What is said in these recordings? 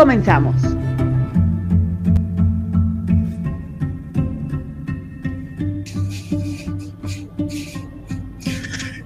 Comenzamos.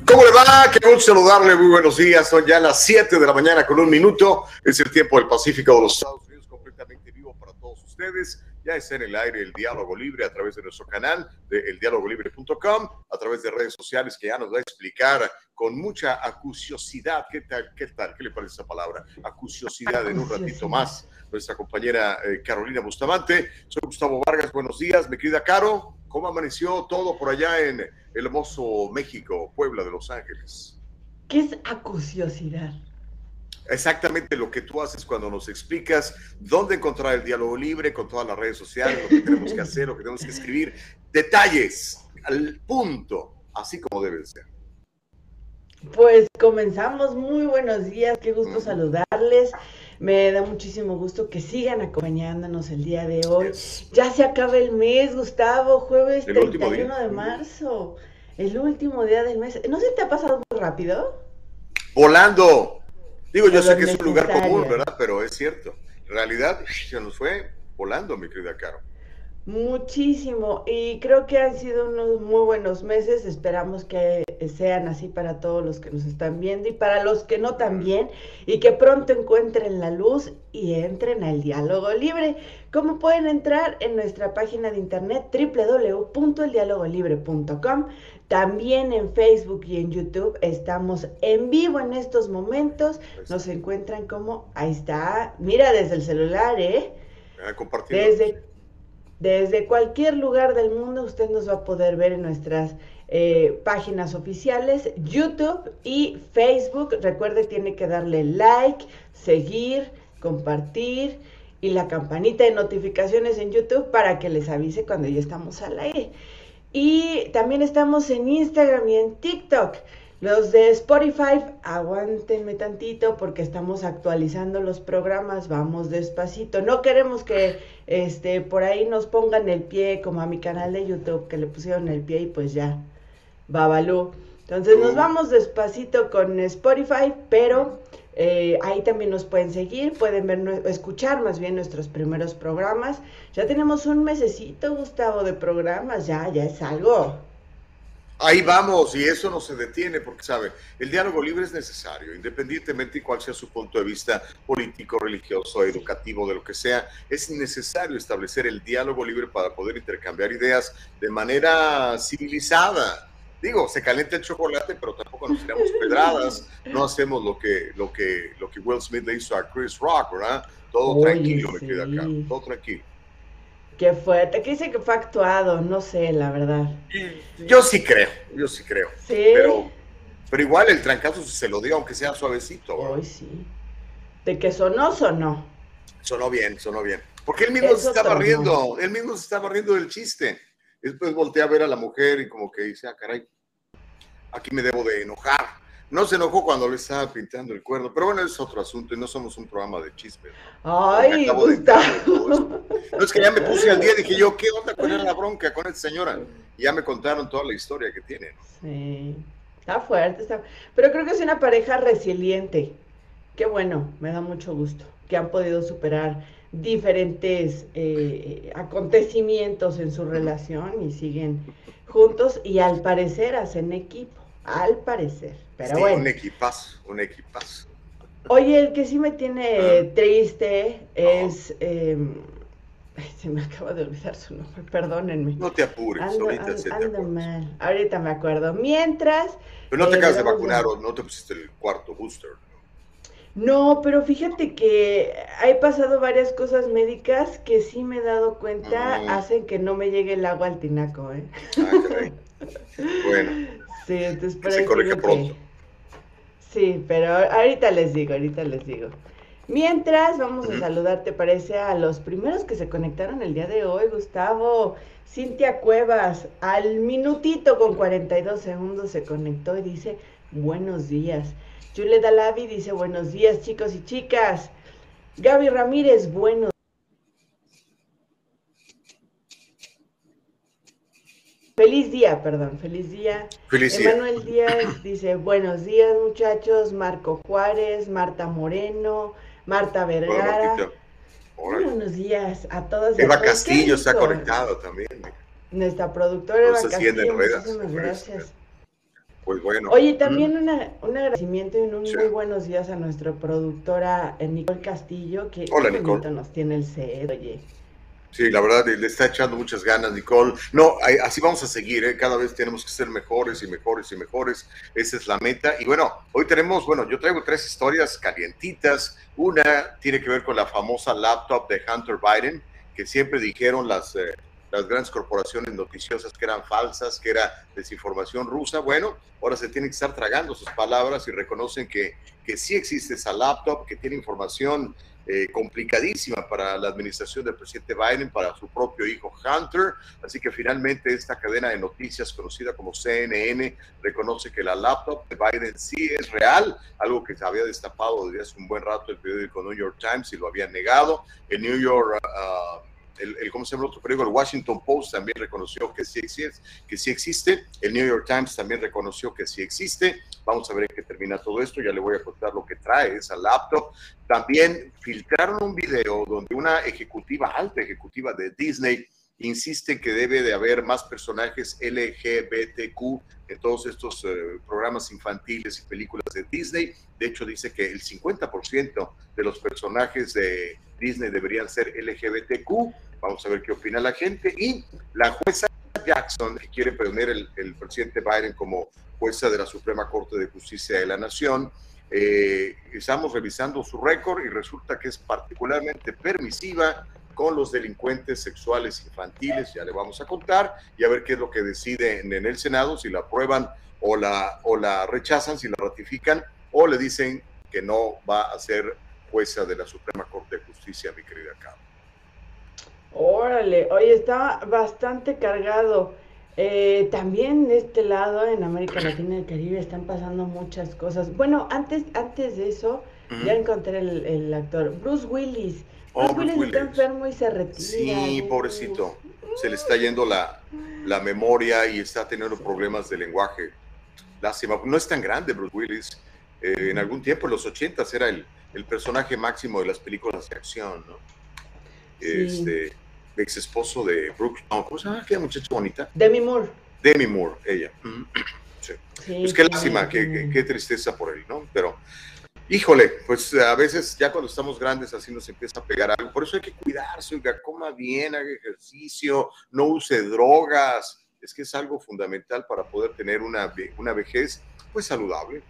¿Cómo le va? Qué gusto saludarle. Muy buenos días. Son ya las 7 de la mañana con un minuto. Es el tiempo del Pacífico de los Estados Unidos, completamente vivo para todos ustedes. Ya está en el aire el diálogo libre a través de nuestro canal de eldialogolibre.com, a través de redes sociales que ya nos va a explicar con mucha acuciosidad. ¿Qué tal? ¿Qué tal? ¿Qué le parece esa palabra? Acuciosidad en un ratito más. Nuestra compañera eh, Carolina Bustamante. Soy Gustavo Vargas. Buenos días, mi querida Caro. ¿Cómo amaneció todo por allá en el hermoso México, Puebla de Los Ángeles? ¿Qué es acuciosidad? Exactamente lo que tú haces cuando nos explicas dónde encontrar el diálogo libre con todas las redes sociales, lo que tenemos que hacer, lo que tenemos que escribir, detalles al punto, así como deben ser. Pues comenzamos, muy buenos días, qué gusto saludarles. Me da muchísimo gusto que sigan acompañándonos el día de hoy. Ya se acaba el mes, Gustavo, jueves El 31 de marzo, el último día del mes. ¿No se te ha pasado muy rápido? Volando. Digo, yo sé que es un lugar común, ¿verdad? Pero es cierto. En realidad, se nos fue volando, mi querida Caro. Muchísimo y creo que han sido unos muy buenos meses, esperamos que sean así para todos los que nos están viendo y para los que no también y que pronto encuentren la luz y entren al diálogo libre. ¿Cómo pueden entrar? En nuestra página de internet www.eldialogolibre.com. También en Facebook y en YouTube estamos en vivo en estos momentos. Nos encuentran como, ahí está, mira desde el celular, ¿eh? Ah, compartido. Desde, desde cualquier lugar del mundo usted nos va a poder ver en nuestras eh, páginas oficiales, YouTube y Facebook. Recuerde, tiene que darle like, seguir, compartir y la campanita de notificaciones en YouTube para que les avise cuando ya estamos al aire. Y también estamos en Instagram y en TikTok. Los de Spotify, aguántenme tantito porque estamos actualizando los programas, vamos despacito. No queremos que este por ahí nos pongan el pie como a mi canal de YouTube que le pusieron el pie y pues ya, babalú. Entonces nos vamos despacito con Spotify, pero eh, ahí también nos pueden seguir, pueden ver, escuchar más bien nuestros primeros programas. Ya tenemos un mesecito, Gustavo, de programas, ya, ya es algo. Ahí vamos, y eso no se detiene, porque sabe, el diálogo libre es necesario, independientemente de cuál sea su punto de vista político, religioso, educativo, de lo que sea, es necesario establecer el diálogo libre para poder intercambiar ideas de manera civilizada. Digo, se calienta el chocolate, pero tampoco nos tiramos pedradas, no hacemos lo que, lo que, lo que Will Smith le hizo a Chris Rock, ¿verdad? Todo tranquilo, me queda acá, sí. todo tranquilo. Qué fuerte, que dice que fue actuado, no sé, la verdad. Yo sí creo, yo sí creo. Sí. Pero, pero igual el trancazo se lo dio, aunque sea suavecito. Hoy sí. De que sonó, sonó. Sonó bien, sonó bien. Porque él mismo Eso se estaba riendo, él mismo se estaba riendo del chiste. Después volteé a ver a la mujer y como que dice, ah, caray, aquí me debo de enojar. No se enojó cuando le estaba pintando el cuerno, pero bueno, es otro asunto y no somos un programa de chismes. Ay, Me acabo de enterar de Gustavo. No es que ya me puse al día, dije yo, ¿qué onda con la bronca con esta señora? Y ya me contaron toda la historia que tiene. ¿no? Sí. Está fuerte, está. Pero creo que es una pareja resiliente. Qué bueno, me da mucho gusto que han podido superar diferentes eh, acontecimientos en su relación y siguen juntos y al parecer hacen equipo, al parecer. Pero Sí, bueno. un equipazo, un equipazo. Oye, el que sí me tiene Ah. triste es... em, se me acaba de olvidar su nombre, perdónenme. No te apures, Ando, ahorita se te ando mal. Ahorita me acuerdo. Mientras, Pero no te Eh, acabas de vacunar o no te pusiste el cuarto booster. no, pero fíjate que he pasado varias cosas médicas que sí me he dado cuenta Mm. hacen que no me llegue el agua al tinaco, ¿eh? Ah. Bueno, Sí, entonces Que se corrija pronto. Sí, pero ahorita les digo, ahorita les digo. Mientras, vamos a saludar, ¿te parece? A los primeros que se conectaron el día de hoy, Gustavo. Cintia Cuevas, al minutito con 42 segundos se conectó y dice buenos días. Juliet Dalavi dice buenos días, chicos y chicas. Gaby Ramírez, buenos Feliz día, perdón, feliz día. Felicidades. Emanuel Díaz dice, buenos días muchachos, Marco Juárez, Marta Moreno, Marta Vergara. Buenos días a todas Eva. Castillo está rico. conectada también. Nuestra productora Eva se Castillo, muchísimas gracias. Pues bueno. Oye, también una, un agradecimiento y un Sí. muy buenos días a nuestra productora eh, Nicole Castillo, que Hola, Nicole. nos tiene el set, oye. Sí, la verdad, le está echando muchas ganas, Nicole. No, así vamos a seguir, ¿eh? cada vez tenemos que ser mejores y mejores y mejores. Esa es la meta. Y bueno, hoy tenemos, bueno, yo traigo tres historias calientitas. Una tiene que ver con la famosa laptop de Hunter Biden, que siempre dijeron las, eh, las grandes corporaciones noticiosas que eran falsas, que era desinformación rusa. Bueno, ahora se tienen que estar tragando sus palabras y reconocen que, que sí existe esa laptop, que tiene información eh, complicadísima para la administración del presidente Biden, para su propio hijo Hunter. Así que finalmente esta cadena de noticias conocida como CNN reconoce que la laptop de Biden sí es real, algo que se había destapado desde hace un buen rato el periódico New York Times y lo había negado. El New York... ah, el, ¿cómo se llama el otro periódico? El Washington Post también reconoció que sí, existe, que sí existe. El New York Times también reconoció que sí existe. Vamos a ver en qué termina todo esto. Ya le voy a contar lo que trae esa laptop. También filtraron un video donde una ejecutiva, alta ejecutiva de Disney, insiste que debe de haber más personajes LGBTQ en todos estos eh, programas infantiles y películas de Disney. De hecho, dice que el 50% de los personajes de Disney deberían ser LGBTQ. Vamos a ver qué opina la gente. Y la jueza Jackson, que quiere poner el, presidente Biden como jueza de la Suprema Corte de Justicia de la Nación, eh, estamos revisando su récord y resulta que es particularmente permisiva con los delincuentes sexuales infantiles, ya le vamos a contar, y a ver qué es lo que deciden en el Senado, si la aprueban o la, o la rechazan, si la ratifican, o le dicen que no va a ser jueza de la Suprema Corte de Justicia, mi querida Cabo. Órale, oye, está bastante cargado. Eh, también de este lado, en América Latina y el Caribe, están pasando muchas cosas. Bueno, antes, antes de eso, uh -huh. ya encontré el, el, actor, Bruce Willis. Bruce Willis, está enfermo y se retira. Sí, pobrecito. Se le está yendo la, la memoria y está teniendo problemas de lenguaje. Lástima. No es tan grande Bruce Willis. Eh, en algún tiempo, en los 80 era el, el, personaje máximo de las películas de acción, ¿no? Sí. Este, ex esposo de Brooke, no, ¿cómo se llama aquella muchacha bonita? Demi Moore. Demi Moore, ella. Sí. sí pues qué lástima, qué, qué, qué, tristeza por él, ¿no? Pero, híjole, pues a veces ya cuando estamos grandes así nos empieza a pegar algo. Por eso hay que cuidarse, oiga, coma bien, haga ejercicio, no use drogas. Es que es algo fundamental para poder tener una, una vejez, pues saludable.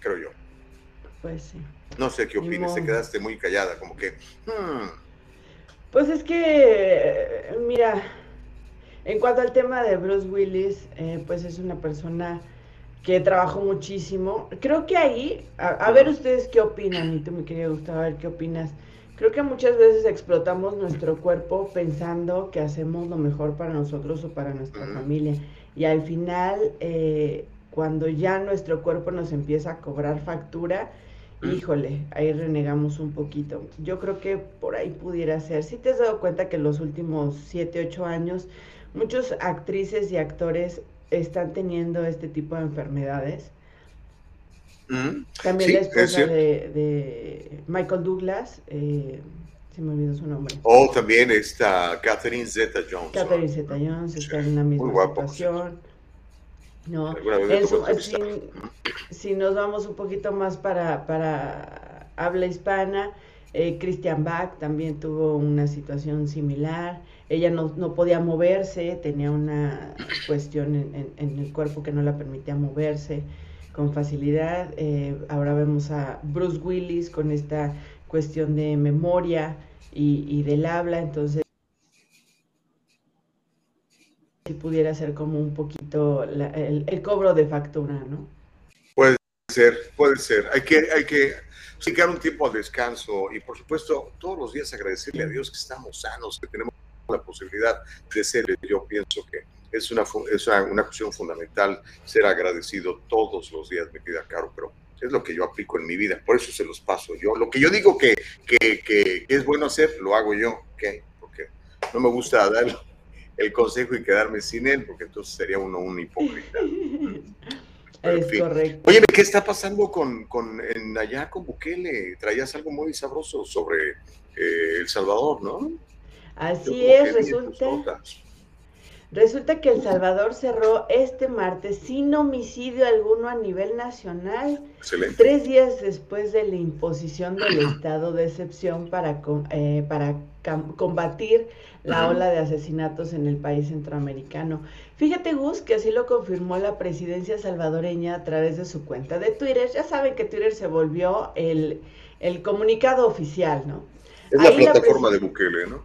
Creo yo. Pues sí. No sé qué opinas, te quedaste muy callada, como que... Hmm. Pues es que, mira, en cuanto al tema de Bruce Willis, eh, pues es una persona que trabajó muchísimo. Creo que ahí, a, a, ver ustedes qué opinan, y tú mi querido Gustavo, a ver qué opinas. Creo que muchas veces explotamos nuestro cuerpo pensando que hacemos lo mejor para nosotros o para nuestra familia. Y al final, eh, cuando ya nuestro cuerpo nos empieza a cobrar factura, híjole, ahí renegamos un poquito. Yo creo que por ahí pudiera ser. Si te has dado cuenta que en los últimos 7, 8 años, muchos actrices y actores están teniendo este tipo de enfermedades. Mm, También sí, la esposa de, de, Michael Douglas, eh, se me olvidó su nombre. O oh, también está Catherine Zeta Jones. Catherine Zeta Jones sí. está en la misma guapo, situación. No, su, si, si, nos vamos un poquito más para, para habla hispana, eh, Christian Bach también tuvo una situación similar. Ella no, no podía moverse, tenía una cuestión en, en, en, el cuerpo que no la permitía moverse con facilidad. Eh, ahora vemos a Bruce Willis con esta cuestión de memoria y, y del habla, entonces si pudiera ser como un poquito la, el, el, cobro de factura, ¿no? Puede ser, puede ser. Hay que, hay que, quedar un tiempo al descanso y por supuesto todos los días agradecerle a Dios que estamos sanos, que tenemos la posibilidad de ser. Yo pienso que es una, es una, cuestión fundamental ser agradecido todos los días, me queda caro, pero es lo que yo aplico en mi vida, por eso se los paso yo. Lo que yo digo que, que, que, es bueno hacer, lo hago yo, ¿ok? Porque no me gusta dar el consejo y quedarme sin él, porque entonces sería uno un hipócrita. es correcto. Oye, ¿qué está pasando con, con en allá con Bukele? Traías algo muy sabroso sobre eh, El Salvador, ¿no? Así es, resulta. Resulta que El Salvador cerró este martes sin homicidio alguno a nivel nacional. Excelente. Tres días después de la imposición del estado de excepción para, eh, para combatir la ola de asesinatos en el país centroamericano. Fíjate, Gus, que así lo confirmó la presidencia salvadoreña a través de su cuenta de Twitter. Ya saben que Twitter se volvió el, el comunicado oficial, ¿no? Es la plataforma de Bukele, ¿no?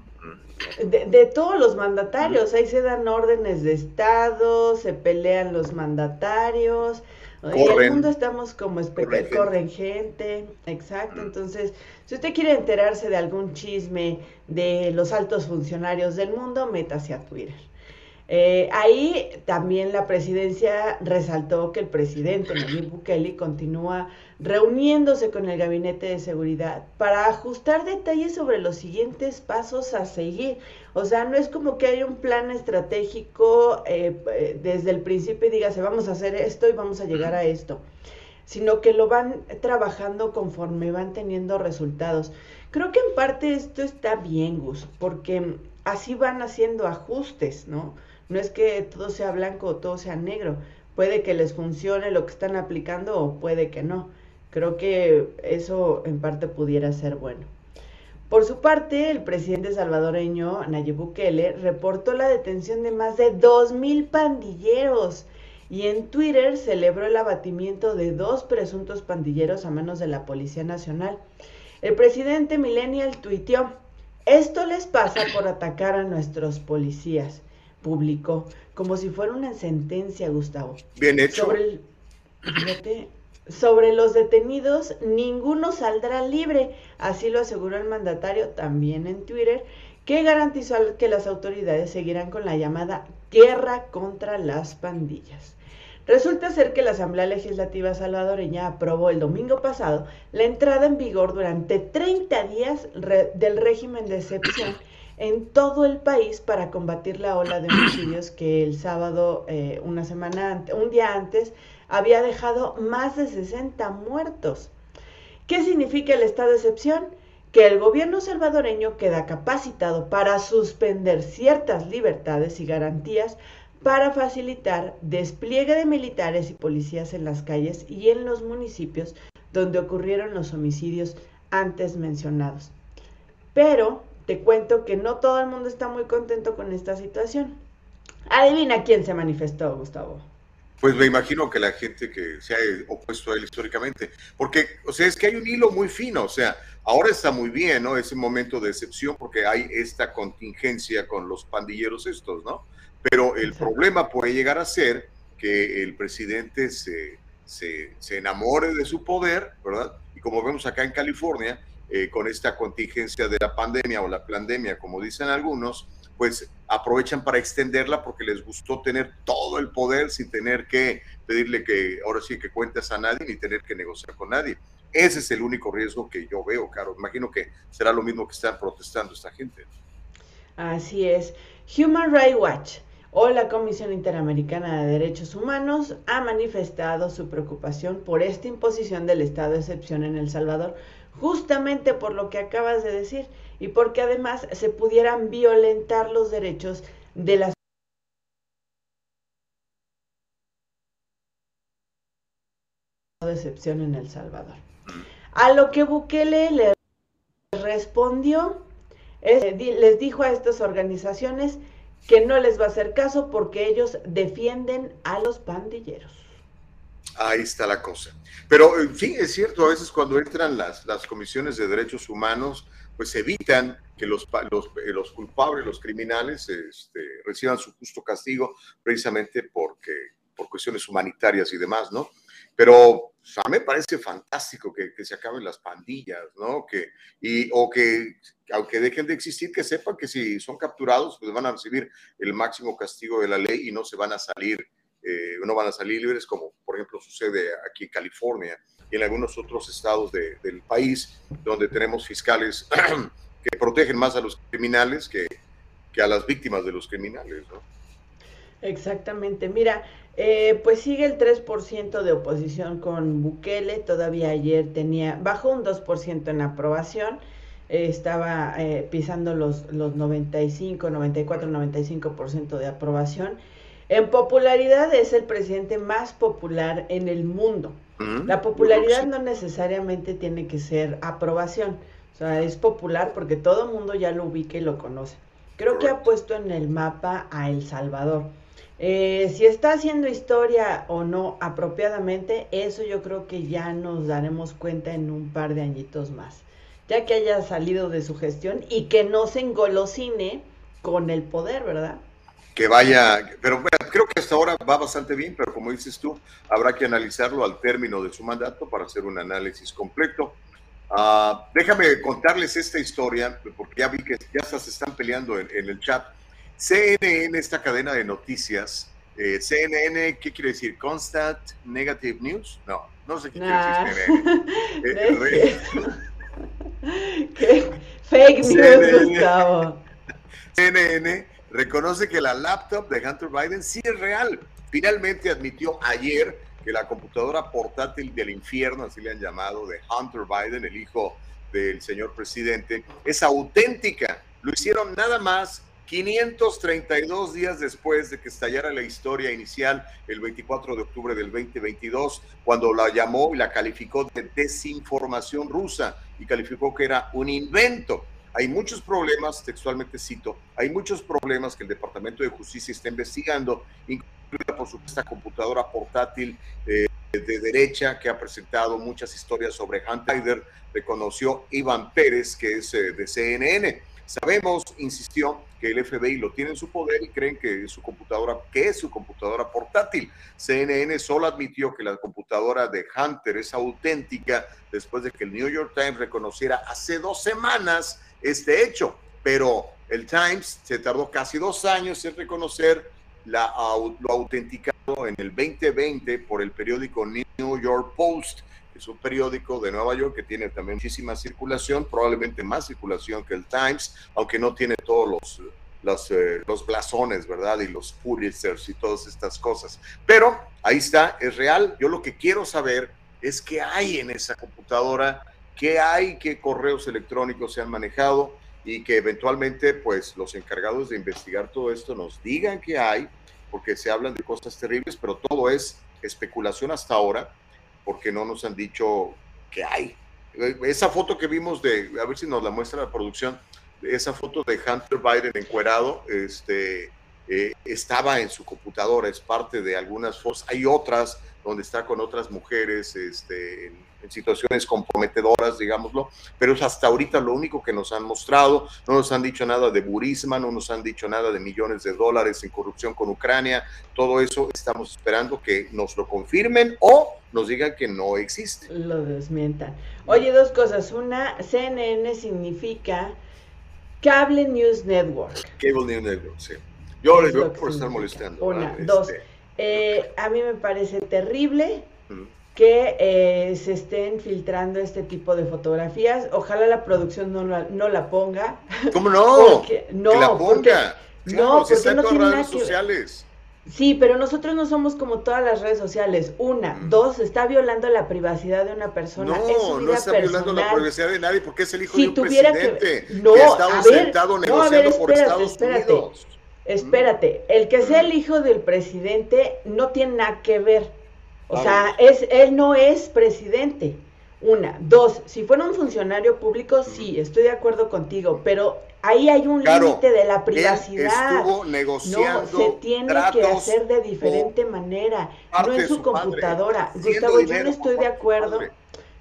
De, todos los mandatarios, ahí se dan órdenes de Estado, se pelean los mandatarios, en el mundo estamos como corren, corren gente, exacto, entonces si usted quiere enterarse de algún chisme de los altos funcionarios del mundo, métase a Twitter. Eh, ahí también la presidencia resaltó que el presidente Nayib Bukele continúa reuniéndose con el gabinete de seguridad para ajustar detalles sobre los siguientes pasos a seguir. O sea, no es como que hay un plan estratégico eh, eh, desde el principio y dígase vamos a hacer esto y vamos a llegar a esto, sino que lo van trabajando conforme van teniendo resultados. Creo que en parte esto está bien, Gus, porque así van haciendo ajustes, ¿no? No es que todo sea blanco o todo sea negro. Puede que les funcione lo que están aplicando o puede que no. Creo que eso en parte pudiera ser bueno. Por su parte, el presidente salvadoreño Nayib Bukele reportó la detención de más de 2.000 pandilleros y en Twitter celebró el abatimiento de dos presuntos pandilleros a manos de la Policía Nacional. El presidente Millennial tuiteó, esto les pasa por atacar a nuestros policías publicó, como si fuera una sentencia, Gustavo. Bien hecho. Sobre, sobre los detenidos, ninguno saldrá libre, así lo aseguró el mandatario también en Twitter, que garantizó que las autoridades seguirán con la llamada guerra contra las pandillas. Resulta ser que la Asamblea Legislativa salvadoreña aprobó el domingo pasado la entrada en vigor durante 30 días del régimen de excepción en todo el país para combatir la ola de homicidios que el sábado, eh, una semana antes, un día antes, había dejado más de 60 muertos. ¿Qué significa el estado de excepción? Que el gobierno salvadoreño queda capacitado para suspender ciertas libertades y garantías para facilitar despliegue de militares y policías en las calles y en los municipios donde ocurrieron los homicidios antes mencionados. Pero te cuento que no todo el mundo está muy contento con esta situación. Adivina quién se manifestó, Gustavo. Pues me imagino que la gente que se ha opuesto a él históricamente, porque, o sea, es que hay un hilo muy fino, o sea, ahora está muy bien, ¿no? Ese momento de excepción porque hay esta contingencia con los pandilleros estos, ¿no? Pero el problema puede llegar a ser que el presidente se, se, se enamore de su poder, ¿verdad? Y como vemos acá en California, eh, con esta contingencia de la pandemia o la pandemia, como dicen algunos, pues aprovechan para extenderla porque les gustó tener todo el poder sin tener que pedirle que ahora sí que cuentes a nadie ni tener que negociar con nadie. Ese es el único riesgo que yo veo, Caro. Imagino que será lo mismo que están protestando esta gente. Así es. Human Rights Watch o la Comisión Interamericana de Derechos Humanos ha manifestado su preocupación por esta imposición del estado de excepción en El Salvador justamente por lo que acabas de decir y porque además se pudieran violentar los derechos de las decepción en El Salvador. A lo que Bukele le respondió, les dijo a estas organizaciones que no les va a hacer caso porque ellos defienden a los pandilleros. Ahí está la cosa. Pero, en fin, es cierto, a veces cuando entran las, las comisiones de derechos humanos, pues evitan que los, los, eh, los culpables, los criminales, este, reciban su justo castigo precisamente porque, por cuestiones humanitarias y demás, ¿no? Pero pues, a mí me parece fantástico que, que, se acaben las pandillas, ¿no? Que, y, o que, aunque dejen de existir, que sepan que si son capturados, pues van a recibir el máximo castigo de la ley y no se van a salir, eh, no van a salir libres, como por ejemplo sucede aquí en California y en algunos otros estados de, del país, donde tenemos fiscales que protegen más a los criminales que, que a las víctimas de los criminales, ¿no? Exactamente. Mira, eh, pues sigue el 3% de oposición con Bukele. Todavía ayer tenía, bajó un 2% en aprobación. Estaba eh, pisando los, los 95, 94, 95% de aprobación. En popularidad es el presidente más popular en el mundo. La popularidad no necesariamente tiene que ser aprobación. O sea, es popular porque todo el mundo ya lo ubica y lo conoce. Creo que ha puesto en el mapa a El Salvador. Eh, si está haciendo historia o no apropiadamente, eso yo creo que ya nos daremos cuenta en un par de añitos más, ya que haya salido de su gestión y que no se engolosine con el poder, ¿verdad? Que vaya, pero bueno, creo que hasta ahora va bastante bien, pero como dices tú, habrá que analizarlo al término de su mandato para hacer un análisis completo. Uh, déjame contarles esta historia, porque ya vi que ya se están peleando en, en el chat. CNN, esta cadena de noticias, eh, CNN, ¿qué quiere decir? Constant Negative News? No, no sé qué quiere decir CNN. Eh, ¿Qué? Fake news, CNN, Gustavo. CNN reconoce que la laptop de Hunter Biden sí es real. Finalmente admitió ayer que la computadora portátil del infierno, así le han llamado, de Hunter Biden, el hijo del señor presidente, es auténtica. Lo hicieron nada más 532 días después de que estallara la historia inicial, el 24 de octubre del 2022, cuando la llamó y la calificó de desinformación rusa y calificó que era un invento. Hay muchos problemas, textualmente cito, hay muchos problemas que el Departamento de Justicia está investigando, incluida por supuesto esta computadora portátil eh, de derecha que ha presentado muchas historias sobre Hunter. Reconoció Iván Pérez, que es eh, de CNN Sabemos, insistió, que el FBI lo tiene en su poder y creen que su computadora, que es su computadora portátil. CNN solo admitió que la computadora de Hunter es auténtica después de que el New York Times reconociera hace dos semanas este hecho, pero el Times se tardó casi dos años en reconocer la, lo autenticado en el 2020 por el periódico New York Post es un periódico de Nueva York que tiene también muchísima circulación, probablemente más circulación que el Times, aunque no tiene todos los, los, eh, los blasones, ¿verdad? Y los Pulitzers y todas estas cosas. Pero ahí está, es real. Yo lo que quiero saber es qué hay en esa computadora, qué hay, qué correos electrónicos se han manejado y que eventualmente, pues, los encargados de investigar todo esto nos digan qué hay, porque se hablan de cosas terribles, pero todo es especulación hasta ahora porque no nos han dicho qué hay. Esa foto que vimos de, a ver si nos la muestra la producción, esa foto de Hunter Biden encuerado, este, eh, estaba en su computadora, es parte de algunas fotos. Hay otras donde está con otras mujeres este, en, en, situaciones comprometedoras, digámoslo, pero es hasta ahorita lo único que nos han mostrado. No nos han dicho nada de Burisma, no nos han dicho nada de millones de dólares en corrupción con Ucrania. Todo eso estamos esperando que nos lo confirmen o nos digan que no existe. Lo desmientan. Oye, dos cosas. Una, CNN significa Cable News Network. Cable News Network, sí. Yo les veo por estar molestando. Una, dos. Este... Eh, a mí me parece terrible que eh, se estén filtrando este tipo de fotografías. Ojalá la producción no la, no la ponga. ¿Cómo no? Porque, no, que la ponga. Porque, sí, no, porque porque está no tiene redes que sociales. Sí, pero nosotros no somos como todas las redes sociales. Una, Mm. dos, está violando la privacidad de una persona. es su No, vida no está violando la personal. privacidad de nadie porque es el hijo Si de un tuviera que- presidente No, que ha estado ver, sentado no, negociando ver, por espérate, Estados espérate. Unidos. Espérate, el que sea Mm. el hijo del presidente no tiene nada que ver. O sea, es, él no es presidente. Una. Dos, si fuera un funcionario público, sí, estoy de acuerdo contigo, pero ahí hay un Claro, límite de la privacidad. estuvo No, negociando se tiene que hacer de diferente manera, no en su computadora. Gustavo, yo no estoy de acuerdo.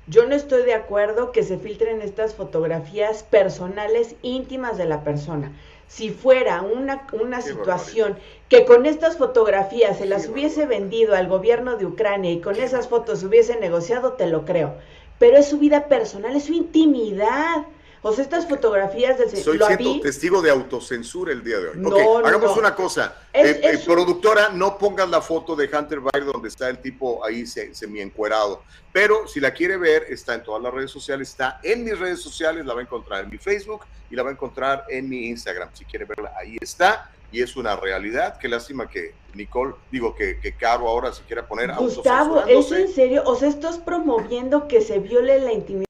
Yo no estoy de acuerdo que se filtren estas fotografías personales íntimas de la persona. Si fuera una, una situación que con estas fotografías se las hubiese vendido al gobierno de Ucrania y con esas fotos se hubiese negociado, te lo creo. Pero es su vida personal, es su intimidad. O sea, estas fotografías del Soy lo siendo vi- testigo de autocensura el día de hoy. No, ok, no, hagamos no. una cosa. Es- Eh, eh, es un- productora, no pongas la foto de Hunter Biden donde está el tipo ahí se, semi-encuerado. Pero si la quiere ver, está en todas las redes sociales, está en mis redes sociales, la va a encontrar en mi Facebook y la va a encontrar en mi Instagram. Si quiere verla, ahí está. Y es una realidad. Qué lástima que Nicole, digo que, que Caro ahora se quiera poner Gustavo, ¿es en serio? O sea, estás promoviendo que se viole la intimidad.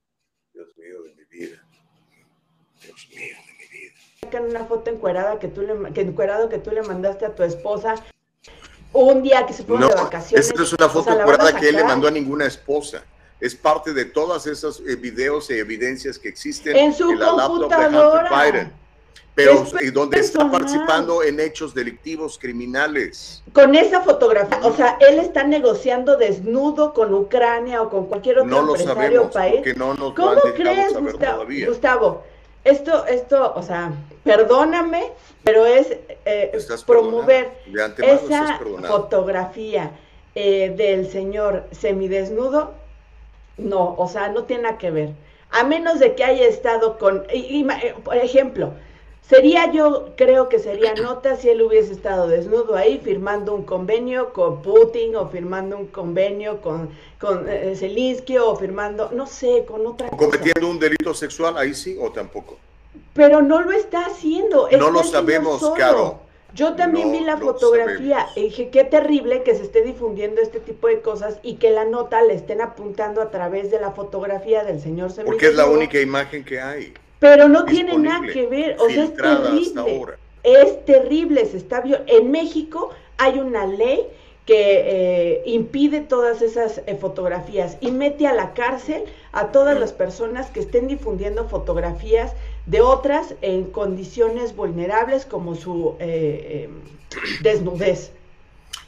Dios mío de mi vida. Dios mío de mi sacan una foto encuerada que tú le, que encuerado que tú le mandaste a tu esposa un día que se fueron No, de vacaciones. esta es una o foto sea, la van a encuadrada que él le mandó a ninguna esposa. Es parte de todas esas eh, videos y evidencias que existen En su la laptop de computadora. Biden. Pero Es donde está participando en hechos delictivos criminales. Con esa fotografía, o sea, él está negociando desnudo con Ucrania o con cualquier otro No lo empresario sabemos o país. no nos ¿Cómo crees, Gustavo? todavía. Gustavo? Esto, esto, o sea, perdóname, pero es eh, promover esa fotografía eh, del señor semidesnudo, no, o sea, no tiene nada que ver. A menos de que haya estado con, y- y- eh, por ejemplo, sería yo, creo que sería nota si él hubiese estado desnudo ahí firmando un convenio con Putin o firmando un convenio con, con eh, Zelensky o firmando, no sé, con otra cosa. Cometiendo un delito sexual, ahí sí o tampoco. Pero no lo está haciendo. está No lo sabemos, solo. Caro. Yo también No vi la fotografía y dije, qué terrible que se esté difundiendo este tipo de cosas y que la nota le estén apuntando a través de la fotografía del señor Porque es la única imagen que hay. Pero no tiene nada que ver, o sea, es terrible. Es terrible, se está En México hay una ley que eh, impide todas esas eh, fotografías y mete a la cárcel a todas las personas que estén difundiendo fotografías de otras en condiciones vulnerables como su eh, eh, desnudez.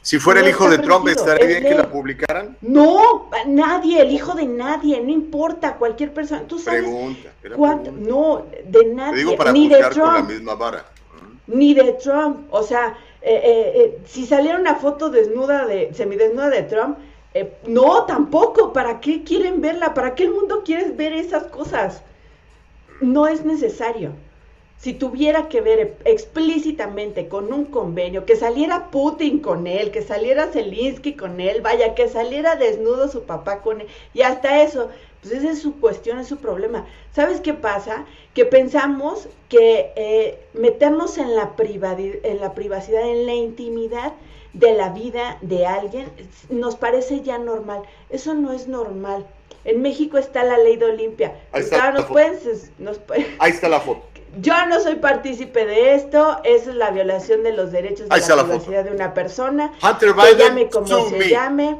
Si fuera No el hijo de Trump, permitido, ¿estaría es bien que la publicaran? No, nadie, el hijo de nadie, no importa, cualquier persona. Tú sabes Pregunta. cuánto, pregunta. no, de nadie, digo para ni de juzgar con la Trump. misma vara. ni de Trump. O sea, eh, eh, eh, si saliera una foto desnuda de, semidesnuda de Trump, eh, no, tampoco. ¿Para qué quieren verla? ¿Para qué el mundo quiere ver esas cosas? No es necesario. Si tuviera que ver explícitamente con un convenio, que saliera Putin con él, que saliera Zelensky con él, vaya, que saliera desnudo su papá con él, y hasta eso, pues esa es su cuestión, es su problema. ¿Sabes qué pasa? Que pensamos que eh, meternos en la, en la privacidad, en la intimidad de la vida de alguien, nos parece ya normal. Eso no es normal. En México está la ley de Olimpia. Ahí está la nos foto. pueden, nos pueden- Ahí está la foto. yo no soy partícipe de esto, esa es la violación de los derechos de la privacidad de una persona. Hunter Biden, llame como se me. llame.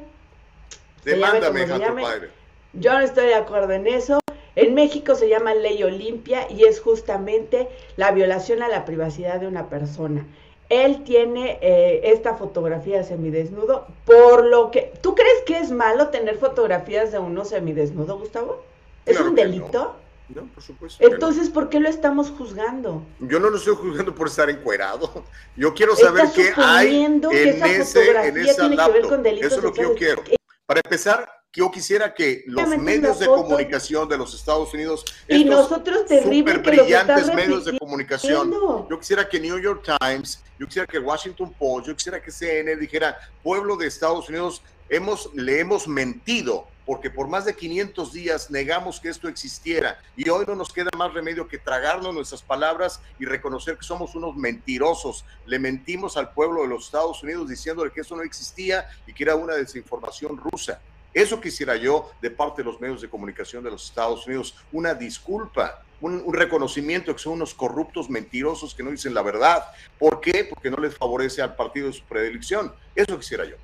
Demándame, Hunter llame. Biden. Yo no estoy de acuerdo en eso. En México se llama ley Olimpia y es justamente la violación a la privacidad de una persona. Él tiene eh, esta fotografía de semidesnudo, por lo que... ¿Tú crees que es malo tener fotografías de uno semidesnudo, Gustavo? ¿Es Claro un no. delito? No, por supuesto. no. Entonces, ¿por qué lo estamos juzgando? Yo no lo estoy juzgando por estar encuerado. Yo quiero saber qué hay suponiendo que en, esa ese, en esa tiene que ver con delitos Eso es lo que yo quiero. Para empezar, yo quisiera que los medios de comunicación de los Estados Unidos, Y estos nosotros estás brillantes medios de comunicación, yo quisiera que New York Times, yo quisiera que Washington Post, yo quisiera que CNN dijera, pueblo de Estados Unidos, hemos, le hemos mentido, porque por más de 500 días negamos que esto existiera y hoy no nos queda más remedio que tragarnos nuestras palabras y reconocer que somos unos mentirosos. Le mentimos al pueblo de los Estados Unidos diciéndole que eso no existía y que era una desinformación rusa. Eso quisiera yo de parte de los medios de comunicación de los Estados Unidos, una disculpa, un, un reconocimiento que son unos corruptos mentirosos que no dicen la verdad. ¿Por qué? Porque no les favorece al partido de su predilección. Eso quisiera yo.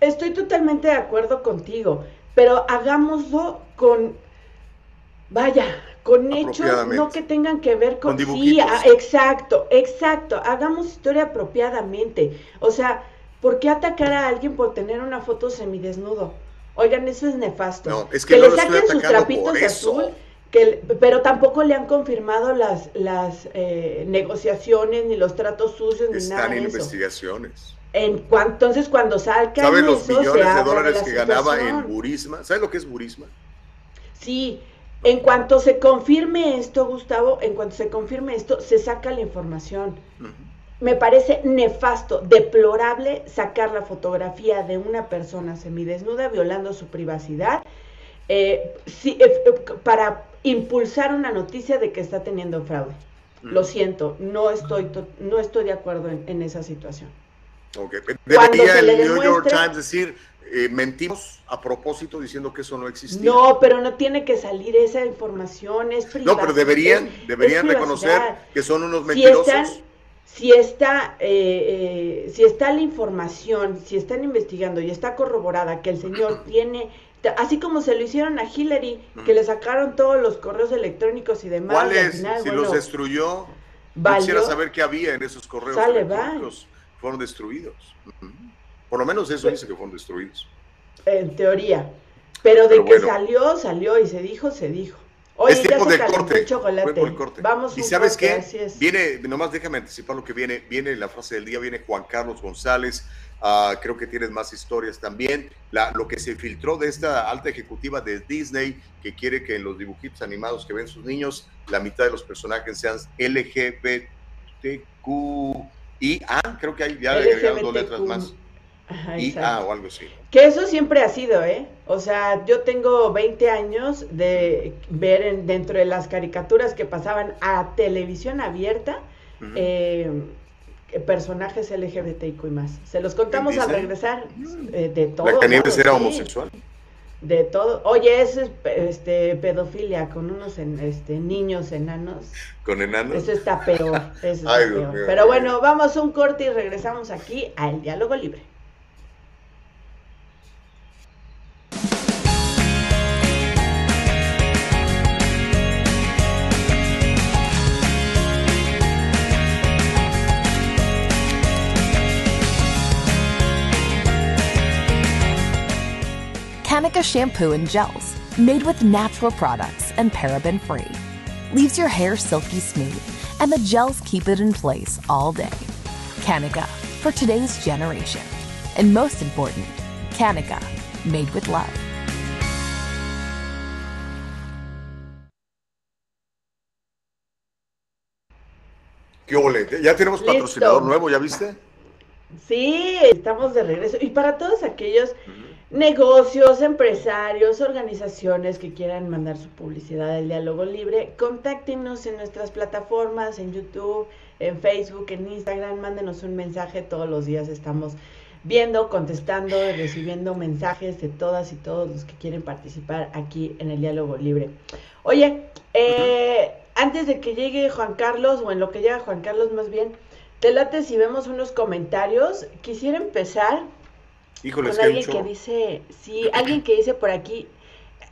Estoy totalmente de acuerdo contigo, pero hagámoslo con, vaya, con hechos no que tengan que ver con... Con sí, ah, exacto, exacto, hagamos historia apropiadamente. O sea, ¿por qué atacar a alguien por tener una foto semidesnudo? Oigan, eso es nefasto. No, es que que no le saquen sus trapitos azul, que, pero tampoco le han confirmado las, las eh, negociaciones, ni los tratos sucios, ni nada Están en eso. investigaciones. En entonces, cuando salga ¿Sabes los eso, millones de dólares la que ganaba en. Burisma? ¿Sabes lo que es Burisma? Sí, en cuanto se confirme esto, Gustavo, en cuanto se confirme esto, se saca la información. Ujú. Me parece nefasto, deplorable sacar la fotografía de una persona semidesnuda violando su privacidad eh, eh, eh, para impulsar una noticia de que está teniendo fraude. Lo Ujú. siento, no estoy, to- no estoy de acuerdo en, en esa situación. Ok. Cuando Debería el New York Times decir, eh, mentimos a propósito diciendo que eso no existía. No, pero no tiene que salir esa información, es No, privacidad. pero deberían, deberían reconocer que son unos si mentirosos. están, si está, eh, eh, si está la información, si están investigando y está corroborada que el señor tiene, así como se lo hicieron a Hillary, que le sacaron todos los correos electrónicos y demás, Si bueno, los destruyó, valió- quisiera saber qué había en esos correos Sale, electrónicos. Fueron destruidos. Ujú. Por lo menos eso dice que fueron destruidos. en teoría. Pero de Pero que bueno. salió, salió y se dijo, se dijo. Oye, es ya tiempo se de corte. chocolate. Fue por corte. Vamos y un sabes corte, qué? así es. Viene, nomás déjame anticipar lo que viene. Viene la frase del día, viene Juan Carlos González. Ah, creo que tienes más historias también. La, lo que se filtró de esta alta ejecutiva de Disney, que quiere que en los dibujitos animados que ven sus niños, la mitad de los personajes sean LGBTQIA. Creo que hay ya le agregaron dos letras más. Ajá, IA exacto. o algo así. Que eso siempre ha sido, ¿eh? O sea, yo tengo 20 años de ver en- dentro de las caricaturas que pasaban a televisión abierta eh, personajes LGBTIQ y más. Se los contamos al regresar eh, de todo. Blancanieves era sí, homosexual. De todo. Oye, eso es este, pedofilia con unos en- este, niños enanos. Con enanos. Eso está peor. Eso está Ay, peor. Pero bueno, vamos a un corte y regresamos aquí al diálogo libre. Kanika shampoo and gels, made with natural products and paraben free. Leaves your hair silky smooth, and the gels keep it in place all day. Kanika, for today's generation. And most important, Kanika, made with love. ¿Qué ole? Ya tenemos Listo. patrocinador nuevo, ¿ya viste? Sí, estamos de regreso. Y para todos aquellos negocios, empresarios, organizaciones que quieran mandar su publicidad al diálogo libre, contáctenos en nuestras plataformas, en YouTube, en Facebook, en Instagram, mándenos un mensaje. Todos los días estamos viendo, contestando y recibiendo mensajes de todas y todos los que quieren participar aquí en el diálogo libre. Oye, eh, antes de que llegue Juan Carlos, o en lo que llega Juan Carlos más bien, te late si vemos unos comentarios. Quisiera empezar Híjole, es que alguien que dice, sí, alguien que dice por aquí,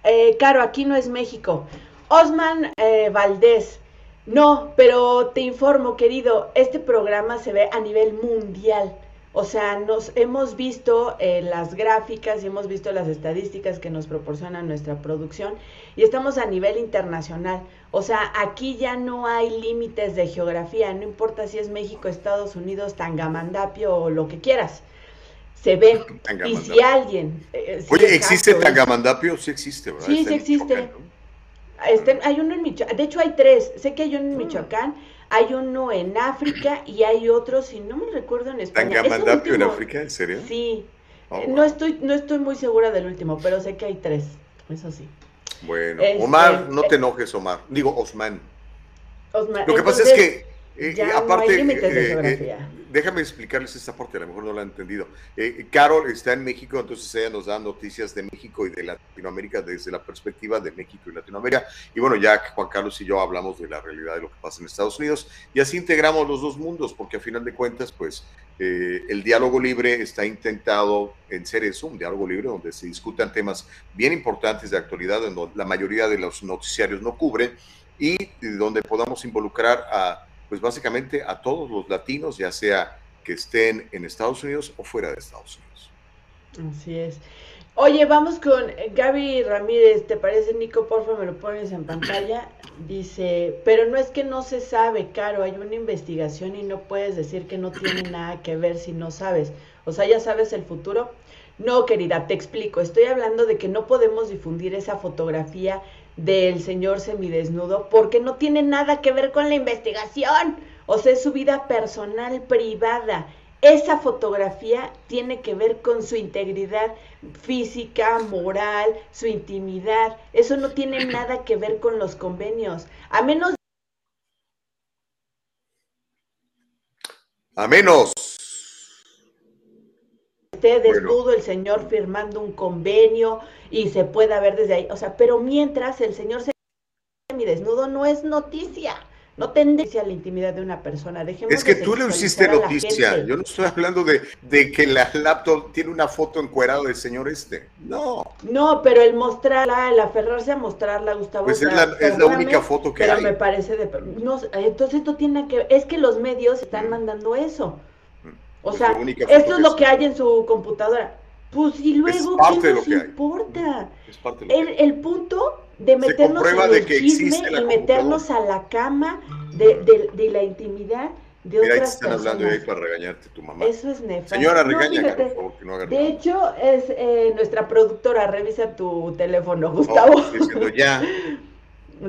eh, Caro, aquí no es México. Osman eh, Valdés, no, pero te informo, querido, este programa se ve a nivel mundial. O sea, nos hemos visto eh, las gráficas y hemos visto las estadísticas que nos proporciona nuestra producción y estamos a nivel internacional. O sea, aquí ya no hay límites de geografía, no importa si es México, Estados Unidos, Tangamandapio o lo que quieras. Se ve. Y si alguien... eh, sí, Oye, ¿existe es- Tangamandapio? Sí existe, ¿verdad? Sí, sí existe. Michoacán, ¿no? Este, hay uno en Michoacán, de hecho hay tres, sé que hay uno en Mm. Michoacán, hay uno en África y hay otro, si no me recuerdo en España. ¿Tangamandapio en África? ¿En serio? Sí, Oh, Eh, wow. no estoy, no estoy muy segura del último, pero sé que hay tres, eso sí. Bueno, Este, Omar, no eh, te enojes, Omar. Digo, Osman. Osman, Lo que pasa es que, eh, ya eh, no hay límites de eh, eh, geografía. Déjame explicarles esta parte, a lo mejor no la han entendido. Eh, Carol está en México, entonces ella nos da noticias de México y de Latinoamérica desde la perspectiva de México y Latinoamérica. Y bueno, ya Juan Carlos y yo hablamos de la realidad de lo que pasa en Estados Unidos y así integramos los dos mundos, porque a final de cuentas, pues eh, el diálogo libre está intentado en ser eso, un diálogo libre donde se discutan temas bien importantes de actualidad, donde la mayoría de los noticiarios no cubren y donde podamos involucrar a, pues básicamente a todos los latinos, ya sea que estén en Estados Unidos o fuera de Estados Unidos. Así es. Oye, vamos con Gaby Ramírez, ¿te parece, Nico? Porfa, me lo pones en pantalla. Dice, pero no es que no se sabe, Caro, hay una investigación y no puedes decir que no tiene nada que ver si no sabes. O sea, ya sabes el futuro. No, querida, te explico. Estoy hablando de que no podemos difundir esa fotografía del señor semidesnudo porque no tiene nada que ver con la investigación. O sea, es su vida personal, privada. Esa fotografía tiene que ver con su integridad física, moral, su intimidad. Eso no tiene nada que ver con los convenios. A menos... A menos. Esté desnudo el señor firmando un convenio y se pueda ver desde ahí. O sea, pero mientras el señor se desnudo no es noticia. No tendencia a la intimidad de una persona. Dejemos es que tú le hiciste noticia. Yo no estoy hablando de, de que la laptop tiene una foto encuerada del señor este. No. No, pero el mostrarla, el aferrarse a mostrarla, Gustavo. Pues es la- es la única foto que pero hay. me parece de. No, entonces esto tiene que. Es que los medios están mandando eso. O sea, esto es lo que hay en su computadora. Pues y luego, parte ¿qué de lo nos que hay. importa? Es parte de lo que El, el punto de meternos en de el que chisme y meternos a la cama de, de- de la intimidad de Mira, ahí te otras están personas. hablando ahí para regañarte tu mamá. Eso es nefasto. Señora, regaña, por favor, que no haga de hecho, es eh, nuestra productora. Revisa tu teléfono, No, Gustavo. estoy diciendo ya.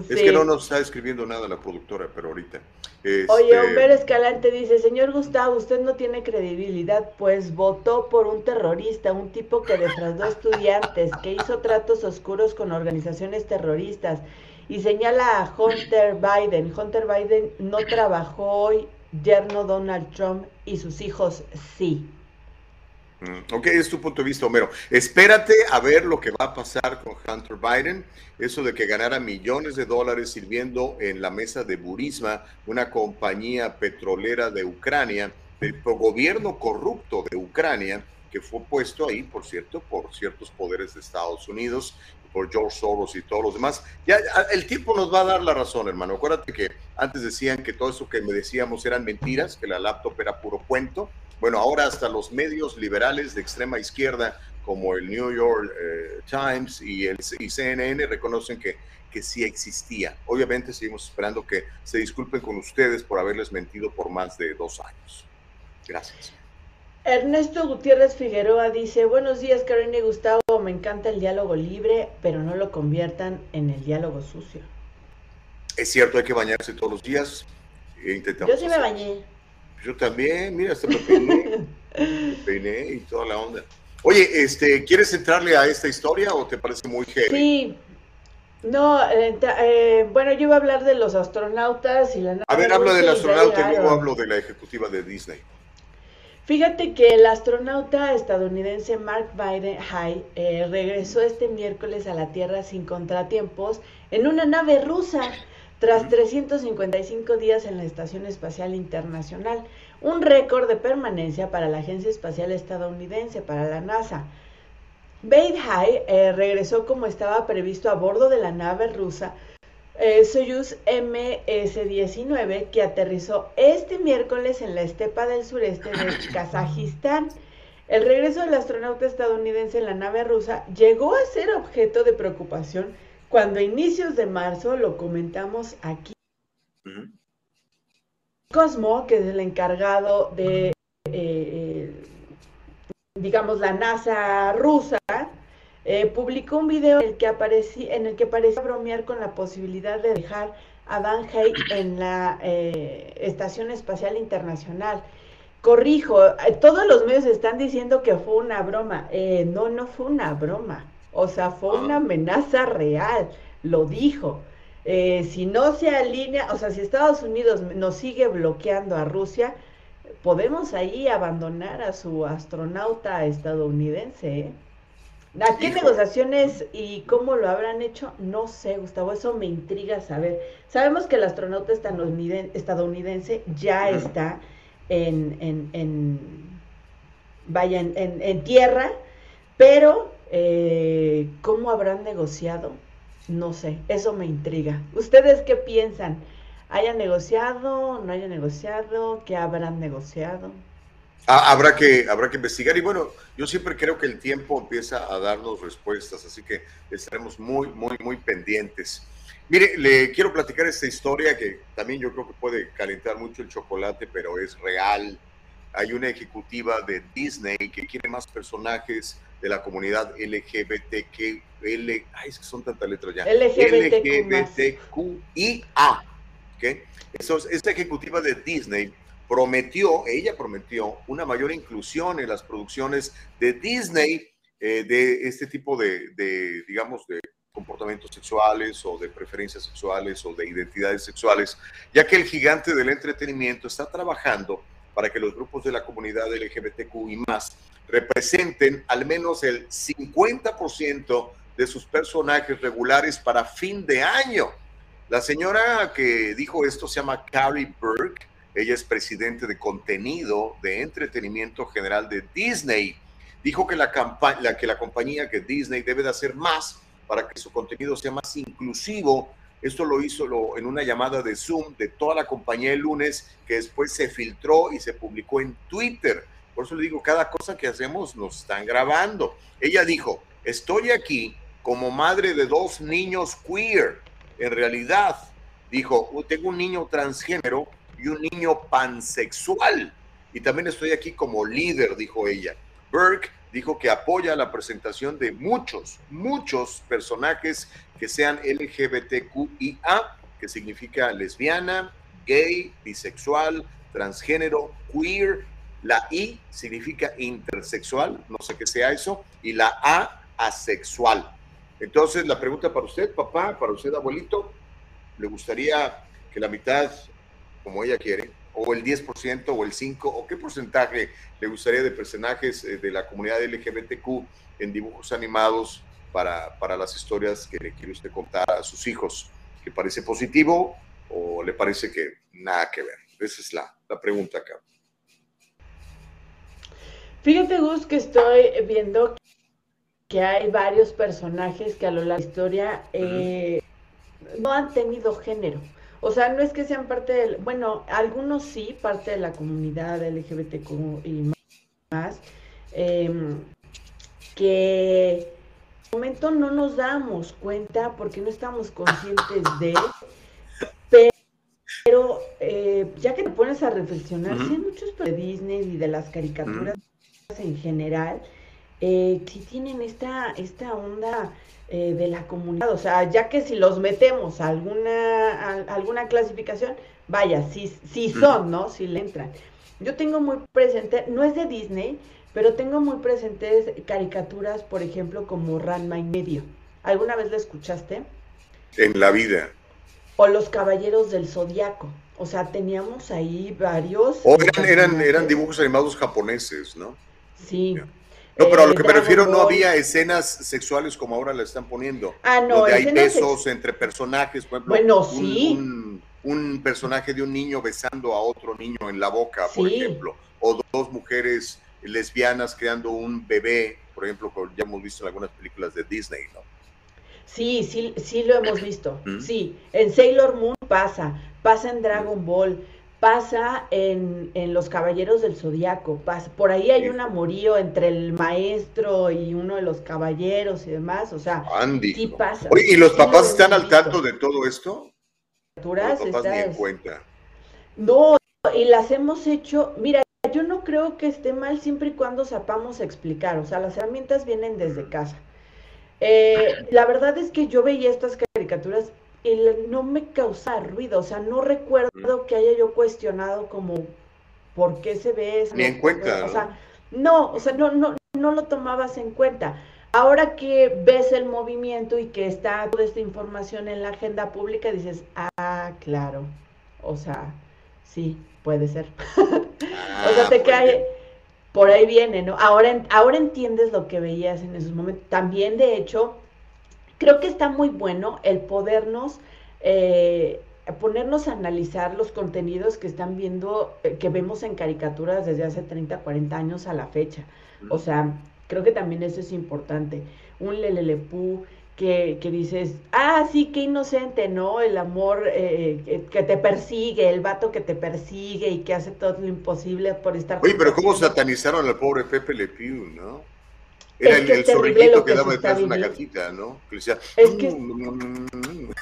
Es que no nos está escribiendo nada la productora, pero ahorita. Este, Oye, Humber Escalante dice, señor Gustavo, usted no tiene credibilidad, pues votó por un terrorista, un tipo que defraudó estudiantes, que hizo tratos oscuros con organizaciones terroristas y señala a Hunter Biden. Hunter Biden no trabajó hoy, yerno Donald Trump y sus hijos sí. Mm, Ok, es tu punto de vista, Homero. Espérate a ver lo que va a pasar con Hunter Biden. Eso de que ganara millones de dólares sirviendo en la mesa de Burisma, una compañía petrolera de Ucrania, del gobierno corrupto de Ucrania, que fue puesto ahí, por cierto, por ciertos poderes de Estados Unidos, por George Soros y todos los demás. Ya, el tiempo nos va a dar la razón, hermano. Acuérdate que antes decían que todo eso que me decíamos eran mentiras, que la laptop era puro cuento. Bueno, ahora hasta los medios liberales de extrema izquierda, como el New York eh, Times y el y CNN, reconocen que, que sí existía. Obviamente seguimos esperando que se disculpen con ustedes por haberles mentido por más de dos años. Gracias. Ernesto Gutiérrez Figueroa dice, buenos días Karen y Gustavo, me encanta el diálogo libre, pero no lo conviertan en el diálogo sucio. Es cierto, hay que bañarse todos los días. e intentamos Yo sí me bañé. Yo también, mira, hasta me peiné, me peiné y toda la onda. Oye, este, ¿quieres entrarle a esta historia o te parece muy heavy? Sí, no, eh, eh, bueno, yo iba a hablar de los astronautas y la nave A ver, habla del astronauta y luego hablo de la ejecutiva de Disney. Fíjate que el astronauta estadounidense Mark Biden High eh, regresó este miércoles a la Tierra sin contratiempos en una nave rusa tras 355 días en la Estación Espacial Internacional, un récord de permanencia para la Agencia Espacial Estadounidense, para la NASA. High eh, regresó como estaba previsto a bordo de la nave rusa eh, Soyuz MS-19 que aterrizó este miércoles en la estepa del sureste de Kazajistán. El regreso del astronauta estadounidense en la nave rusa llegó a ser objeto de preocupación cuando a inicios de marzo, lo comentamos aquí. Cosmo, que es el encargado de, eh, digamos, la NASA rusa, eh, publicó un video en el que aparecía, en el que parecía bromear con la posibilidad de dejar a Van Hey en la eh, Estación Espacial Internacional. Corrijo, eh, todos los medios están diciendo que fue una broma. Eh, no, no fue una broma. O sea, fue una amenaza real. Lo dijo. Eh, si no se alinea, o sea, si Estados Unidos nos sigue bloqueando a Rusia, podemos ahí abandonar a su astronauta estadounidense. ¿eh? ¿A qué Hijo. negociaciones y cómo lo habrán hecho? No sé, Gustavo, eso me intriga saber. Sabemos que el astronauta estadouniden- estadounidense ya está en, en, en- vaya, en- en tierra, pero eh, ¿cómo habrán negociado? No sé, eso me intriga. ¿Ustedes qué piensan? ¿Haya negociado? ¿No haya negociado? ¿Qué habrán negociado? Ah, habrá, que, habrá que investigar y bueno, yo siempre creo que el tiempo empieza a darnos respuestas, así que estaremos muy, muy, muy pendientes. Mire, le quiero platicar esta historia que también yo creo que puede calentar mucho el chocolate, pero es real. Hay una ejecutiva de Disney que quiere más personajes de la comunidad LGBTQ, L, ay, es que son tantas letras ya. LGBTQIA. ¿okay? esta ejecutiva de Disney prometió, ella prometió una mayor inclusión en las producciones de Disney eh, de este tipo de, de, digamos, de comportamientos sexuales o de preferencias sexuales o de identidades sexuales, ya que el gigante del entretenimiento está trabajando para que los grupos de la comunidad LGBTQ y más representen al menos el 50% de sus personajes regulares para fin de año. La señora que dijo esto se llama Carrie Burke ella es presidente de contenido de entretenimiento general de Disney. Dijo que la, que la compañía, que Disney, debe de hacer más para que su contenido sea más inclusivo. Esto lo hizo en una llamada de Zoom de toda la compañía el lunes, que después se filtró y se publicó en Twitter. Por eso le digo, cada cosa que hacemos nos están grabando. Ella dijo, estoy aquí como madre de dos niños queer. En realidad, dijo, tengo un niño transgénero y un niño pansexual. Y también estoy aquí como líder, dijo ella. Burke dijo que apoya la presentación de muchos, muchos personajes que sean LGBTQIA, que significa lesbiana, gay, bisexual, transgénero, queer. La I significa intersexual, no sé qué sea eso, y la A, asexual. Entonces, la pregunta para usted, papá, para usted, abuelito, ¿le gustaría que la mitad como ella quiere, o el 10% o el 5%, o qué porcentaje le gustaría de personajes eh, de la comunidad LGBTQ en dibujos animados para, para las historias que le quiere usted contar a sus hijos. ¿Le parece positivo o le parece que nada que ver? Esa es la, la pregunta acá. Fíjate, Gus, que estoy viendo que hay varios personajes que a lo largo de la historia eh, no han tenido género. O sea, no es que sean parte del, bueno, algunos sí, parte de la comunidad LGBTQ y más, em, que en momento no nos damos cuenta porque no estamos conscientes de, pero eh, ya que te pones a reflexionar, sí hay muchos de Disney y de las caricaturas en general, eh, sí tienen esta, esta onda eh, de la comunidad. O sea, ya que si los metemos a alguna, alguna clasificación, vaya, si sí son, ¿no? Si le entran. Yo tengo muy presente, no es de Disney, pero tengo muy presentes caricaturas, por ejemplo, como Ranma y medio. ¿Alguna vez la escuchaste? En la vida. O Los Caballeros del Zodiaco. O sea, teníamos ahí varios. O eran, eran, eran dibujos animados japoneses, ¿no? Sí. No, pero a lo que me refiero no había escenas sexuales como ahora la están poniendo. Ah, no. Donde hay besos entre personajes, por ejemplo. Bueno, un, sí. Un, personaje de un niño besando a otro niño en la boca, por ejemplo. O dos mujeres lesbianas creando un bebé, por ejemplo, ya hemos visto en algunas películas de Disney, ¿no? Sí, sí, sí lo hemos visto. Sí, en Sailor Moon pasa, pasa en Dragon Ball pasa en, en, Los Caballeros del Zodiaco, pasa, por ahí hay un amorío entre el maestro y uno de los caballeros y demás, o sea, Andy, sí pasa. Oye, ¿y los papás están al tanto de todo esto? Los papás ni en cuenta. No, y las hemos hecho, mira, yo no creo que esté mal siempre y cuando sepamos explicar, o sea, las herramientas vienen desde casa. Eh, la verdad es que yo veía estas caricaturas el, no me causa ruido, o sea, no recuerdo que haya yo cuestionado como por qué se ve eso. Ni en cuenta. O sea, no, o sea, no, no, no lo tomabas en cuenta. Ahora que ves el movimiento y que está toda esta información en la agenda pública, dices, ah, claro, o sea, sí, puede ser. o sea, te cae, por ahí viene, ¿no? Ahora, ahora entiendes lo que veías en esos momentos. También, de hecho, creo que está muy bueno el podernos, eh, ponernos a analizar los contenidos que están viendo, eh, que vemos en caricaturas desde hace 30, 40 años a la fecha. O sea, creo que también eso es importante. Un Lelelepú que, que dices, ah, sí, qué inocente, ¿no? El amor eh, que, que te persigue, el vato que te persigue y que hace todo lo imposible por estar... Oye, pero cómo satanizaron al pobre Pepe Le Pew, ¿no? Era Es el, que el es terrible zorrillito lo que que daba detrás de una gatita, ¿no? Que decía, Es que- "Mm, mm".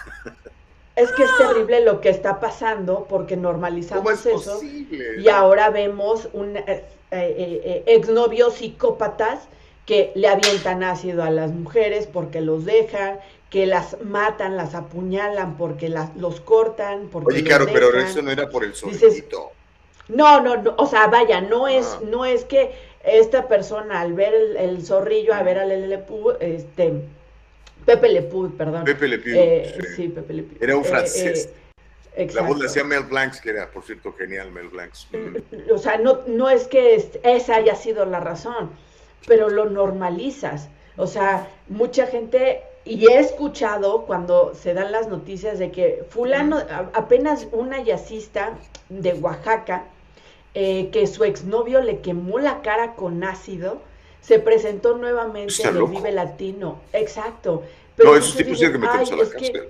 Es que es terrible lo que está pasando porque ¿cómo normalizamos es eso posible? y ahora vemos un eh, eh, eh, exnovios psicópatas que le avientan ácido a las mujeres porque los dejan, que las matan, las apuñalan porque las, los cortan, porque Oye, claro, pero eso no era por el Dices, zorrillito. No, no, no, o sea, vaya, no es, Ah. no es que esta persona al ver el, el zorrillo, a ver al Lele Lepú, este, Pepe Lepú, perdón. Pepe Le Pew. Eh, sí. sí, Pepe Le Pew. Era un Eh, francés. eh, La voz la hacía Mel Blancs, que era, por cierto, genial Mel Blancs. Mm. O sea, no, no es que es- esa haya sido la razón, pero lo normalizas. O sea, mucha gente, y he escuchado cuando se dan las noticias de que fulano, apenas una yacista de Oaxaca, eh, que su exnovio le quemó la cara con ácido, se presentó nuevamente Está en el. Vive Latino. Exacto. No, entonces esos tipos tienen que meterse a "Ay, la es que- cárcel.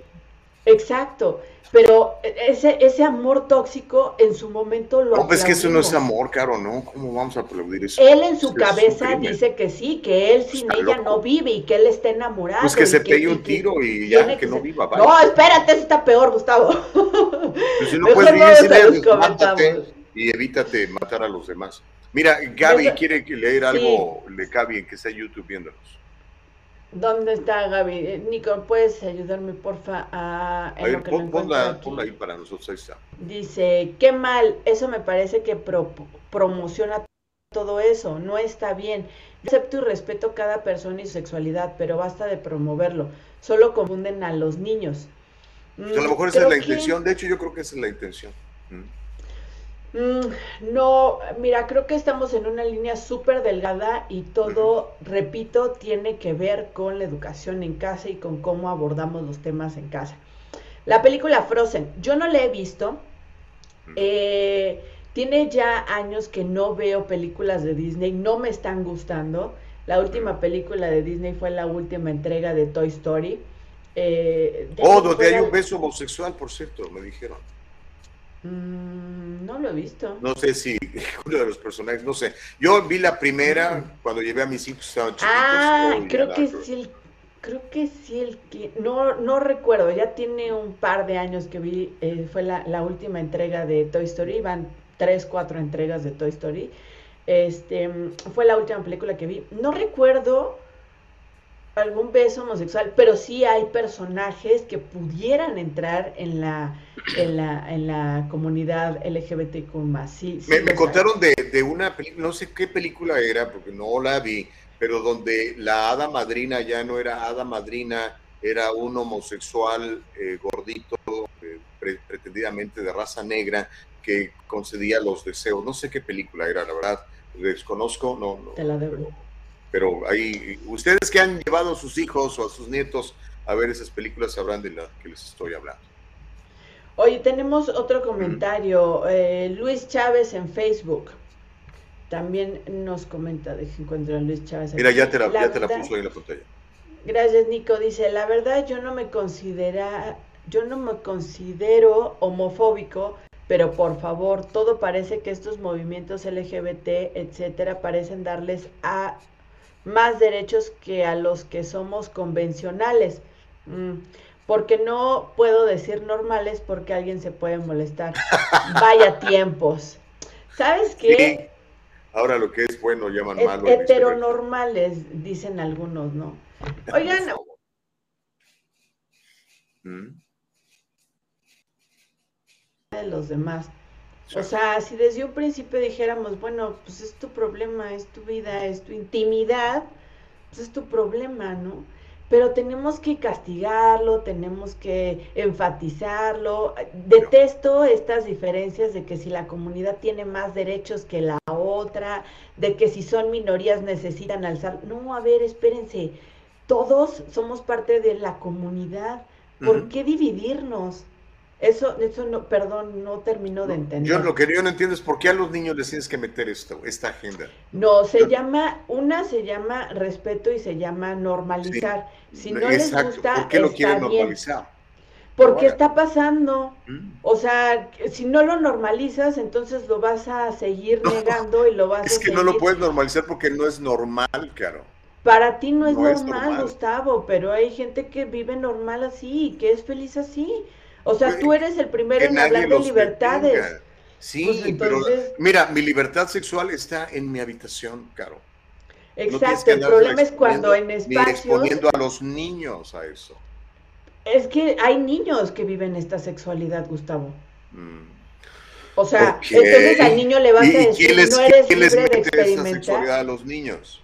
Exacto, pero ese, ese amor tóxico en su momento lo No, pues es que eso no es aplaudimos. amor, caro, ¿no? ¿Cómo vamos a aplaudir eso? Él en su Es que es un cabeza dice que sí, que él sin Está ella loco. no vive y que él está enamorado. Pues que se pegue y un que tiro y ya, tiene que no ser- viva. No, espérate, eso está peor, Gustavo. Pues si no Mejor puedes vivir sin a y evítate matar a los demás. Mira, Gaby Eso- quiere leer Sí. algo de Gaby en que está YouTube viéndonos. ¿Dónde está Gaby? Eh, Nico, ¿puedes ayudarme, porfa, a... A ver, pon- ponla, ahí para nosotros, ahí está. Dice, qué mal, eso me parece que pro- promociona todo eso, no está bien. Yo acepto y respeto cada persona y su sexualidad, pero basta de promoverlo. Solo confunden a los niños. Pues a lo Mm, mejor esa es la que- intención. De hecho, yo creo que esa es la intención. Mm. Mm, no, mira, creo que estamos en una línea súper delgada y todo, repito, tiene que ver con la educación en casa y con cómo abordamos los temas en casa. La película Frozen, yo no la he visto. eh, tiene ya años que no veo películas de Disney, no me están gustando. La última película de Disney fue la última entrega de Toy Story. Eh, Oh, donde hay un beso homosexual, por cierto, me dijeron. Mm, no lo he visto. No sé si uno de los personajes, no sé. Yo vi la primera cuando llevé a mis hijos, estaban chiquitos. Ah, oh, creo que sí el, creo que sí el que, no, no recuerdo, ya tiene un par de años que vi, eh, fue la, la última entrega de Toy Story, van tres, cuatro entregas de Toy Story, este, mm, fue la última película que vi, no recuerdo algún beso homosexual, pero sí hay personajes que pudieran entrar en la, en la, en la comunidad LGBTQ+, sí, sí Me, contaron de, de una película, no sé qué película era, porque no la vi, pero donde la hada madrina ya no era hada madrina, era un homosexual eh, gordito, eh, pre- pretendidamente de raza negra, que concedía los deseos. No sé qué película era, la verdad, desconozco, no, no, Te la debo. pero ahí, ustedes que han llevado a sus hijos o a sus nietos a ver esas películas sabrán de la que les estoy hablando. Oye, tenemos otro comentario. eh, Luis Chávez en Facebook. También nos comenta, deje encuentro a Luis Chávez. Mira, aquí. ya te la, ya te la puso ahí en la pantalla. Gracias, Nico. Dice, la verdad yo no me considera, yo no me considero homofóbico, pero por favor, todo parece que estos movimientos LGBT, etcétera, parecen darles a más derechos que a los que somos convencionales. Mm, porque no puedo decir normales porque alguien se puede molestar. Vaya tiempos. ¿Sabes qué? Sí. Ahora lo que es bueno llaman malo. heteronormales, dicen algunos, ¿no? Oigan. Mm. de los demás. Sí. O sea, si desde un principio dijéramos, bueno, pues es tu problema, es tu vida, es tu intimidad, pues es tu problema, ¿no? Pero tenemos que castigarlo, tenemos que enfatizarlo. Detesto estas diferencias de que si la comunidad tiene más derechos que la otra, de que si son minorías necesitan alzar. No, a ver, espérense. Todos somos parte de la comunidad. ¿Por qué dividirnos? Eso, eso no, perdón, no termino de entender. Yo lo que yo no entiendo es por qué a los niños les tienes que meter esto, esta agenda. No, se llama, una se llama respeto y se llama normalizar. Si no les Exacto. gusta, ¿Por qué lo quieren bien. normalizar? Porque Ahora. está pasando. Mm. O sea, si no lo normalizas, entonces lo vas a seguir negando y lo vas a Es que seguir. no lo puedes normalizar porque no es normal, Caro. Para ti no es, No es normal, normal. Gustavo, pero hay gente que vive normal así y que es feliz así. O sea, tú eres el primero en hablar de libertades. detenga. Sí, Pues entonces- pero mira, mi libertad sexual está en mi habitación, Caro. Exacto, el problema es cuando en espacios exponiendo a los niños a eso. es que hay niños que viven esta sexualidad, Gustavo. Mm. O sea, entonces al niño le vas ¿Y- a decir, quién les, no eres quién les libre de mete esa experimentar. sexualidad a los niños?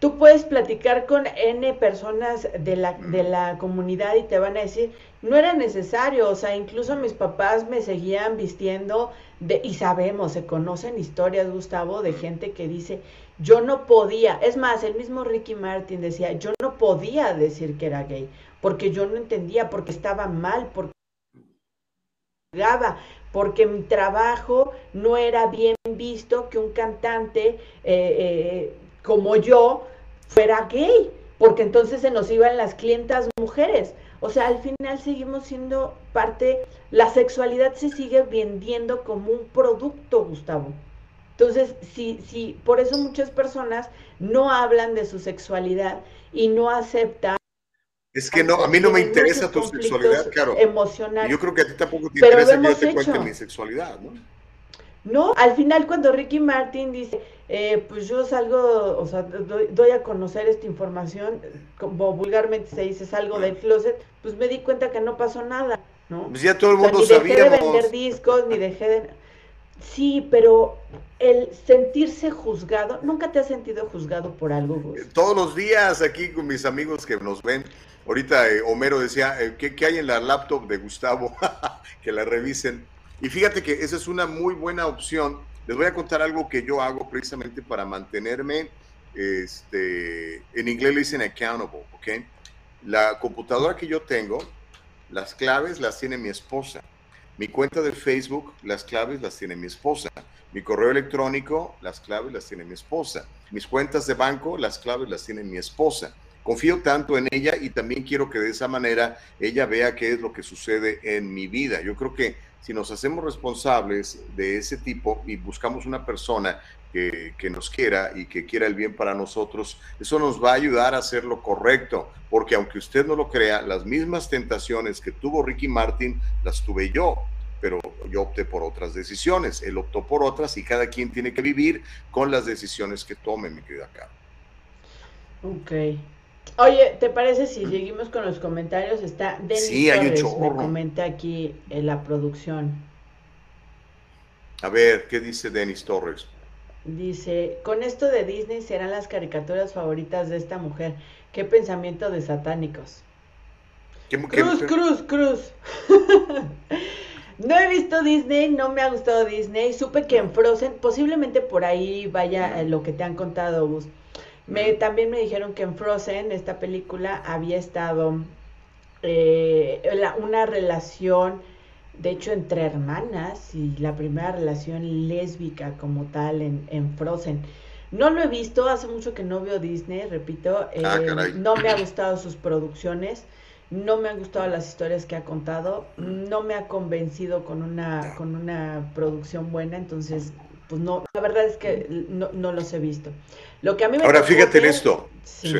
Tú puedes platicar con N personas de la, de la comunidad y te van a decir, no era necesario, o sea, incluso mis papás me seguían vistiendo de, y sabemos, se conocen historias, Gustavo, de gente que dice, yo no podía, es más, el mismo Ricky Martin decía, yo no podía decir que era gay, porque yo no entendía, porque estaba mal, porque porque mi trabajo no era bien visto que un cantante eh, eh, como yo fuera gay, porque entonces se nos iban las clientas mujeres. O sea, al final seguimos siendo parte, la sexualidad se sigue vendiendo como un producto, Gustavo. Entonces, sí, sí, por eso muchas personas no hablan de su sexualidad y no aceptan. Es que no, a mí no me interesa tu sexualidad, Caro. Emocionales. Yo creo que a ti tampoco te Pero interesa que yo te cuente mi sexualidad, ¿no? No, al final cuando Ricky Martin dice, eh, pues yo salgo, o sea, doy, doy a conocer esta información, como vulgarmente se dice, salgo del closet, pues me di cuenta que no pasó nada, ¿no? Pues ya todo el O sea, mundo ni dejé de vender discos, ni dejé de... Sí, pero el sentirse juzgado, ¿nunca te has sentido juzgado por algo, Gus? Todos los días aquí con mis amigos que nos ven. Ahorita eh, Homero decía, eh, ¿qué, qué hay en la laptop de Gustavo? que la revisen. Y fíjate que esa es una muy buena opción. Les voy a contar algo que yo hago precisamente para mantenerme, este, en inglés le dicen accountable, ¿ok? La computadora que yo tengo, las claves las tiene mi esposa. Mi cuenta de Facebook, las claves las tiene mi esposa. Mi correo electrónico, las claves las tiene mi esposa. Mis cuentas de banco, las claves las tiene mi esposa. Confío tanto en ella y también quiero que de esa manera ella vea qué es lo que sucede en mi vida. Yo creo que si nos hacemos responsables de ese tipo y buscamos una persona que, que, nos quiera y que quiera el bien para nosotros, eso nos va a ayudar a hacer lo correcto, porque aunque usted no lo crea, las mismas tentaciones que tuvo Ricky Martin las tuve yo, pero yo opté por otras decisiones, él optó por otras y cada quien tiene que vivir con las decisiones que tome, mi querida Caro. Ok. Oye, ¿te parece si seguimos con los comentarios? Está Denis Sí, hay un Torres, me comenta aquí en la producción. A ver, ¿qué dice Denis Torres? Dice, con esto de Disney serán las caricaturas favoritas de esta mujer. Qué pensamiento de satánicos. ¿Qué, qué- Cruz, cruz, cruz. no he visto Disney, no me ha gustado Disney. Supe que en Frozen, posiblemente por ahí vaya eh, lo que te han contado, Gus. Me, también me dijeron que en Frozen, esta película, había estado eh, la- una relación, de hecho, entre hermanas y la primera relación lésbica como tal en, en Frozen. No lo he visto, hace mucho que no veo Disney, repito, Ah, eh, no me ha gustado sus producciones, no me han gustado las historias que ha contado, no me ha convencido con una, con una producción buena, entonces, pues no, la verdad es que no, no los he visto. Lo que a mí me Ahora fíjate en esto. Sí. Sí.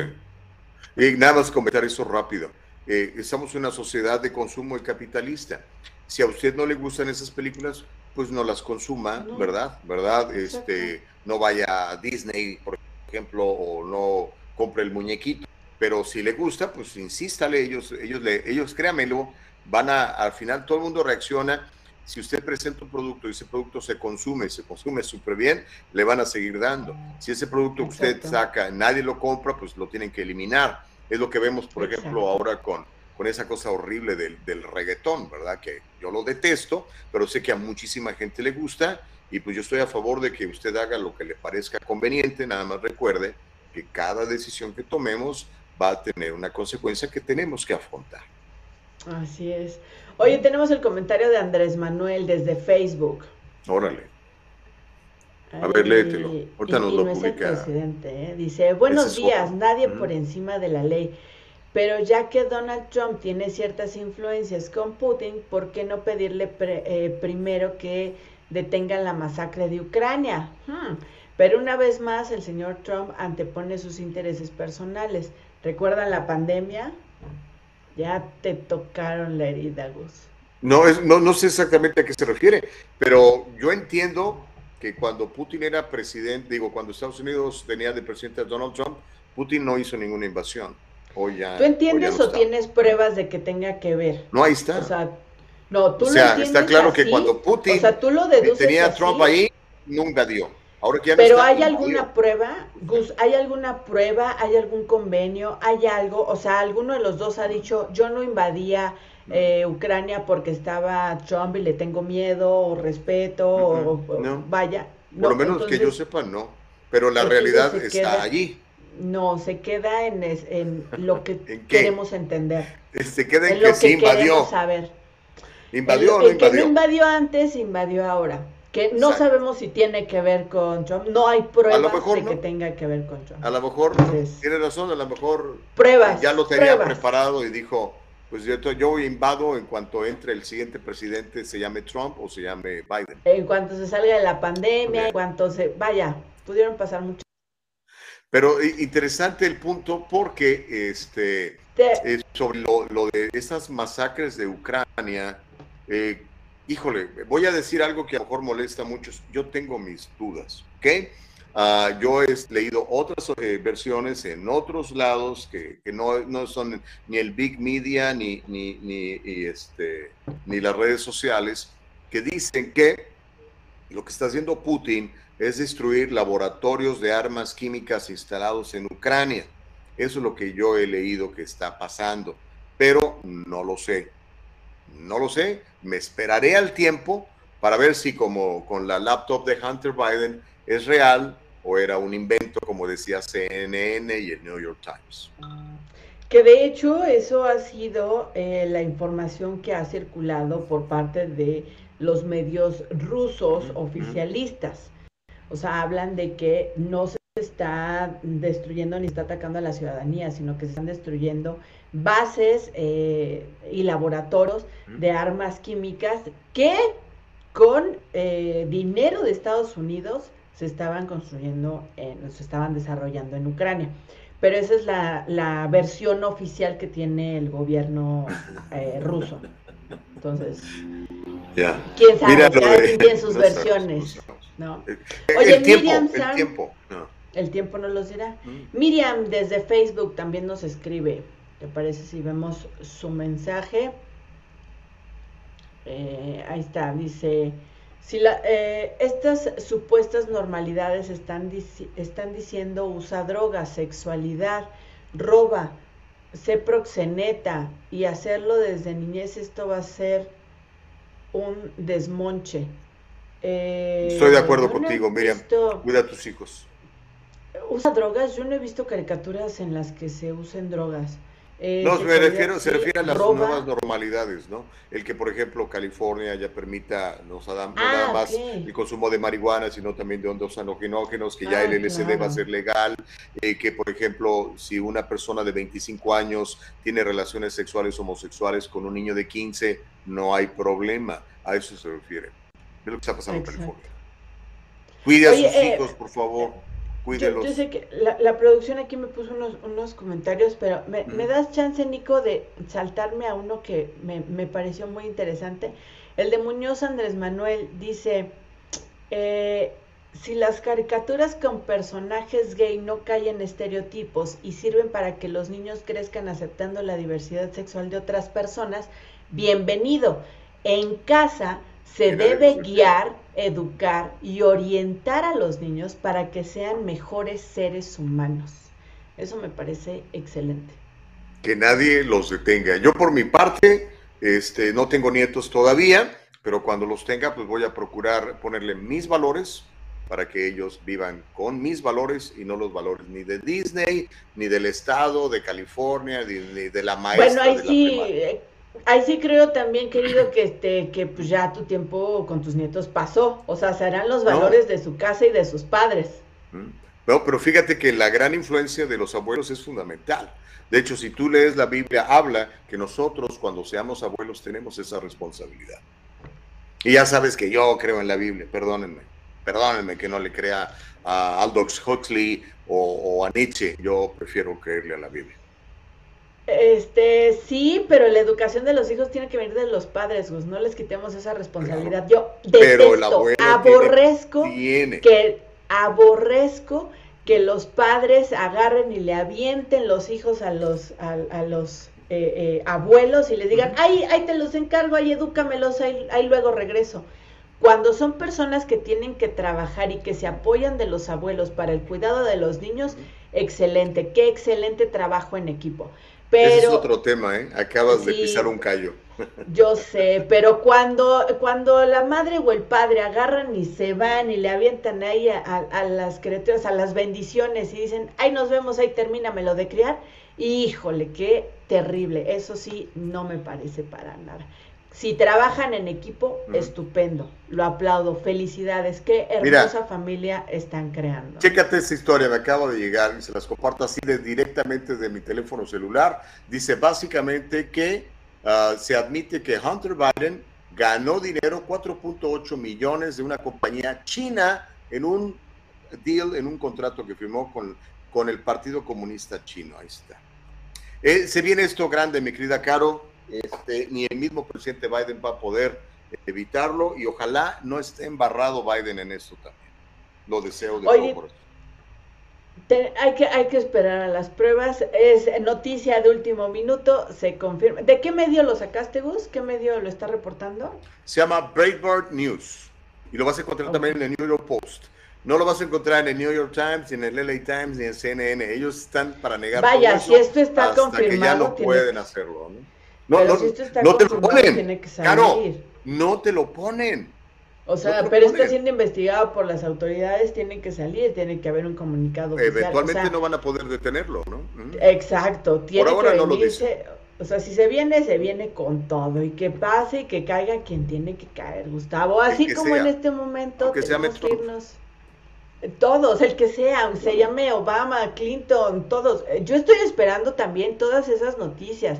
Y nada más comentar eso rápido. Eh, estamos en una sociedad de consumo y capitalista. Si a usted no le gustan esas películas, pues no las consuma, No. ¿verdad? ¿Verdad? Este, no vaya a Disney, por ejemplo, o no compre el muñequito. Pero si le gusta, pues insístale, ellos, ellos, le, ellos créamelo, van a, al final todo el mundo reacciona. Si usted presenta un producto y ese producto se consume, se consume súper bien, le van a seguir dando. Si ese producto que usted saca, nadie lo compra, pues lo tienen que eliminar. Es lo que vemos, por Exacto. ejemplo, ahora con, con esa cosa horrible del, del reggaetón, ¿verdad? Que yo lo detesto, pero sé que a muchísima gente le gusta y pues yo estoy a favor de que usted haga lo que le parezca conveniente, nada más recuerde que cada decisión que tomemos va a tener una consecuencia que tenemos que afrontar. Así es. Oye, tenemos el comentario de Andrés Manuel desde Facebook. Órale. A ver, léetelo. Ahorita y, nos y lo no es el presidente, ¿eh? Dice, buenos días, otro. nadie por encima de la ley. Pero ya que Donald Trump tiene ciertas influencias con Putin, ¿por qué no pedirle pre- eh, primero que detengan la masacre de Ucrania? Hmm. Pero una vez más, el señor Trump antepone sus intereses personales. ¿Recuerdan la pandemia? Ya te tocaron la herida, Gus. No, es, no, no sé exactamente a qué se refiere, pero yo entiendo que cuando Putin era presidente, digo, cuando Estados Unidos tenía de presidente a Donald Trump, Putin no hizo ninguna invasión. Hoy ya, ¿Tú entiendes no o tienes pruebas de que tenga que ver? No, ahí está. O sea, no, tú O sea, está claro que cuando Putin o sea, tú lo Eh, tenía a Trump ahí, no invadió. Ahora que ya no Pero está, hay invadió. alguna prueba, Gus, hay alguna prueba, hay algún convenio, hay algo, o sea, alguno de los dos ha dicho, yo no invadía eh, Ucrania porque estaba Trump y le tengo miedo o respeto o, o- no. vaya. Por No, lo menos que yo entonces, sepa, no. Pero la entonces realidad se está queda- allí. No, se queda en, es- en lo que queremos entender, Se queda en en que lo que invadió. queremos saber. ¿Invadió o el, no el que no invadió? invadió antes, invadió ahora. Que no Exacto. sabemos si tiene que ver con Trump. No hay pruebas mejor de no. que tenga que ver con Trump. A lo mejor, Entonces- tiene razón, a lo mejor Pruebas. ya lo tenía pruebas. preparado y dijo, pues yo, yo invado en cuanto entre el siguiente presidente, se llame Trump o se llame Biden. En cuanto se salga de la pandemia, Bien. en cuanto se. Vaya, pudieron pasar mucho. Pero i- interesante el punto porque este, Te- eh, sobre lo, lo de estas masacres de Ucrania, eh, híjole, voy a decir algo que a lo mejor molesta a muchos. Yo tengo mis dudas, ¿ok? Ah, yo he leído otras eh, versiones en otros lados que, no, no son ni el big media ni, ni, ni, este, ni las redes sociales que dicen que lo que está haciendo Putin es destruir laboratorios de armas químicas instalados en Ucrania. Eso es lo que yo he leído que está pasando, pero no lo sé. No lo sé. Me esperaré al tiempo para ver si como con la laptop de Hunter Biden es real o era un invento, como decía CNN y el New York Times. Que de hecho eso ha sido eh, la información que ha circulado por parte de los medios rusos oficialistas. O sea, hablan de que no se está destruyendo ni está atacando a la ciudadanía, sino que se están destruyendo bases eh, y laboratorios de armas químicas que con eh, dinero de Estados Unidos se estaban construyendo, en- se estaban desarrollando en Ucrania. Pero esa es la, la versión oficial que tiene el gobierno eh, ruso. Entonces, Ya. quién sabe, Mira lo cada de- quien tiene sus no versiones, no sabemos. ¿no? Oye, el tiempo, Miriam el Sam- tiempo. no. El tiempo nos los dirá. Mm. Miriam desde Facebook también nos escribe. ¿Te parece si vemos su mensaje? Eh, ahí está, dice, si la, eh, estas supuestas normalidades están, dici- están diciendo usa drogas, sexualidad, roba, sé proxeneta y hacerlo desde niñez, esto va a ser un desmonche. Eh, Estoy de acuerdo no contigo, Miriam. Cuida a tus hijos. ¿Usa drogas? Yo no he visto caricaturas en las que se usen drogas. Eh, No, me refiero, se refiere a las roba. nuevas normalidades, ¿no? El que, por ejemplo, California ya permita no, no Ah, nada más el consumo de marihuana, sino también de hondos alucinógenos, que ya Ah, el LSD va a ser legal, eh, que, por ejemplo, si una persona de 25 años tiene relaciones sexuales homosexuales con un niño de 15, no hay problema. A eso se refiere. Es lo que está pasando Exacto. en California. Cuide a Oye, sus eh, hijos, por favor. Cuídelos. yo sé que la, la producción aquí me puso unos, unos comentarios, pero ¿me, Mm. me das chance, Nico, de saltarme a uno que me, me pareció muy interesante? El de Muñoz Andrés Manuel dice, eh, si las caricaturas con personajes gay no caen en estereotipos y sirven para que los niños crezcan aceptando la diversidad sexual de otras personas, bienvenido. En casa se debe sí. guiar, educar y orientar a los niños para que sean mejores seres humanos. Eso me parece excelente. que nadie los detenga. Yo por mi parte, este, no tengo nietos todavía, pero cuando los tenga, pues voy a procurar ponerle mis valores para que ellos vivan con mis valores y no los valores ni de Disney, ni del estado, de California, ni, de la maestra Bueno, ahí sí, Ahí sí creo también, querido, que este, que pues ya tu tiempo con tus nietos pasó. O sea, serán los valores de su casa y de sus padres. Mm. No, pero fíjate que la gran influencia de los abuelos es fundamental. De hecho, si tú lees la Biblia, habla que nosotros cuando seamos abuelos tenemos esa responsabilidad. Y ya sabes que yo creo en la Biblia, perdónenme, perdónenme que no le crea a Aldous Huxley o, a Nietzsche, yo prefiero creerle a la Biblia. Este, sí, pero la educación de los hijos tiene que venir de los padres, no les quitemos esa responsabilidad. Yo detesto, aborrezco que aborrezco que los padres agarren y le avienten los hijos a los a, los eh, eh, abuelos y les digan, ay, ahí te los encargo, ahí edúcamelos, ahí, ahí luego regreso. Cuando son personas que tienen que trabajar y que se apoyan de los abuelos para el cuidado de los niños, excelente, qué excelente trabajo en equipo. Pero, Ese es otro tema, ¿eh? Acabas de pisar un callo. Yo sé, pero cuando, cuando la madre o el padre agarran y se van y le avientan ahí a, a las criaturas, a las bendiciones y dicen, ay, nos vemos, ahí lo de criar, híjole, qué terrible. Eso sí, no me parece para nada. Si trabajan en equipo, estupendo, lo aplaudo, felicidades, qué hermosa familia están creando. Chécate esta historia, me acabo de llegar y se las comparto así de, directamente de mi teléfono celular. Dice básicamente que ah, se admite que Hunter Biden ganó dinero, 4.8 millones de una compañía china en un deal, en un contrato que firmó con, con el Partido Comunista Chino. Ahí está. Eh, se viene esto grande, mi querida Caro este, ni el mismo presidente Biden va a poder evitarlo y ojalá no esté embarrado Biden en esto también. Lo deseo de todo corazón. hay, que, hay que esperar a las pruebas. Es noticia de último minuto, se confirma. ¿De qué medio lo sacaste, Gus? ¿Qué medio lo está reportando? Se llama Breitbart News y lo vas a encontrar también en el New York Post. No lo vas a encontrar en el New York Times, ni en el LA Times, ni en CNN. Ellos están para negar. Vaya, si esto está hasta confirmado. que ya no pueden hacerlo. ¿no? No, no, no te lo ponen. Claro, no te lo ponen. O sea, pero está siendo investigado por las autoridades, tiene que salir, tiene que haber un comunicado. Eventualmente no van a poder detenerlo, ¿no? Exacto, tiene por ahora que venirse, o sea, si se viene, se viene con todo y que pase y que caiga quien tiene que caer, Gustavo. Así como en este momento que tenemos que irnos. Todos, el que sea, se llame Obama, Clinton, todos. Yo estoy esperando también todas esas noticias.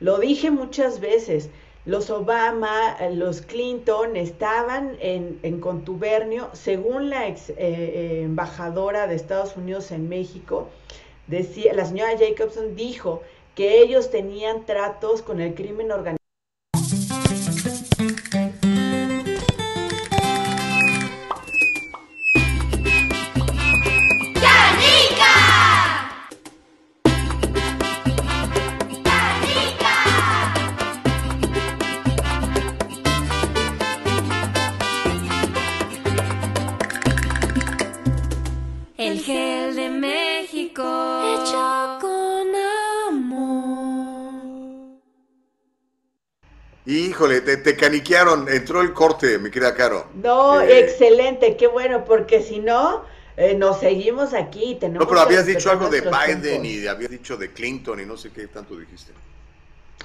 Lo dije muchas veces, los Obama, los Clinton estaban en, contubernio, según la ex, eh, eh, embajadora de Estados Unidos en México, decía, la señora Jacobson dijo que ellos tenían tratos con el crimen organizado Híjole, te, caniquearon, entró el corte, mi querida Caro. No, eh, excelente, qué bueno, porque si no, eh, nos seguimos aquí. Tenemos no, pero habías dicho algo de Biden y habías dicho de Clinton y no sé qué tanto dijiste.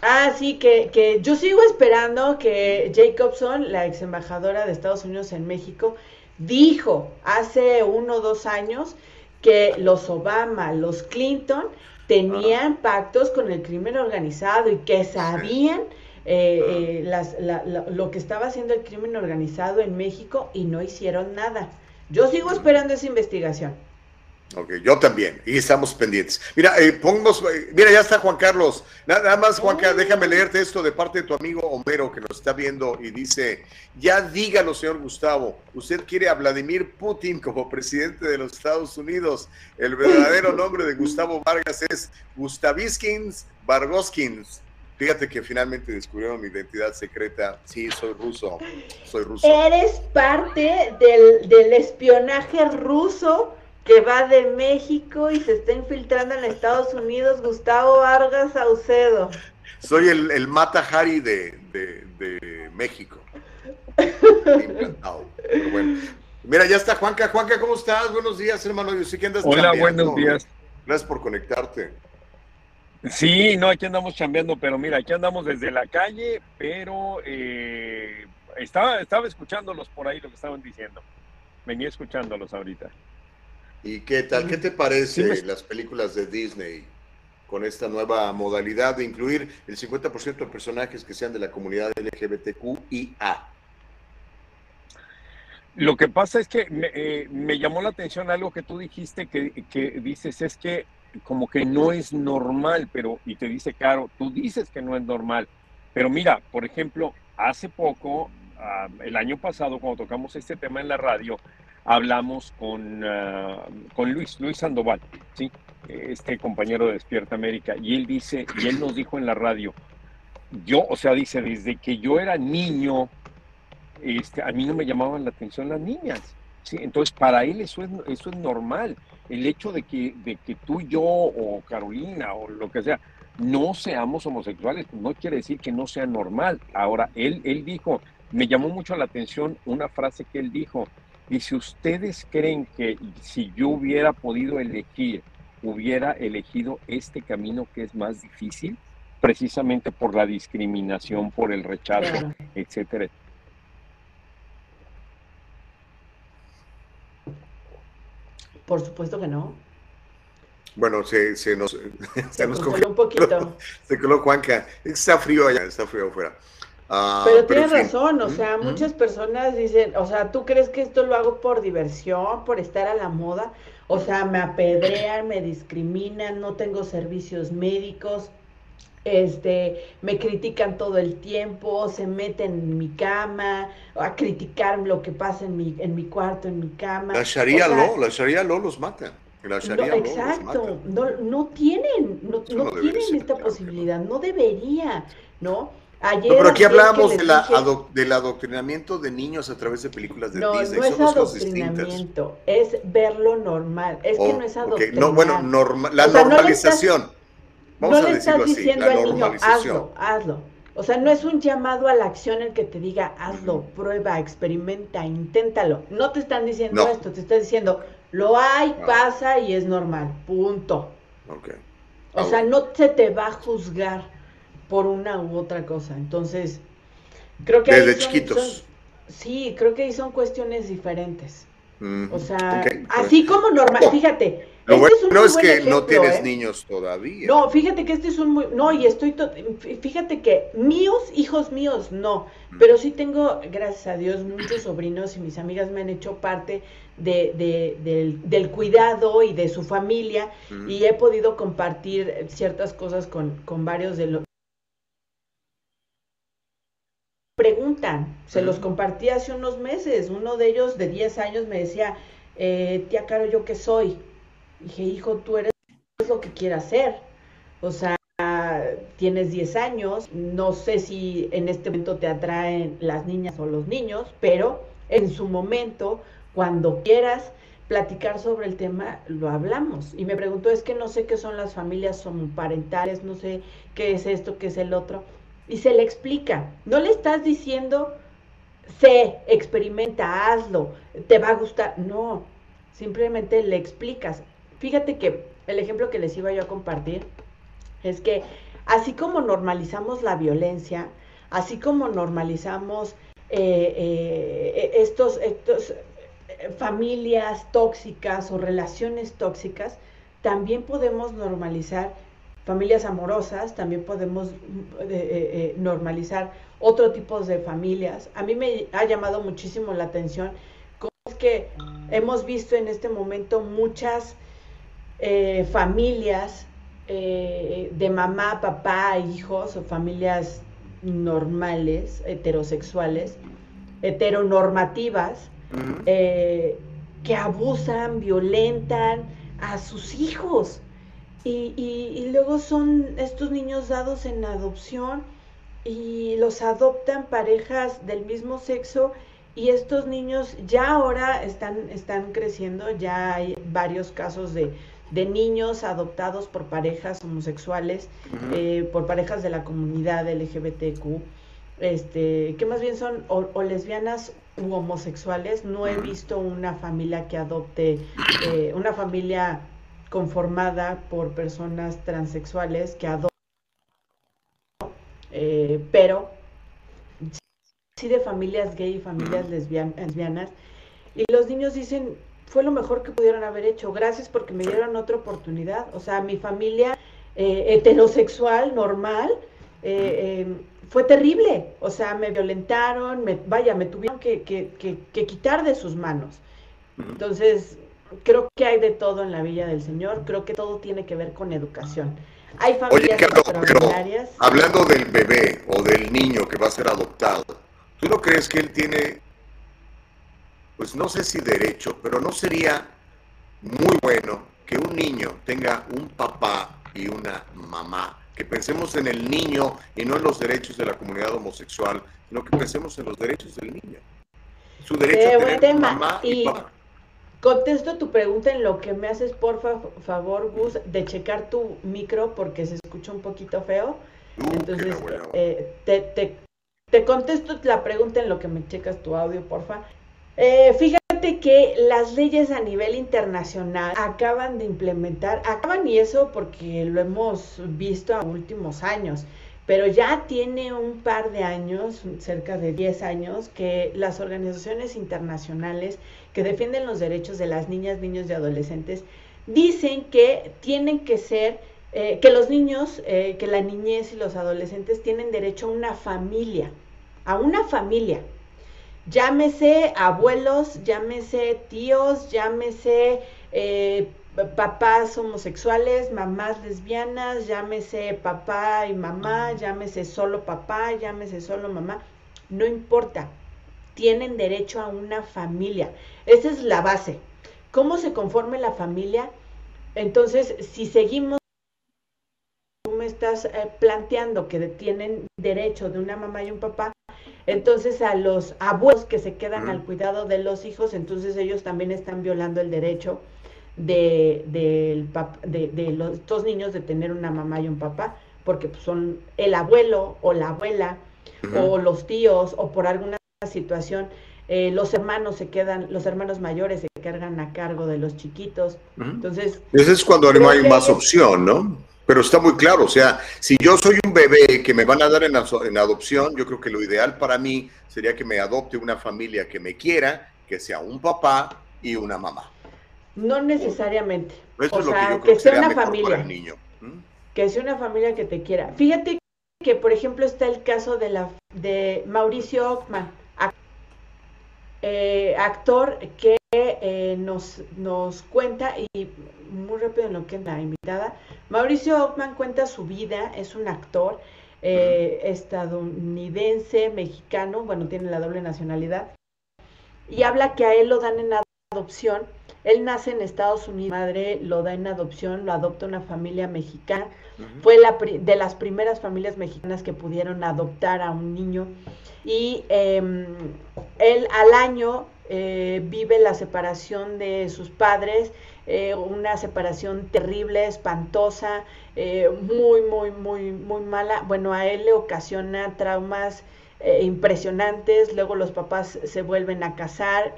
Ah, sí, que, que yo sigo esperando que Jacobson, la ex embajadora de Estados Unidos en México, dijo hace uno o dos años que los Obama, los Clinton, tenían pactos con el crimen organizado y que sabían eh, eh, lo que estaba haciendo el crimen organizado en México y no hicieron nada. Yo sigo esperando esa investigación. Ok, yo también, y estamos pendientes. Mira, eh, pongamos, mira, ya está Juan Carlos. Nada, más, Juan Carlos, déjame leerte esto de parte de tu amigo Homero que nos está viendo y dice, ya dígalo, señor Gustavo, usted quiere a Vladimir Putin como presidente de los Estados Unidos. El verdadero nombre de Gustavo Vargas es Gustaviskins Vargoskins. Fíjate que finalmente descubrieron mi identidad secreta. Sí, soy ruso. Soy ruso. Eres parte del, espionaje ruso que va de México y se está infiltrando en Estados Unidos, Gustavo Vargas Saucedo. Soy el, el Mata Hari de, de, México. Mira, ya está Juanca. Juanca, ¿cómo estás? Buenos días, hermano. Yo sé que andas Hola, buenos días. Gracias por conectarte. Sí, no, aquí andamos chambeando, pero mira, aquí andamos desde la calle, pero eh, estaba, estaba escuchándolos por ahí lo que estaban diciendo. Venía escuchándolos ahorita. ¿Y qué tal? ¿Qué te parece Sí, me- las películas de Disney con esta nueva modalidad de incluir el 50% de personajes que sean de la comunidad LGBTQIA? Lo que pasa es que me, eh, me llamó la atención algo que tú dijiste, que, que dices es que como que no es normal, pero, y te dice, Caro, tú dices que no es normal, pero mira, por ejemplo, hace poco, ah, el año pasado, cuando tocamos este tema en la radio, hablamos con, ah, con Luis, Luis Sandoval, ¿sí? este compañero de Despierta América, y él dice, y él nos dijo en la radio, yo, o sea, dice, desde que yo era niño, este, a mí no me llamaban la atención las niñas. ¿sí? Entonces, para él eso es, eso es normal. El hecho de que, de que tú, yo o Carolina o lo que sea, no seamos homosexuales, no quiere decir que no sea normal. Ahora, él, él dijo, me llamó mucho la atención una frase que él dijo. Dice, ¿ustedes creen que si yo hubiera podido elegir, hubiera elegido este camino que es más difícil? Precisamente por la discriminación, por el rechazo, Claro. etcétera. Por supuesto que no. Bueno, se, se nos, se Se nos congeló un poquito. Se coló Juanca. Está frío allá, está frío afuera. Ah, Pero en tienes fin. razón, o sea, muchas personas dicen, o sea, ¿tú crees que esto lo hago por diversión, por estar a la moda? O sea, me apedrean, me discriminan, no tengo servicios médicos, este, me critican todo el tiempo, se meten en mi cama, a criticar lo que pasa en mi, en mi cuarto, en mi cama. La Sharia O sea, Law, la Sharia Law los mata. La no, Sharia los exacto, mata. no, no tienen, no, no tienen ser, esta claro, posibilidad, no debería, ¿no? Ayer, No, pero aquí hablábamos de la dije- ado- del adoctrinamiento de niños a través de películas de No, Disney. no es Son adoctrinamiento, es verlo normal. Es que Oh, no es adoctrinar. No, bueno, norma- la O sea, no le normalización. Vamos no a le estás así, diciendo al niño, hazlo, hazlo. O sea, no es un llamado a la acción el que te diga, hazlo, prueba, experimenta, inténtalo. No te están diciendo No. esto, te están diciendo, lo hay, Ah. pasa y es normal, punto. Ok. O sea, no se te va a juzgar por una u otra cosa. Entonces, creo que Desde son- chiquitos. son- sí, creo que ahí son cuestiones diferentes. O sea, así como normal, No. fíjate. Lo este bueno es buen que no tienes ¿eh? niños todavía. No, fíjate que este es un muy, no, y estoy, to- fíjate que míos, hijos míos, no, Mm. pero sí tengo, gracias a Dios, muchos sobrinos y mis amigas me han hecho parte de, de- del, del cuidado y de su familia Ujú. y he podido compartir ciertas cosas con, con varios de los... Preguntan, se los Ujú. compartí hace unos meses, uno de ellos de 10 años me decía, eh, tía Caro, ¿yo qué soy? Dije, hijo, tú eres lo que quieras ser. O sea, tienes 10 años, no sé si en este momento te atraen las niñas o los niños, pero en su momento, cuando quieras platicar sobre el tema, lo hablamos. Y me preguntó, es que no sé qué son las familias homoparentales, no sé qué es esto, qué es el otro. Y se le explica. No le estás diciendo, sé, experimenta, hazlo, te va a gustar. No, simplemente le explicas. Fíjate que el ejemplo que les iba yo a compartir es que así como normalizamos la violencia, así como normalizamos eh, eh, estos, estos eh, familias tóxicas o relaciones tóxicas, también podemos normalizar familias amorosas, también podemos eh, eh, normalizar otro tipo de familias. A mí me ha llamado muchísimo la atención cómo es que hemos visto en este momento muchas eh, familias eh, de mamá, papá, hijos o familias normales, heterosexuales, heteronormativas, eh, que abusan, violentan a sus hijos. Y, y- y luego son estos niños dados en adopción y los adoptan parejas del mismo sexo y estos niños ya ahora están, están creciendo, ya hay varios casos de, de niños adoptados por parejas homosexuales, eh, por parejas de la comunidad LGBTQ, este, que más bien son o, o lesbianas u homosexuales. No he visto una familia que adopte, eh, una familia conformada por personas transexuales que adoptan, eh, pero sí de familias gay y familias lesbianas. Y los niños dicen, fue lo mejor que pudieron haber hecho, gracias porque me dieron otra oportunidad. O sea, mi familia eh, heterosexual, normal, eh, em, fue terrible. O sea, me violentaron, me, vaya, me tuvieron que, que quitar de sus manos. Entonces, creo que hay de todo en la Villa del Señor, creo que todo tiene que ver con educación. Hay familias Oye, extraordinarias. hablando del bebé o del niño que va a ser adoptado, ¿tú no crees que él tiene, pues no sé si derecho, pero no sería muy bueno que un niño tenga un papá y una mamá? Que pensemos en el niño y no en los derechos de la comunidad homosexual, sino que pensemos en los derechos del niño. Su derecho a tener mamá y papá. Contesto tu pregunta en lo que me haces, por favor, Gus, de checar tu micro porque se escucha un poquito feo. Uh, Entonces, eh, te, te, contesto la pregunta en lo que me checas tu audio, porfa. Eh, fíjate que las leyes a nivel internacional acaban de implementar, acaban y eso porque lo hemos visto a últimos años, pero ya tiene un par de años, cerca de 10 años, que las organizaciones internacionales que defienden los derechos de las niñas, niños y adolescentes dicen que tienen que ser, eh, que los niños, eh, que la niñez y los adolescentes tienen derecho a una familia, a una familia. Llámese abuelos, llámese tíos, llámese eh, papás homosexuales, mamás lesbianas, llámese papá y mamá, llámese solo papá, llámese solo mamá, no importa, tienen derecho a una familia. Esa es la base. ¿Cómo se conforme la familia? Entonces, si seguimos, tú me estás eh, planteando que tienen derecho de una mamá y un papá, entonces a los abuelos que se quedan al cuidado de los hijos, entonces ellos también están violando el derecho de, de, los, estos niños de tener una mamá y un papá, porque pues, son el abuelo o la abuela o los tíos o por alguna situación eh, los hermanos se quedan, los hermanos mayores se cargan a cargo de los chiquitos. Entonces. Ese es cuando no hay más opción, ¿no? Pero está muy claro, o sea, si yo soy un bebé que me van a dar en, en, adopción, yo creo que lo ideal para mí sería que me adopte una familia que me quiera, que sea un papá y una mamá. No necesariamente. o sea, que, sea una familia. Que sea una familia que te quiera. Fíjate que, por ejemplo, está el caso de, la, de Mauricio Ockman, eh, actor que eh, nos, nos cuenta, y muy rápido en lo que es la invitada, Mauricio Ockman cuenta su vida, es un actor eh, estadounidense, mexicano, bueno, tiene la doble nacionalidad, y habla que a él lo dan en adopción él nace en Estados Unidos, madre lo da en adopción, lo adopta una familia mexicana. Fue la de las primeras familias mexicanas que pudieron adoptar a un niño. Y em, él al año eh, vive la separación de sus padres, eh, una separación terrible, espantosa, eh, muy, muy, muy, muy mala. Bueno, a él le ocasiona traumas impresionantes, luego los papás se vuelven a casar.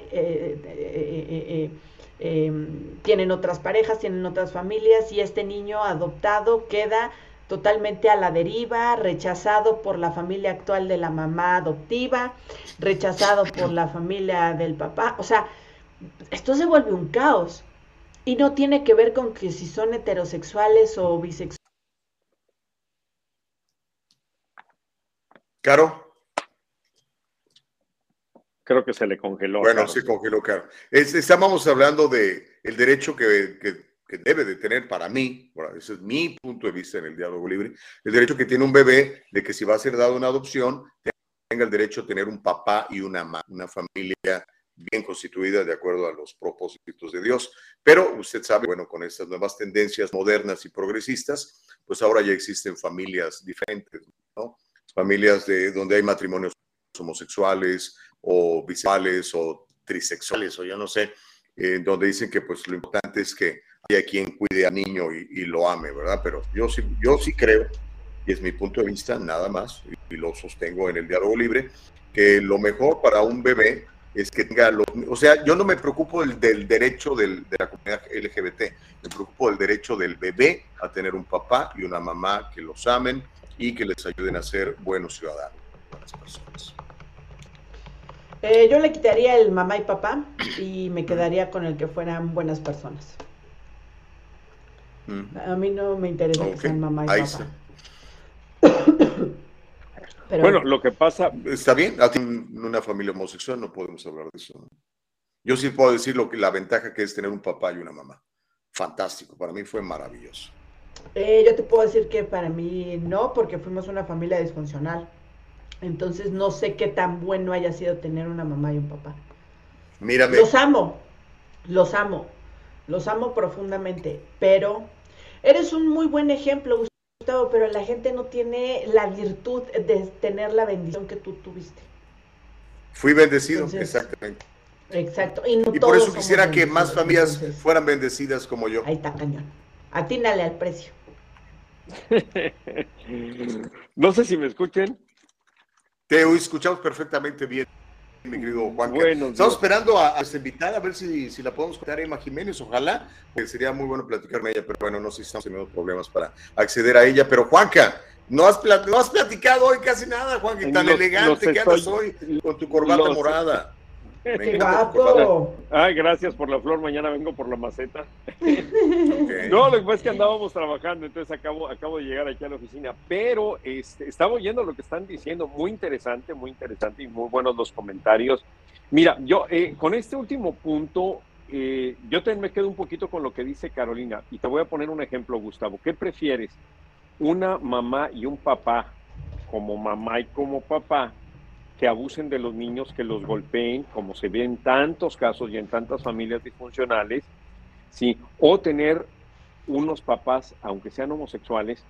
Tienen otras parejas, tienen otras familias y este niño adoptado queda totalmente a la deriva, rechazado por la familia actual de la mamá adoptiva, rechazado por la familia del papá. O sea, esto se vuelve un caos y no tiene que ver con que si son heterosexuales o bisexuales. Caro. Creo que se le congeló. Bueno, se congeló, claro. estábamos hablando de el derecho que, debe de tener para mí, bueno, ese es mi punto de vista en el diálogo libre, el derecho que tiene un bebé de que si va a ser dado una adopción, tenga el derecho a tener un papá y una, una familia bien constituida de acuerdo a los propósitos de Dios. Pero usted sabe, bueno, con estas nuevas tendencias modernas y progresistas, pues ahora ya existen familias diferentes, ¿no? Familias de donde hay matrimonios homosexuales, o bisexuales o trisexuales o yo no sé, eh, donde dicen que pues lo importante es que haya quien cuide al niño y, lo ame, ¿verdad? Pero yo sí, yo sí creo, y es mi punto de vista nada más, y, lo sostengo en el diálogo libre, que lo mejor para un bebé es que tenga los, o sea, yo no me preocupo del, derecho del, de la comunidad LGBT, me preocupo del derecho del bebé a tener un papá y una mamá que los amen y que les ayuden a ser buenos ciudadanos, buenas personas. Eh, yo le quitaría el mamá y papá y me quedaría con el que fueran buenas personas. Mm. A mí no me interesa que Ok, sean mamá y ahí papá. Pero Bueno, lo que pasa, Está bien, a ti en una familia homosexual no podemos hablar de eso. Yo sí puedo decir lo que la ventaja que es tener un papá y una mamá. Fantástico, para mí fue maravilloso. eh, yo te puedo decir que para mí no, porque fuimos una familia disfuncional. Entonces no sé qué tan bueno haya sido tener una mamá y un papá. Mírame, Los amo, los amo, los amo profundamente, pero eres un muy buen ejemplo, Gustavo, pero la gente no tiene la virtud de tener la bendición que tú tuviste. fui bendecido, Entonces, exactamente. Exacto. Y, no Y por eso quisiera que más familias entonces, fueran bendecidas como yo. Ahí está cañón. Atínale al precio. no sé si me escuchen. Te escuchamos perfectamente bien, mi querido Juan. Estamos esperando a, a esta invitada a ver si, si la podemos contar a Emma Jiménez, ojalá, que sería muy bueno platicar con ella, pero bueno, no sé si estamos teniendo problemas para acceder a ella. Pero Juanca, no has, pla- no has platicado hoy casi nada, Juanca, y tan Los- elegante los que andas hoy con tu corbata los- morada. Me ¡Qué encanta tu corbata. guapo! Ay, gracias por la flor. Mañana vengo por la maceta. No, lo que pasa es que andábamos trabajando, entonces acabo, acabo de llegar aquí a la oficina, pero este, estaba oyendo lo que están diciendo, muy interesante, muy interesante y muy buenos los comentarios. Mira, yo eh, con este último punto, eh, yo también me quedo un poquito con lo que dice Carolina y te voy a poner un ejemplo, Gustavo. ¿Qué prefieres? ¿Una mamá y un papá, como mamá y como papá, que abusen de los niños, que los golpeen, como se ve en tantos casos y en tantas familias disfuncionales? ¿sí? O tener unos papás, aunque sean homosexuales,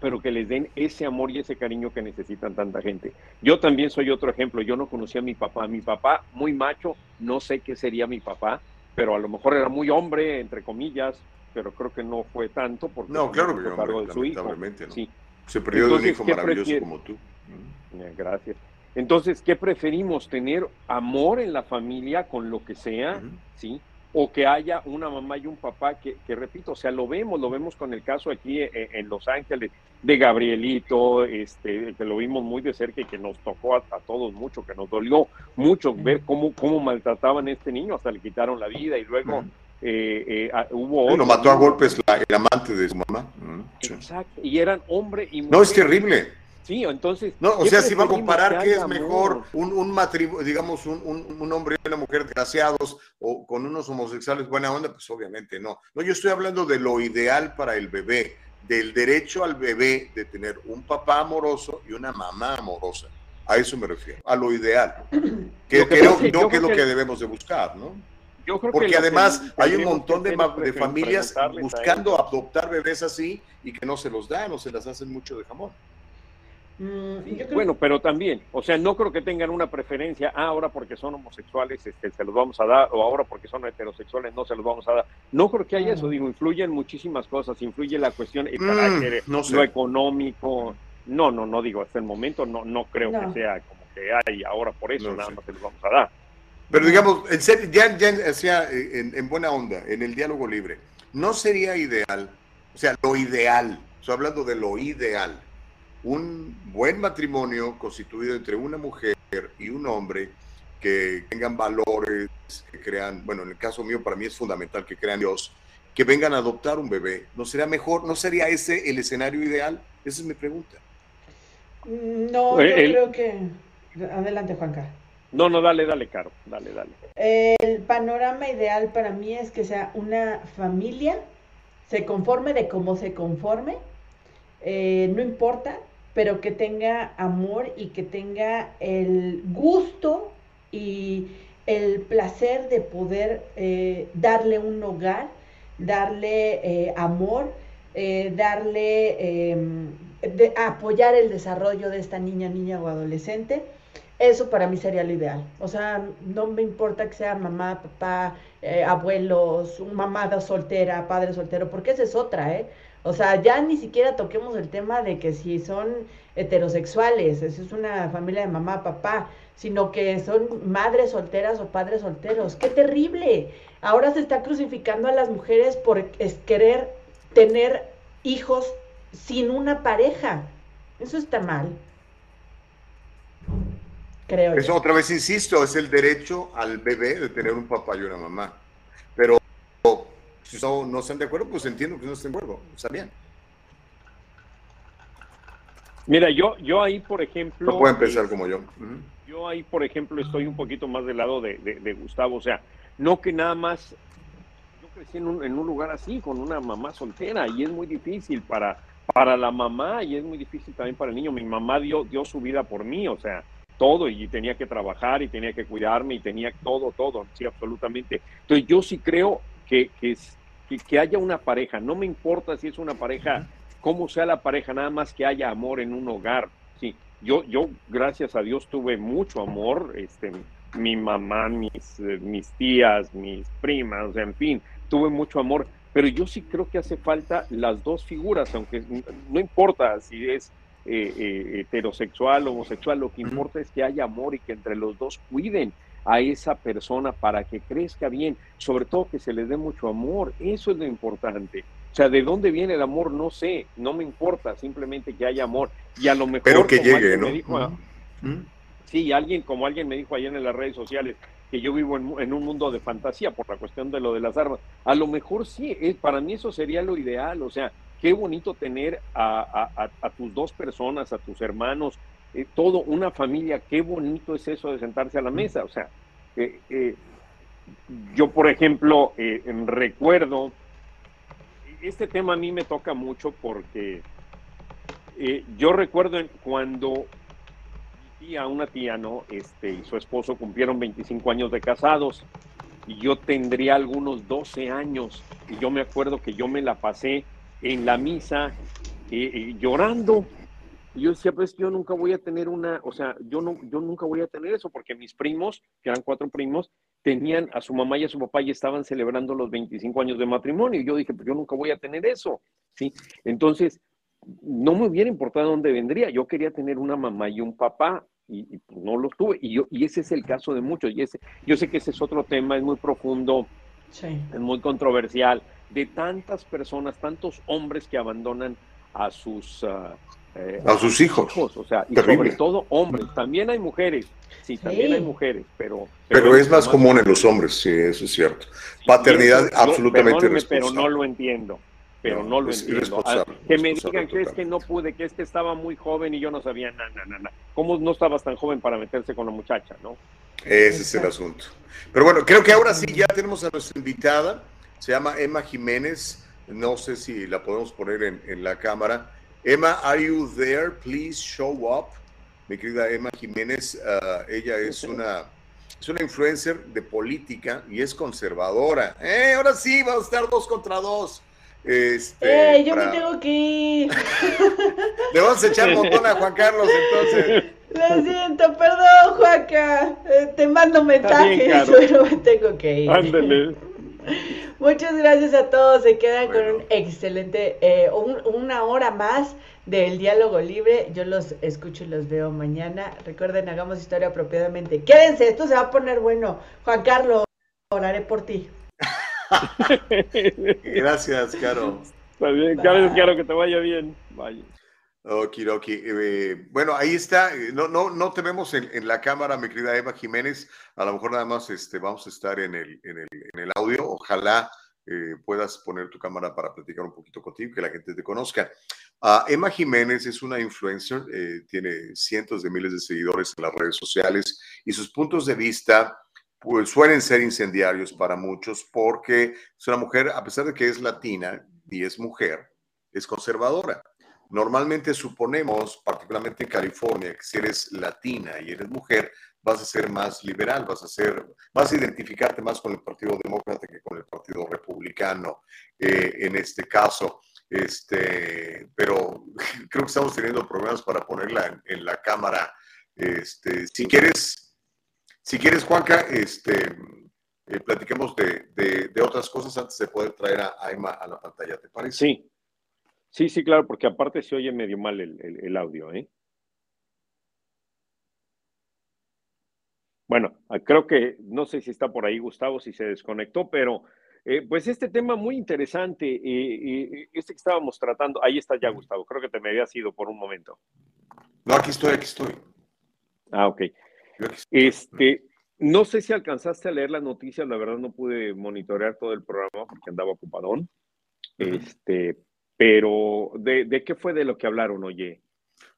pero que les den ese amor y ese cariño que necesitan tanta gente. Yo también soy otro ejemplo, yo no conocía a mi papá, mi papá muy macho, no sé qué sería mi papá, pero a lo mejor era muy hombre, entre comillas, pero creo que no fue tanto porque No, claro que hombre, de su hijo. Sí, Se perdió de un hijo ¿qué maravilloso como tú. Mm. gracias. Entonces, ¿qué preferimos? ¿Tener amor en la familia con lo que sea? ¿sí? O que haya una mamá y un papá que, que, repito, o sea, lo vemos, lo vemos con el caso aquí en, en Los Ángeles de Gabrielito, este, que lo vimos muy de cerca y que nos tocó a, a todos mucho, que nos dolió mucho ver cómo, cómo maltrataban a este niño, hasta le quitaron la vida y luego eh, eh, ah, hubo Lo otro mató a golpes la- el amante de su mamá. Mm, sí. Exacto, y eran hombre y mujer. No, es terrible. Sí, entonces. No, o ¿qué sea, si va a comparar Que es mejor un, un matrimonio, digamos, un, un- un hombre y una mujer desgraciados o con unos homosexuales buena onda, pues obviamente no. No, yo estoy hablando de lo ideal para el bebé, del derecho al bebé de tener un papá amoroso y una mamá amorosa. A eso me refiero, a lo ideal. Que Lo que creo, que no que es lo que que- debemos de buscar, ¿no? Yo creo que Porque que además hay un montón de, de familias buscando adoptar bebés así y que no se los dan o se las hacen mucho de jamón. Mm, Bueno, pero también, o sea, no creo que tengan una preferencia, ah, ahora porque son homosexuales este, se los vamos a dar, o ahora porque son heterosexuales no se los vamos a dar. No creo que haya eso, digo, influyen muchísimas cosas, influye la cuestión, el Mm, carácter, no sé. lo económico. No, no, no digo, hasta el momento no, no creo No. que sea como que hay ahora por eso, No nada sé. más se los vamos a dar. Pero digamos, en serio, ya, ya sea, en, en buena onda, en el diálogo libre, ¿no sería ideal, o sea, lo ideal, estoy hablando de lo ideal, un buen matrimonio constituido entre una mujer y un hombre que tengan valores, que crean, bueno, en el caso mío para mí es fundamental que crean Dios, que vengan a adoptar un bebé, ¿no sería mejor, no sería ese el escenario ideal? Esa es mi pregunta. Mm, No, yo el- creo que... Adelante, Juanca. No, no, dale, dale, Caro, dale, dale. El panorama ideal para mí es que sea una familia, se conforme de cómo se conforme, eh, no importa, pero que tenga amor y que tenga el gusto y el placer de poder eh, darle un hogar, darle eh, amor, eh, darle, em, apoyar el desarrollo de esta niña, niña o adolescente. Eso para mí sería lo ideal. O sea, no me importa que sea mamá, papá, abuelos, mamá soltera, padre soltero, porque esa es otra, ¿eh? O sea, ya ni siquiera toquemos el tema de que si son heterosexuales, eso es una familia de mamá, papá. sino que son madres solteras o padres solteros. ¡Qué terrible! Ahora se está crucificando a las mujeres por querer tener hijos sin una pareja. Eso está mal. Creo. Eso otra vez insisto, es el derecho al bebé de tener un papá y una mamá. Si no, están de acuerdo, pues entiendo que no estén de acuerdo. Está bien. Mira, yo, yo ahí, por ejemplo. No pueden pensar como yo. Yo ahí, por ejemplo, estoy un poquito más del lado de, de, Gustavo. O sea, no que nada más. Yo crecí en un, en un, lugar así, con una mamá soltera, y es muy difícil para, para la mamá y es muy difícil también para el niño. Mi mamá dio, dio su vida por mí, o sea, todo, y tenía que trabajar y tenía que cuidarme y tenía todo, todo, sí, absolutamente. Entonces, yo sí creo que, que, que haya una pareja, no me importa si es una pareja cómo sea la pareja, nada más que haya amor en un hogar. Sí, yo, yo gracias a Dios tuve mucho amor, este, mi mamá, mis, eh, mis tías, mis primas, en fin, tuve mucho amor, pero yo sí creo que hace falta las dos figuras, aunque no importa si es eh, eh, heterosexual, homosexual, lo que importa es que haya amor y que entre los dos cuiden a esa persona para que crezca bien, sobre todo que se les dé mucho amor, eso es lo importante. O sea, ¿de dónde viene el amor? No sé, no me importa, simplemente que haya amor. Y a lo mejor... Pero que llegue, ¿no? Sí, alguien, como alguien me dijo ayer en las redes sociales, que yo vivo en, un mundo de fantasía por la cuestión de lo de las armas. A lo mejor sí, es, para mí eso sería lo ideal, o sea, qué bonito tener a, tus dos personas, a tus hermanos, eh, todo, una familia, qué bonito es eso de sentarse a la mesa, o sea, eh, eh, yo por ejemplo recuerdo este tema a mí me toca mucho porque eh, yo recuerdo cuando mi tía, una tía, ¿no? Este, y su esposo cumplieron 25 años de casados y yo tendría algunos 12 años y yo me acuerdo que yo me la pasé en la misa eh, eh, llorando. Y yo decía, pues yo nunca voy a tener una, o sea, yo, no, yo nunca voy a tener eso porque mis primos, que eran cuatro primos, tenían a su mamá y a su papá y estaban celebrando los 25 años de matrimonio. Y yo dije, pues yo nunca voy a tener eso, ¿sí? Entonces, no me hubiera importado dónde vendría. Yo quería tener una mamá y un papá y, pues, no los tuve. Y, yo, y ese es el caso de muchos. Y ese, yo sé que ese es otro tema, es muy profundo, es muy controversial, de tantas personas, tantos hombres que abandonan a sus... Ah, eh, a sus hijos. O sea, y sobre todo hombres. También hay mujeres, sí, también hay mujeres, pero... Pero, es más común en los hombres, sí, eso es cierto. Paternidad absolutamente Pero no lo entiendo, pero no, lo entiendo. Ah, que me digan que es que no pude, que es que estaba muy joven y yo no sabía nada, nada, nada. ¿Cómo no estabas tan joven para meterse con la muchacha, no? Ese es el asunto. Pero bueno, creo que ahora sí ya tenemos a nuestra invitada, se llama Emma Jiménez, no sé si la podemos poner en, en la cámara. Emma, are you there? Please show up. Mi querida Emma Jiménez, uh, ella es una, es una influencer de política y es conservadora. Eh, ahora sí, vamos a estar dos contra dos. Este, eh, yo me tengo que ir. Le vamos a echar botón a Juan Carlos entonces. Lo siento, perdón, Juanca. Eh, te mando mensajes, pero me tengo que ir. Ándale. Muchas gracias a todos. Se quedan con un excelente, eh, una hora más del diálogo libre. Yo los escucho y los veo mañana. Recuerden, hagamos historia apropiadamente. Quédense, esto se va a poner bueno. Juan Carlos, oraré por ti. gracias, Caro. Está bien, Caro, que te vaya bien. Vaya. Okidoki. Eh, bueno, ahí está. Eh, no, no, no tenemos en, en, la cámara, mi querida Eva Jiménez. A lo mejor nada más este, vamos a estar en el, en el, en el audio. Ojalá eh, puedas poner tu cámara para platicar un poquito contigo, que la gente te conozca. Uh, Emma Jiménez es una influencer, tiene cientos de miles de seguidores en las redes sociales y sus puntos de vista pues, suelen ser incendiarios para muchos porque es una mujer, a pesar de que es latina y es mujer, es conservadora. Normalmente suponemos, particularmente en California, que si eres latina y eres mujer, vas a ser más liberal, vas a ser, vas a identificarte más con el Partido Demócrata que con el Partido Republicano eh, en este caso. Este, pero creo que estamos teniendo problemas para ponerla en, la cámara. Este, si quieres, si quieres, Juanca, este, eh, platiquemos de, de, otras cosas antes de poder traer a, a Emma a la pantalla, ¿te parece? Sí, Sí, sí, claro, porque aparte se oye medio mal el, audio, ¿eh? Bueno, ah, creo que no sé si está por ahí Gustavo, si se desconectó, pero eh, pues este tema muy interesante, eh, este que estábamos tratando, ahí está ya Gustavo, creo que te me habías ido por un momento. No, aquí estoy, aquí estoy. Ah, ok. Este, no sé si alcanzaste a leer las noticias, la verdad no pude monitorear todo el programa porque andaba ocupadón. Este, pero ¿de, ¿de, qué fue de lo que hablaron, oye?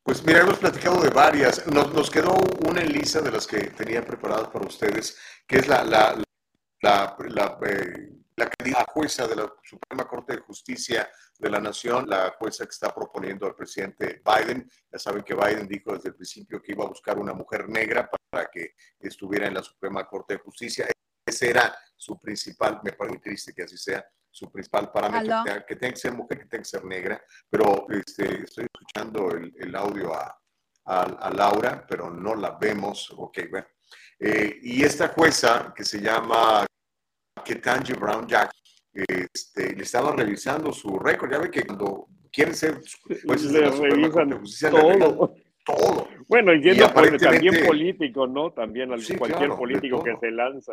Pues mira, hemos platicado de varias. Nos, nos quedó una en lista de las que tenía preparadas para ustedes, que es la, la, la, la, eh, la jueza de la Suprema Corte de Justicia de la Nación, la jueza que está proponiendo al presidente Biden. Ya saben que Biden dijo desde el principio que iba a buscar una mujer negra para que estuviera en la Suprema Corte de Justicia. Ese era su principal, me parece triste que así sea, su principal parámetro, que tenga, que ser mujer, que tenga que ser negra. Pero este, estoy escuchando el, audio a, a, Laura, pero no la vemos. Ok, bueno. Eh, y esta jueza que se llama Ketanji Brown Jack, este, le estaba revisando su récord. Ya ve que cuando quieren ser jueces de la Suprema de Justicia, todo. todo. Bueno, y, y también político, ¿no? También cualquier político que se lanza.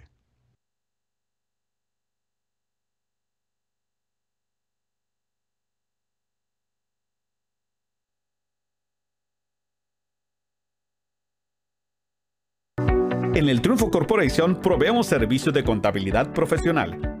En el Triunfo Corporation proveemos servicios de contabilidad profesional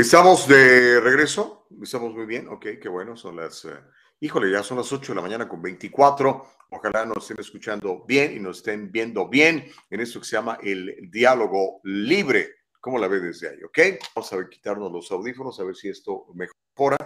Estamos de regreso, estamos muy bien, ok, qué bueno, son las, eh, híjole, ya son las 8 de la mañana con 24, ojalá nos estén escuchando bien y nos estén viendo bien en esto que se llama el diálogo libre, ¿cómo la ve desde ahí, ok? Vamos a ver, quitarnos los audífonos, a ver si esto mejora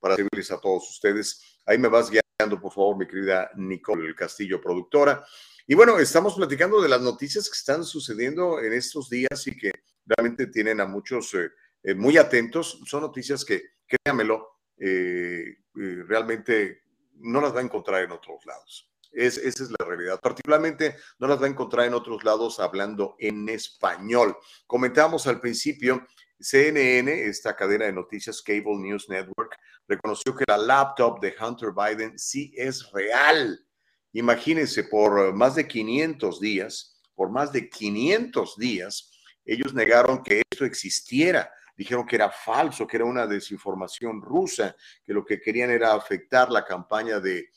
para servirles a todos ustedes. Ahí me vas guiando, por favor, mi querida Nicole Castillo, productora. Y bueno, estamos platicando de las noticias que están sucediendo en estos días y que realmente tienen a muchos... Eh, eh, muy atentos. Son noticias que, créanmelo, eh, eh, realmente no las va a encontrar en otros lados. Es, esa es la realidad. Particularmente no las va a encontrar en otros lados hablando en español. Comentábamos al principio, CNN, esta cadena de noticias Cable News Network, reconoció que la laptop de Hunter Biden sí es real. Imagínense, por más de 500 días, por más de 500 días, ellos negaron que esto existiera dijeron que era falso, que era una desinformación rusa, que lo que querían era afectar la campaña de,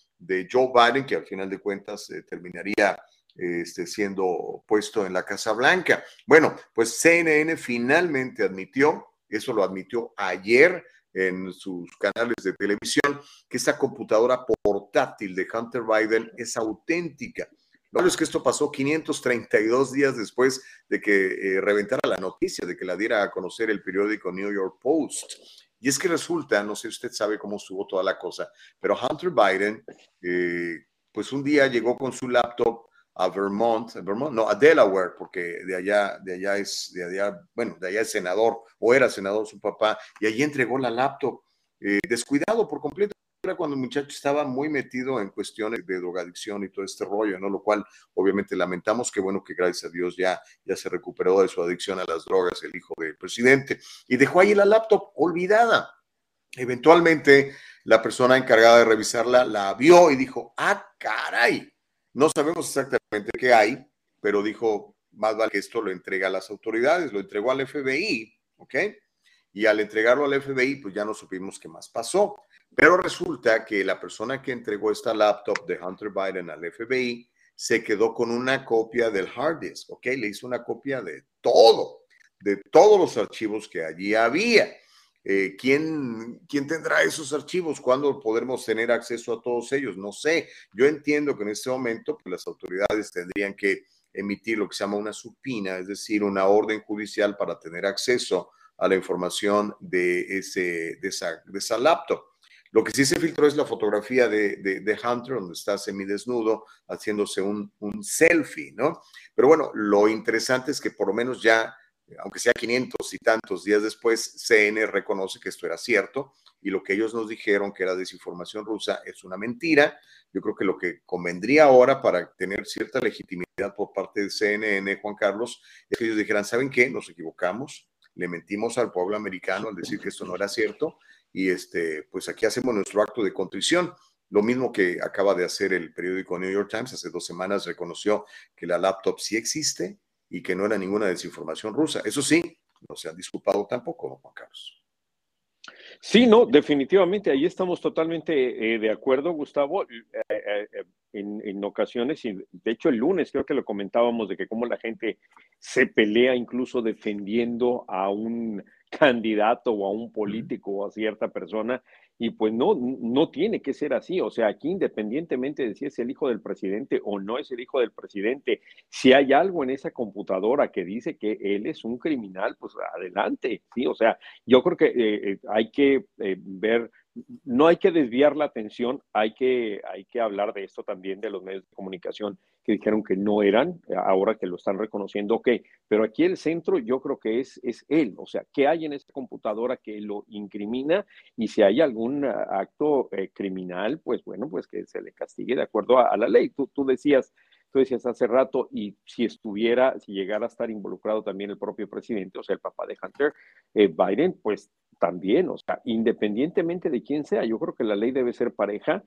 Joe Biden, que al final de cuentas eh, terminaría este, siendo puesto en la Casa Blanca. Bueno, pues CNN finalmente admitió, eso lo admitió ayer en sus canales de televisión, que esta computadora portátil de Hunter Biden es auténtica. Lo es que esto pasó 532 días después de que eh, reventara la noticia, de que la diera a conocer el periódico New York Post. Y es que resulta, no sé si usted sabe cómo estuvo toda la cosa, pero Hunter Biden, eh, pues un día llegó con su laptop a Vermont, Vermont, no, a Delaware, porque de allá, de allá es, de allá, bueno, de allá es senador, o era senador su papá, y allí entregó la laptop, eh, descuidado por completo era cuando el muchacho estaba muy metido en cuestiones de drogadicción y todo este rollo, ¿no? Lo cual obviamente lamentamos que bueno que gracias a Dios ya, ya se recuperó de su adicción a las drogas el hijo del presidente y dejó ahí la laptop olvidada. Eventualmente la persona encargada de revisarla la vio y dijo, ah, caray, no sabemos exactamente qué hay, pero dijo, más vale que esto lo entrega a las autoridades, lo entregó al FBI, ¿ok? Y al entregarlo al FBI, pues ya no supimos qué más pasó. Pero resulta que la persona que entregó esta laptop de Hunter Biden al FBI se quedó con una copia del hard disk, ¿ok? Le hizo una copia de todo, de todos los archivos que allí había. Eh, ¿quién, ¿Quién tendrá esos archivos? ¿Cuándo podremos tener acceso a todos ellos? No sé. Yo entiendo que en este momento pues, las autoridades tendrían que emitir lo que se llama una supina, es decir, una orden judicial para tener acceso a la información de, ese, de, esa, de esa laptop. Lo que sí se filtró es la fotografía de, de, Hunter, donde está semidesnudo, haciéndose un, un, selfie, ¿no? Pero bueno, lo interesante es que por lo menos ya, aunque sea 500 y tantos días después, CN reconoce que esto era cierto y lo que ellos nos dijeron que era desinformación rusa es una mentira. Yo creo que lo que convendría ahora para tener cierta legitimidad por parte de CNN, Juan Carlos, es que ellos dijeran, ¿saben qué? Nos equivocamos, le mentimos al pueblo americano al decir que esto no era cierto y este, pues aquí hacemos nuestro acto de contrición. Lo mismo que acaba de hacer el periódico New York Times, hace dos semanas reconoció que la laptop sí existe y que no era ninguna desinformación rusa. Eso sí, no se ha disculpado tampoco, Juan Carlos. Sí, no, definitivamente, ahí estamos totalmente eh, de acuerdo, Gustavo. Eh, eh, en, en, ocasiones, y de hecho el lunes creo que lo comentábamos de que cómo la gente se pelea incluso defendiendo a un candidato o a un político o a cierta persona y pues no, no tiene que ser así. O sea, aquí independientemente de si es el hijo del presidente o no es el hijo del presidente, si hay algo en esa computadora que dice que él es un criminal, pues adelante, ¿sí? O sea, yo creo que eh, eh, hay que eh, ver no hay que desviar la atención, hay que, hay que hablar de esto también de los medios de comunicación que dijeron que no eran, ahora que lo están reconociendo, ok, pero aquí el centro yo creo que es, es él, o sea, ¿qué hay en esta computadora que lo incrimina? Y si hay algún acto eh, criminal, pues bueno, pues que se le castigue de acuerdo a, la ley. Tú, tú decías, tú decías hace rato, y si estuviera, si llegara a estar involucrado también el propio presidente, o sea, el papá de Hunter eh, Biden, pues también, o sea, independientemente de quién sea, yo creo que la ley debe ser pareja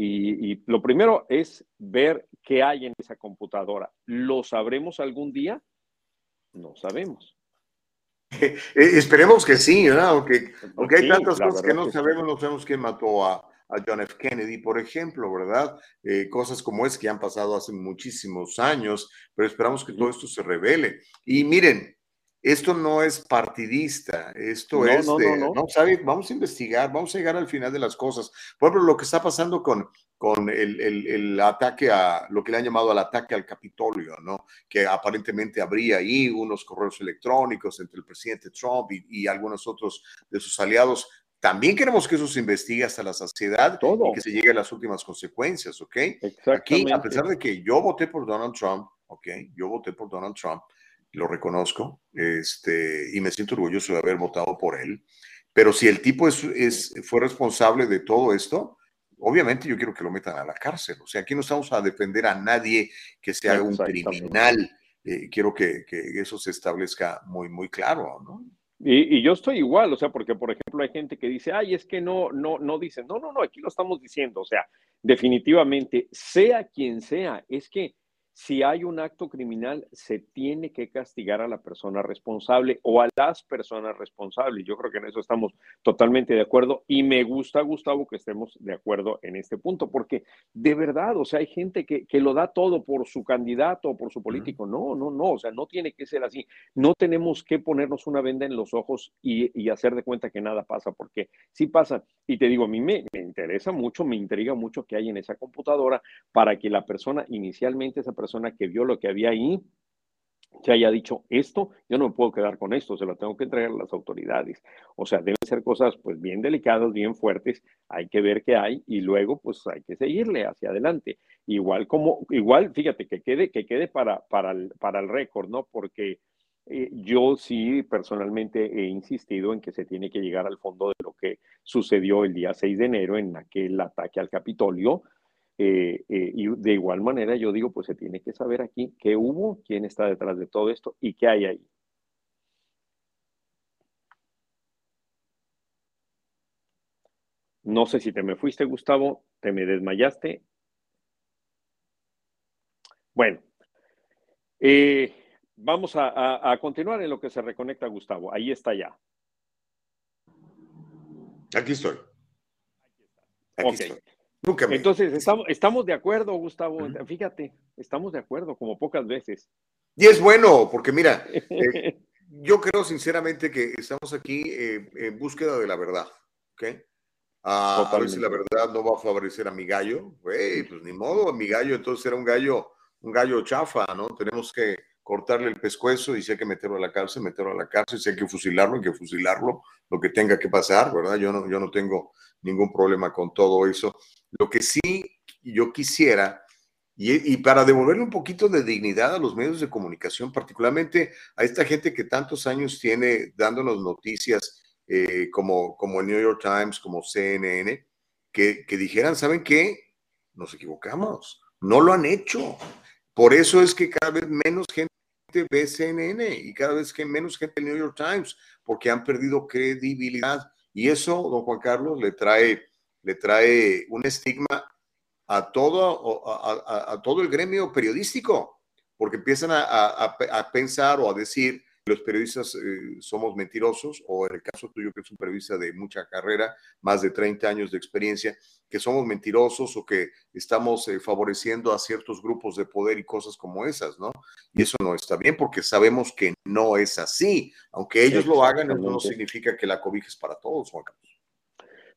y, lo primero es ver qué hay en esa computadora. ¿Lo sabremos algún día? No sabemos. Eh, esperemos que sí, ¿verdad? Aunque, aunque hay tantas cosas que no sabemos, no sabemos quién mató a, John F. Kennedy, por ejemplo, ¿verdad? Eh, cosas como es que han pasado hace muchísimos años, pero esperamos que todo esto se revele. Y miren, esto no es partidista, esto es de, no, ¿sabe? Vamos a investigar, vamos a llegar al final de las cosas. Por ejemplo, lo que está pasando con, con el, el, ataque a, lo que le han llamado al ataque al Capitolio, ¿no? Que aparentemente habría ahí unos correos electrónicos entre el presidente Trump y, y algunos otros de sus aliados. También queremos que eso se investigue hasta la saciedad y que se llegue a las últimas consecuencias, ¿ok? Aquí, a pesar de que yo voté por Donald Trump, ¿ok? Yo voté por Donald Trump lo reconozco, este, y me siento orgulloso de haber votado por él. Pero si el tipo es, es, fue responsable de todo esto, obviamente yo quiero que lo metan a la cárcel. O sea, aquí no estamos a defender a nadie que sea un criminal. Eh, quiero que, que, eso se establezca muy, muy claro, ¿no? Y, y, yo estoy igual, o sea, porque por ejemplo hay gente que dice, ay, es que no, no, no dicen, no, no, no, aquí lo estamos diciendo, o sea, definitivamente, sea quien sea, es que si hay un acto criminal, se tiene que castigar a la persona responsable o a las personas responsables. Yo creo que en eso estamos totalmente de acuerdo y me gusta, Gustavo, que estemos de acuerdo en este punto, porque de verdad, o sea, hay gente que, que lo da todo por su candidato o por su político. No, no, no, o sea, no tiene que ser así. No tenemos que ponernos una venda en los ojos y, y hacer de cuenta que nada pasa, porque sí pasa. Y te digo, a mí me, me interesa mucho, me intriga mucho que hay en esa computadora para que la persona, inicialmente esa persona, persona que vio lo que había ahí se haya dicho esto, yo no me puedo quedar con esto, se lo tengo que entregar a las autoridades. O sea, deben ser cosas pues bien delicadas, bien fuertes, hay que ver qué hay y luego pues hay que seguirle hacia adelante. Igual como, igual, fíjate, que quede, que quede para, para el, para el récord, ¿no? Porque eh, yo sí personalmente he insistido en que se tiene que llegar al fondo de lo que sucedió el día 6 de enero en aquel ataque al Capitolio, eh, eh, y de igual manera yo digo, pues se tiene que saber aquí qué hubo, quién está detrás de todo esto y qué hay ahí. No sé si te me fuiste, Gustavo, te me desmayaste. Bueno, eh, vamos a, continuar en lo que se reconecta Gustavo. Ahí está ya. Aquí estoy. Aquí estoy. Entonces, estamos, estamos de acuerdo, Gustavo. Fíjate, estamos de acuerdo, como pocas veces. Y es bueno, porque mira, eh, yo creo sinceramente que estamos aquí eh, en búsqueda de la verdad. ¿ok? a ver si la verdad no va a favorecer a mi gallo. pues ni modo, mi gallo entonces era un gallo, un gallo chafa, ¿no? Tenemos que cortarle el pescuezo y si hay que meterlo a la cárcel, meterlo a la cárcel, si hay que fusilarlo, hay que fusilarlo, lo que tenga que pasar, ¿verdad? Yo no, yo no tengo ningún problema con todo eso. Lo que sí yo quisiera, y, para devolverle un poquito de dignidad a los medios de comunicación, particularmente a esta gente que tantos años tiene dándonos noticias eh, como, como el New York Times, como CNN, que, que dijeran, ¿saben qué? Nos equivocamos, no lo han hecho. Por eso es que cada vez menos gente ve CNN y cada vez que menos gente el New York Times, porque han perdido credibilidad. Y eso, don Juan Carlos, le trae le trae un estigma a todo, a, todo el gremio periodístico, porque empiezan a, pensar o a decir los periodistas eh, somos mentirosos, o en el caso tuyo, que es un periodista de mucha carrera, más de 30 años de experiencia, que somos mentirosos o que estamos eh, favoreciendo a ciertos grupos de poder y cosas como esas, ¿no? Y eso no está bien porque sabemos que no es así. Aunque ellos lo hagan, eso no significa que la cobija es para todos, Juan Carlos.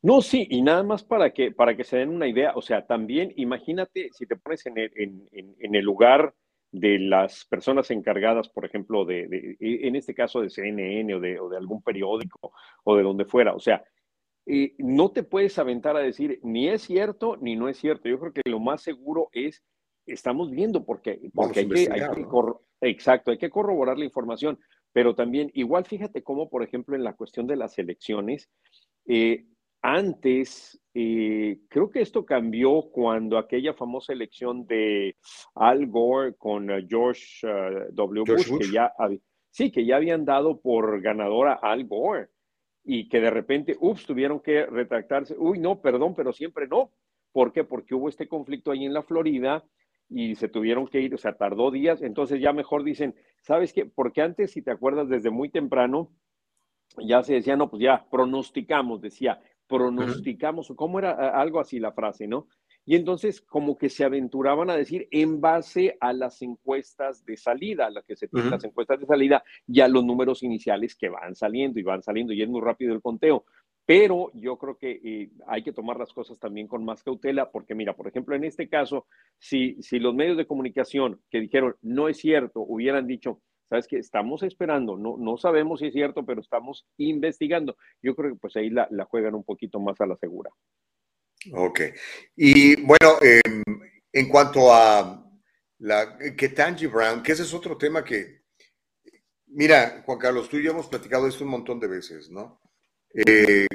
No, sí, y nada más para que, para que se den una idea, o sea, también imagínate si te pones en el, en, el lugar de las personas encargadas, por ejemplo, de, en este caso de CNN o de, o de, algún periódico o de donde fuera, o sea, eh, no te puedes aventar a decir ni es cierto ni no es cierto. Yo creo que lo más seguro es, estamos viendo, porque, porque hay que, hay que exacto, hay que corroborar la información, pero también, igual fíjate cómo, por ejemplo, en la cuestión de las elecciones, eh, antes, eh, creo que esto cambió cuando aquella famosa elección de Al Gore con eh, George uh, W. Bush, que ya sí, que ya habían dado por ganadora a Al Gore y que de repente, ups, tuvieron que retractarse. Uy, no, perdón, pero siempre no. ¿Por qué? Porque hubo este conflicto ahí en la Florida y se tuvieron que ir, o sea, tardó días, entonces ya mejor dicen, ¿sabes qué? Porque antes, si te acuerdas, desde muy temprano, ya se decía, no, pues ya pronosticamos, decía, pronosticamos, ¿cómo era algo así la frase, no? Y entonces como que se aventuraban a decir en base a las encuestas de salida, a las que se tienen las encuestas de salida y a los números iniciales que van saliendo y van saliendo y es muy rápido el conteo. Pero yo creo que eh, hay que tomar las cosas también con más cautela, porque mira, por ejemplo, en este caso, si, si los medios de comunicación que dijeron no es cierto, hubieran dicho, sabes que estamos esperando, no, no sabemos si es cierto, pero estamos investigando. Yo creo que pues ahí la, juegan un poquito más a la segura. Ok. Y bueno, em, en cuanto a la que Tangy Brown, que ese es otro tema que, mira, Juan Carlos, tú y yo hemos platicado esto un montón de veces, ¿no? eh,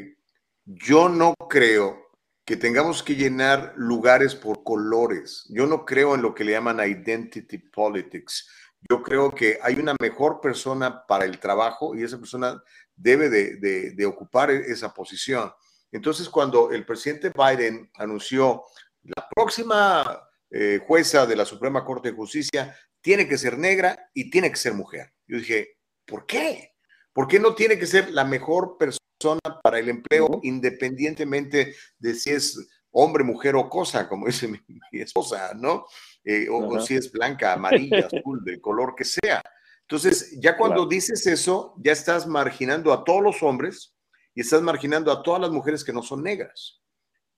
yo no creo que tengamos que llenar lugares por colores. Yo no creo en lo que le llaman identity politics. Yo creo que hay una mejor persona para el trabajo y esa persona debe de, ocupar e-, esa posición. Entonces, cuando el presidente Biden anunció la próxima eh, jueza de la Suprema Corte de Justicia tiene que ser negra y tiene que ser mujer. Yo dije, ¿por qué? ¿Por qué no tiene que ser la mejor persona para el empleo independientemente de si es hombre, mujer o cosa, como dice mi, esposa, ¿no? Eh, o, si es blanca, amarilla, azul, del color que sea. Entonces, ya cuando dices eso, ya estás marginando a todos los hombres y estás marginando a todas las mujeres que no son negras.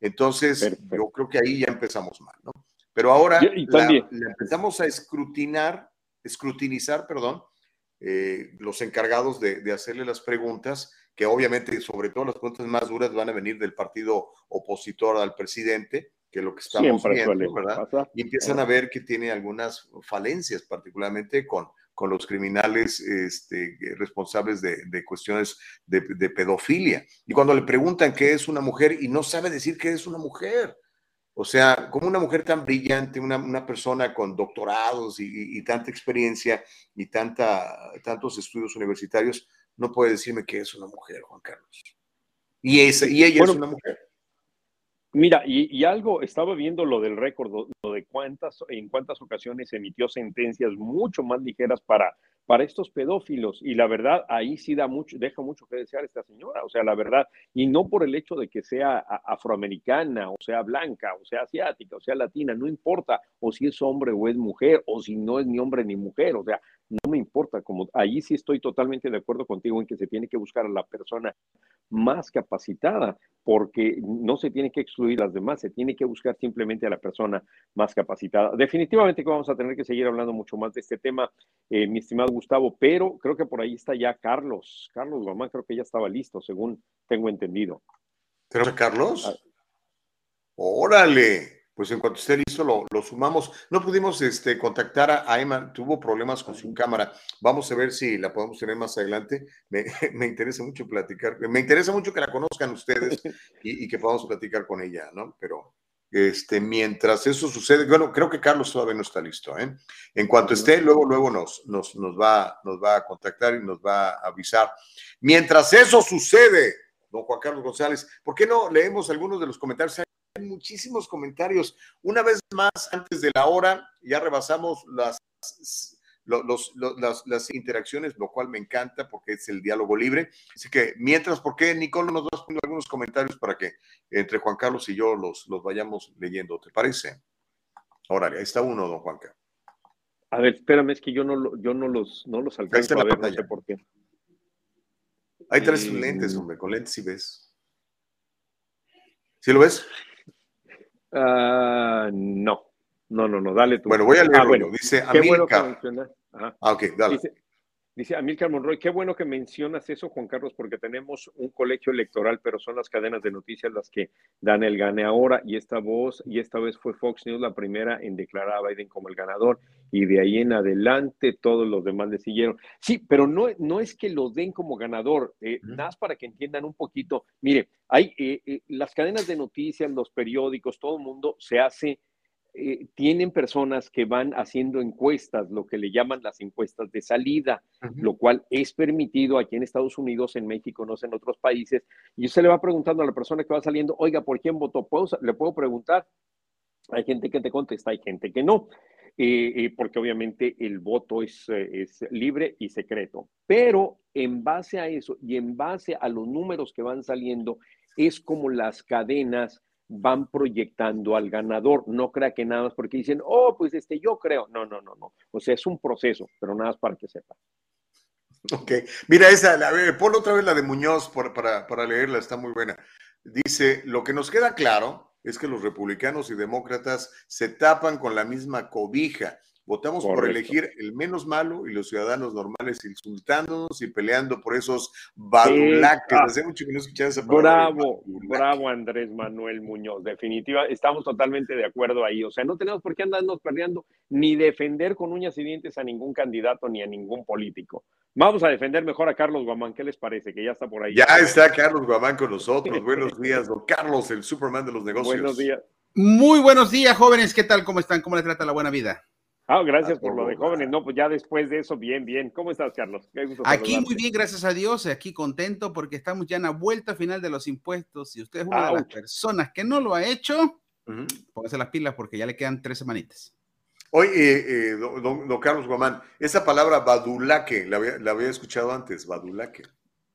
Entonces, yo creo que ahí ya empezamos mal, ¿no? Pero ahora empezamos a escrutinar, escrutinizar, perdón, eh, los encargados de, hacerle las preguntas, que obviamente, sobre todo las preguntas más duras, van a venir del partido opositor al presidente, que es lo que estamos viendo, ¿verdad? Y empiezan a ver que tiene algunas falencias, particularmente con, con los criminales este, responsables de, cuestiones de, de, pedofilia. Y cuando le preguntan qué es una mujer y no sabe decir qué es una mujer, o sea, como una mujer tan brillante, una, persona con doctorados y, tanta experiencia y tanta, tantos estudios universitarios, no puede decirme que es una mujer, Juan Carlos. Y, y ella es una mujer. Mira, y, algo, estaba viendo lo del récord, lo de cuántas, en cuántas ocasiones emitió sentencias mucho más ligeras para para estos pedófilos. Y la verdad, ahí sí da mucho, deja mucho que desear esta señora, o sea, la verdad, y no por el hecho de que sea afroamericana, o sea, blanca, o sea, asiática, o sea, latina, no importa, o si es hombre o es mujer, o si no es ni hombre ni mujer, o sea, no me importa, como ahí sí estoy totalmente de acuerdo contigo en que se tiene que buscar a la persona más capacitada, porque no se tiene que excluir a las demás, se tiene que buscar simplemente a la persona más capacitada. Definitivamente que vamos a tener que seguir hablando mucho más de este tema, eh, mi estimado Gustavo, pero creo que por ahí está ya Carlos. Carlos Guamán creo que ya estaba listo, según tengo entendido. ¿Tenemos a Carlos? Ah. Órale, pues en cuanto esté listo lo, sumamos. No pudimos este, contactar a, Emma, tuvo problemas con su cámara. Vamos a ver si la podemos tener más adelante. Me, interesa mucho platicar, me interesa mucho que la conozcan ustedes y, y que podamos platicar con ella, ¿no? Pero este, mientras eso sucede, bueno, creo que Carlos todavía no está listo. ¿eh? En cuanto esté, luego, luego nos, nos, nos, va, nos va a contactar y nos va a avisar. Mientras eso sucede, don Juan Carlos González, ¿por qué no leemos algunos de los comentarios? Hay muchísimos comentarios. Una vez más, antes de la hora, ya rebasamos las los, las, interacciones, lo cual me encanta porque es el diálogo libre. Así que mientras, ¿por qué Nicole nos vas poniendo algunos comentarios para que entre Juan Carlos y yo los, los vayamos leyendo? ¿Te parece? Órale, ahí está uno, don Juan Carlos. A ver, espérame, es que yo no, yo no los, no los alcanzo a ver, no sé por qué. Traes tus lentes, hombre, con lentes si ves. ¿Sí lo ves? Ah, no. No, no, no, dale tú. Bueno, voy a leerlo. Ah, bueno. Dice Amilcar. Ah, ok, dale. Dice, Amilcar Monroy, qué bueno que mencionas eso, Juan Carlos, porque tenemos un colegio electoral, pero son las cadenas de noticias las que dan el gane ahora, y esta voz, y esta vez fue Fox News la primera en declarar a Biden como el ganador, y de ahí en adelante todos los demás le siguieron. Sí, pero no, no es que lo den como ganador, eh, nada más para que entiendan un poquito. Mire, hay eh, eh, las cadenas de noticias, los periódicos, todo el mundo se hace eh, tienen personas que van haciendo encuestas, lo que le llaman las encuestas de salida, lo cual es permitido aquí en Estados Unidos, en México, no sé, en otros países. Y se le va preguntando a la persona que va saliendo, oiga, ¿por quién votó? ¿Le puedo preguntar? Hay gente que te contesta, hay gente que no, eh, eh, porque obviamente el voto es, es libre y secreto. Pero en base a eso y en base a los números que van saliendo, es como las cadenas van proyectando al ganador. No crea que nada más porque dicen, oh, pues este, yo creo. No, no, no, no. O sea, es un proceso, pero nada más para que sepa. Ok, mira esa, a ver, pon otra vez la de Muñoz para, para leerla, está muy buena. Dice, lo que nos queda claro es que los republicanos y demócratas se tapan con la misma cobija Votamos por elegir el menos malo y los ciudadanos normales insultándonos y peleando por esos badulaques. Hace mucho que no escuchaba esa palabra. Bravo, bravo Andrés Manuel Muñoz, definitiva, estamos totalmente de acuerdo ahí, o sea, no tenemos por qué andarnos perdiendo ni defender con uñas y dientes a ningún candidato ni a ningún político. Vamos a defender mejor a Carlos Guamán, ¿qué les parece? Que ya está por ahí. Ya está Carlos Guamán con nosotros. Buenos días, don Carlos, el Superman de los negocios. Buenos días. Muy buenos días, jóvenes. ¿Qué tal? ¿Cómo están? ¿Cómo les trata la buena vida? Ah, gracias por lo de jóvenes. No, pues ya después de eso, bien, bien. ¿Cómo estás, Carlos? Qué gusto Aquí muy bien, gracias a Dios. Aquí contento porque estamos ya en la vuelta final de los impuestos. Si usted es una de las personas que no lo ha hecho, Ujú. póngase las pilas porque ya le quedan tres semanitas. Oye, eh, eh, don, don- don Carlos Guamán, esa palabra badulaque, la había, la había escuchado antes, badulaque.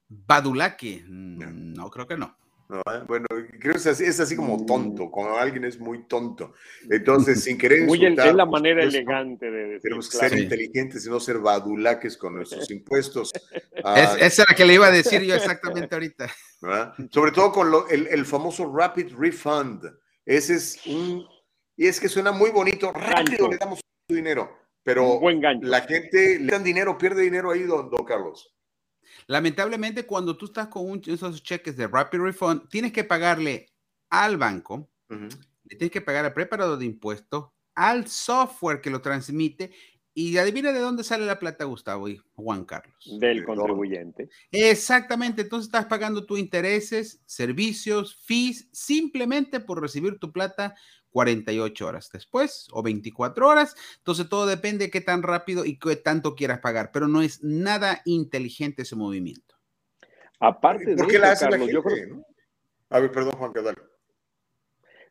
Badulaque. No, creo que no. ¿No? Bueno, creo que es así, es así como tonto, cuando alguien es muy tonto. Entonces, sin querer Muy insultar, es la manera supuesto, elegante de decir. Tenemos que claro. ser inteligentes y no ser badulaques con nuestros impuestos. Es- Ah, esa era que le iba a decir yo exactamente ahorita. ¿verdad? Sobre todo con lo- el, el famoso Rapid Refund. Ese es un... Y es que suena muy bonito. Rápido Gancho. le damos su dinero. Pero buen la gente le dan dinero, pierde dinero ahí, don, don Carlos. Lamentablemente, cuando tú estás con un- esos cheques de Rapid Refund, tienes que pagarle al banco, le tienes que pagar al preparador de impuestos, al software que lo transmite. Y adivina de dónde sale la plata, Gustavo y Juan Carlos. Del de contribuyente. Exactamente, entonces estás pagando tus intereses, servicios, fees, simplemente por recibir tu plata 48 horas después o 24 horas. Entonces todo depende de qué tan rápido y qué tanto quieras pagar, pero no es nada inteligente ese movimiento. Aparte de ¿Por qué eso, Carlos, la yo gente? creo, no? A ver, perdón, Juan Cadal.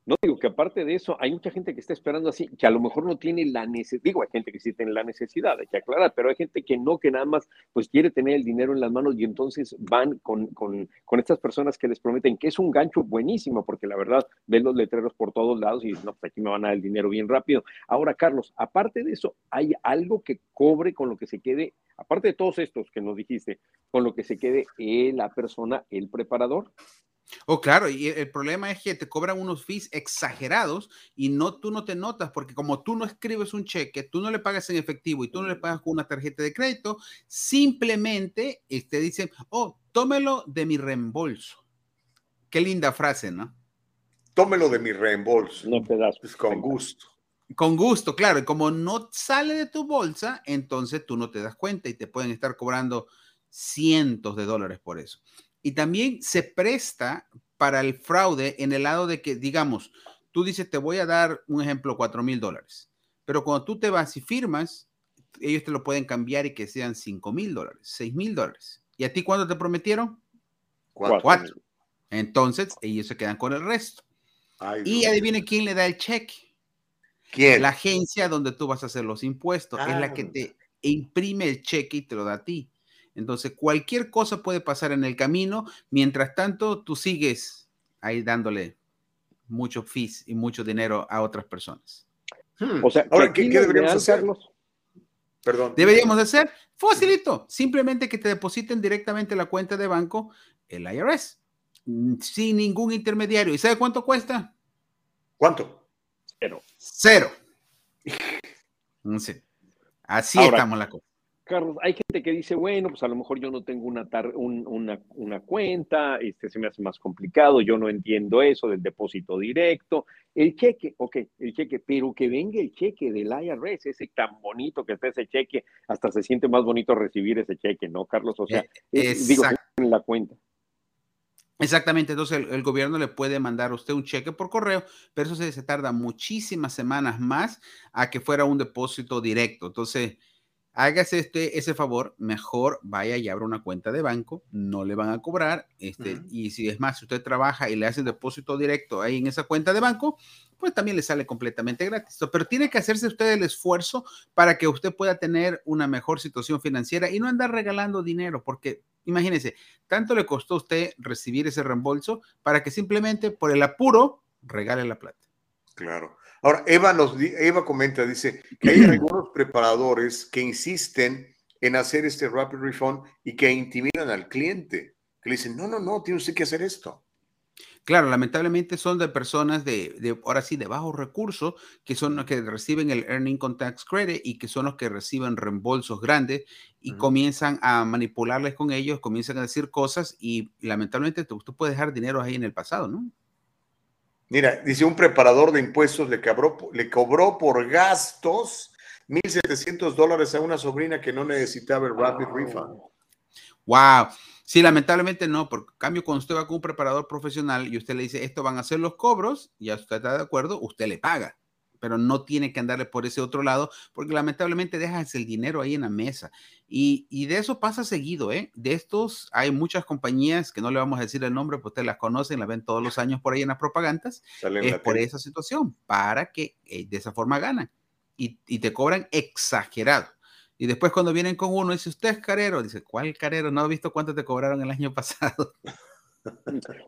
No digo que aparte de eso, hay mucha gente que está esperando así, que a lo mejor no tiene la necesidad, digo, hay gente que sí tiene la necesidad, hay que aclarar, pero hay gente que no, que nada más pues quiere tener el dinero en las manos y entonces van con, con, con estas personas que les prometen que es un gancho buenísimo, porque la verdad ven los letreros por todos lados y no, pues aquí me van a dar el dinero bien rápido. Ahora, Carlos, aparte de eso, ¿hay algo que cobre con lo que se quede, aparte de todos estos que nos dijiste, con lo que se quede eh, la persona, el preparador? Oh, claro, y el problema es que te cobran unos fees exagerados y no tú no te notas porque como tú no escribes un cheque, tú no le pagas en efectivo y tú no le pagas con una tarjeta de crédito, simplemente eh, te dicen, "Oh, tómelo de mi reembolso." Qué linda frase, ¿no? Tómelo de mi reembolso. No te das. Pues con gusto. Con gusto, claro, y como no sale de tu bolsa, entonces tú no te das cuenta y te pueden estar cobrando cientos de dólares por eso. Y también se presta para el fraude en el lado de que, digamos, tú dices, te voy a dar un ejemplo, cuatro mil dólares, pero cuando tú te vas y firmas, ellos te lo pueden cambiar y que sean cinco mil dólares, seis mil dólares. ¿Y a ti cuándo te prometieron? ¿Cuánto? Cuatro. Entonces, ellos se quedan con el resto. Ay, Y adivine quién le da el cheque. ¿Quién? La agencia donde tú vas a hacer los impuestos es la que Ah. te imprime el cheque y te lo da a ti. Entonces, cualquier cosa puede pasar en el camino. Mientras tanto, tú sigues ahí dándole mucho fees y mucho dinero a otras personas. Hmm. O sea, Ahora, ¿qué, deberíamos hacer? Carlos, Perdón. Deberíamos de hacer facilito, simplemente que te depositen directamente la cuenta de banco el IRS, mm, sin ningún intermediario. ¿Y sabe cuánto cuesta? ¿Cuánto? Cero. Mm, sí. Así Ahora, estamos la cosa. Carlos, hay gente que dice, bueno, pues a lo mejor yo no tengo una, tar- un- una, una cuenta, este se me hace más complicado, yo no entiendo eso del depósito directo. El cheque, ok, el cheque, pero que venga el cheque del IRS, ese tan bonito que está ese cheque, hasta se siente más bonito recibir ese cheque, ¿no, Carlos? O sea, Eh, es- digo, en la cuenta. Exactamente, entonces el, el gobierno le puede mandar a usted un cheque por correo, pero eso se, se tarda muchísimas semanas más a que fuera un depósito directo. Entonces, hágase este, ese favor, mejor vaya y abra una cuenta de banco, no le van a cobrar, este, y si es más, si usted trabaja y le hace depósito directo ahí en esa cuenta de banco, pues también le sale completamente gratis. Pero tiene que hacerse usted el esfuerzo para que usted pueda tener una mejor situación financiera y no andar regalando dinero, porque imagínese, tanto le costó a usted recibir ese reembolso para que simplemente por el apuro regale la plata. Claro. Ahora, Eva, nos, Eva comenta, dice que hay algunos preparadores que insisten en hacer este rapid refund y que intimidan al cliente, que le dicen, no, no, no, tiene usted que hacer esto. Claro, lamentablemente son de personas de, de, ahora sí, de bajos recursos, que son los que reciben el Earning Tax Credit y que son los que reciben reembolsos grandes y comienzan a manipularles con ellos, comienzan a decir cosas y lamentablemente tú, tú, puedes dejar dinero ahí en el pasado, ¿no? Mira, dice un preparador de impuestos le, cobró, le cobró por gastos 1.700 dólares a una sobrina que no necesitaba el Rapid Refund. Wow. Sí, lamentablemente no, por cambio, cuando usted va con un preparador profesional y usted le dice, esto van a ser los cobros, ya usted está de acuerdo, usted le paga, pero no tiene que andarle por ese otro lado, porque lamentablemente dejas el dinero ahí en la mesa. Y, y de eso pasa seguido, ¿eh? De estos hay muchas compañías que no le vamos a decir el nombre, pues ustedes las conocen, las ven todos los años por ahí en las propagandas, es por esa situación, para que eh, de esa forma ganan y, y te cobran exagerado. Y después cuando vienen con uno, dice, usted es carero. Dice, ¿cuál carero? No he visto cuánto te cobraron el año pasado.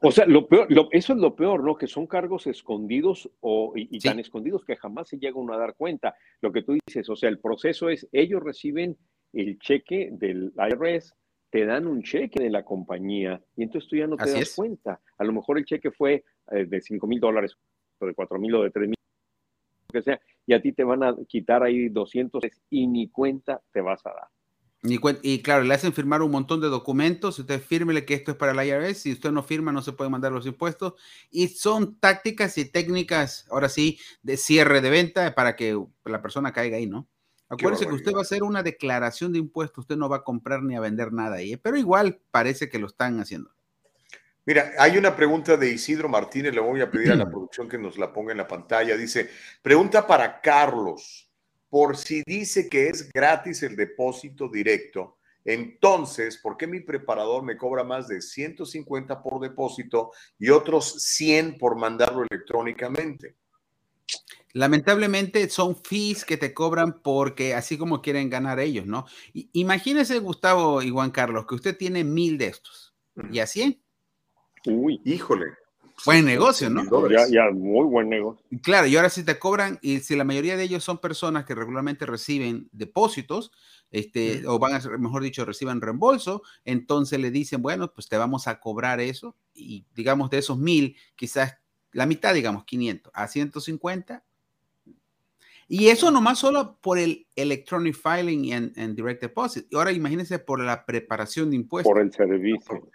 O sea, lo peor, eso es lo peor, ¿no? Que son cargos escondidos o, y, tan escondidos que jamás se llega uno a dar cuenta. Lo que tú dices, o sea, el proceso es, ellos reciben el cheque del IRS, te dan un cheque de la compañía y entonces tú ya no te das cuenta. A lo mejor el cheque fue eh, de 5 mil dólares, o de 4 mil o de 3 mil, que sea, y a ti te van a quitar ahí 200 y ni cuenta te vas a dar. Y, claro, le hacen firmar un montón de documentos, usted fírmele que esto es para el IRS, si usted no firma no se pueden mandar los impuestos, y son tácticas y técnicas, ahora sí, de cierre de venta para que la persona caiga ahí, ¿no? Acuérdese que usted va a hacer una declaración de impuestos, usted no va a comprar ni a vender nada ahí, pero igual parece que lo están haciendo. Mira, hay una pregunta de Isidro Martínez, le voy a pedir a la producción que nos la ponga en la pantalla. Dice, pregunta para Carlos, por si dice que es gratis el depósito directo, entonces, ¿por qué mi preparador me cobra más de 150 por depósito y otros 100 por mandarlo electrónicamente? Lamentablemente son fees que te cobran porque así como quieren ganar ellos, ¿no? Imagínese, Gustavo y Juan Carlos, que usted tiene mil de estos y a 100 Uy, híjole. Buen negocio, ¿no? Ya, ya, muy buen negocio. Claro, y ahora si te cobran, y si la mayoría de ellos son personas que regularmente reciben depósitos, este, o van a, mejor dicho, reciban reembolso, entonces le dicen, bueno, pues te vamos a cobrar eso, y digamos de esos mil, quizás la mitad, digamos, 500 a 150. Y eso nomás solo por el electronic filing en direct deposit. Y ahora imagínense por la preparación de impuestos. Por el servicio.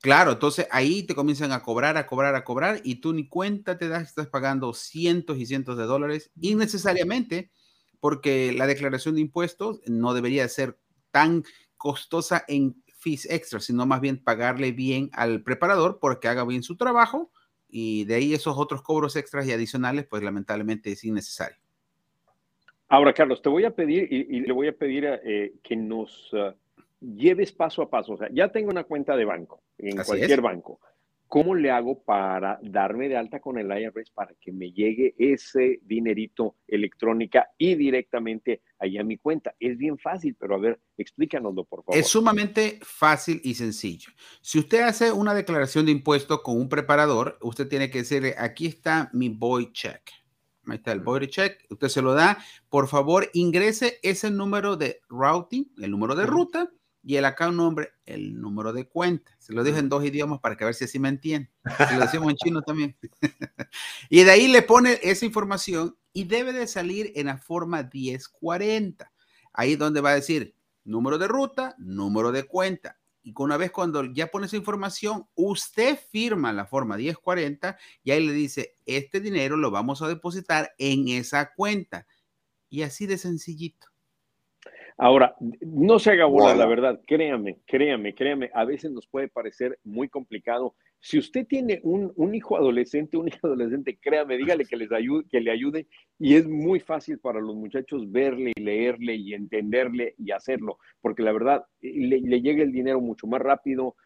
Claro, entonces ahí te comienzan a cobrar, a cobrar, a cobrar y tú ni cuenta te das, estás pagando cientos y cientos de dólares innecesariamente porque la declaración de impuestos no debería ser tan costosa en fees extra, sino más bien pagarle bien al preparador porque haga bien su trabajo y de ahí esos otros cobros extras y adicionales, pues lamentablemente es innecesario. Ahora, Carlos, te voy a pedir y, le voy a pedir eh, que nos... Ah, lleves paso a paso. O sea, ya tengo una cuenta de banco, en cualquier banco. ¿Cómo le hago para darme de alta con el IRS para que me llegue ese dinerito electrónica y directamente ahí a mi cuenta? Es bien fácil, pero a ver, explícanoslo, por favor. Es sumamente fácil y sencillo. Si usted hace una declaración de impuestos con un preparador, usted tiene que decirle, aquí está mi boy check. Ahí está el body check. Usted se lo da. Por favor, ingrese ese número de routing, el número de ruta, y el account nombre, el número de cuenta. Se lo dijo en dos idiomas para que a ver si así me entiende. Se lo decimos en chino también. y de ahí le pone esa información y debe de salir en la forma 1040. Ahí donde va a decir número de ruta, número de cuenta. Y una vez cuando ya pone esa información, usted firma la forma 1040 y ahí le dice, este dinero lo vamos a depositar en esa cuenta. Y así de sencillito. Ahora, no se haga bola, la verdad, créame, créame, créame, a veces nos puede parecer muy complicado. Si usted tiene un, hijo adolescente, un hijo adolescente, créame, dígale que, les ayude, que le ayude. Y es muy fácil para los muchachos verle y leerle y entenderle y hacerlo, porque la verdad le, le llega el dinero mucho más rápido,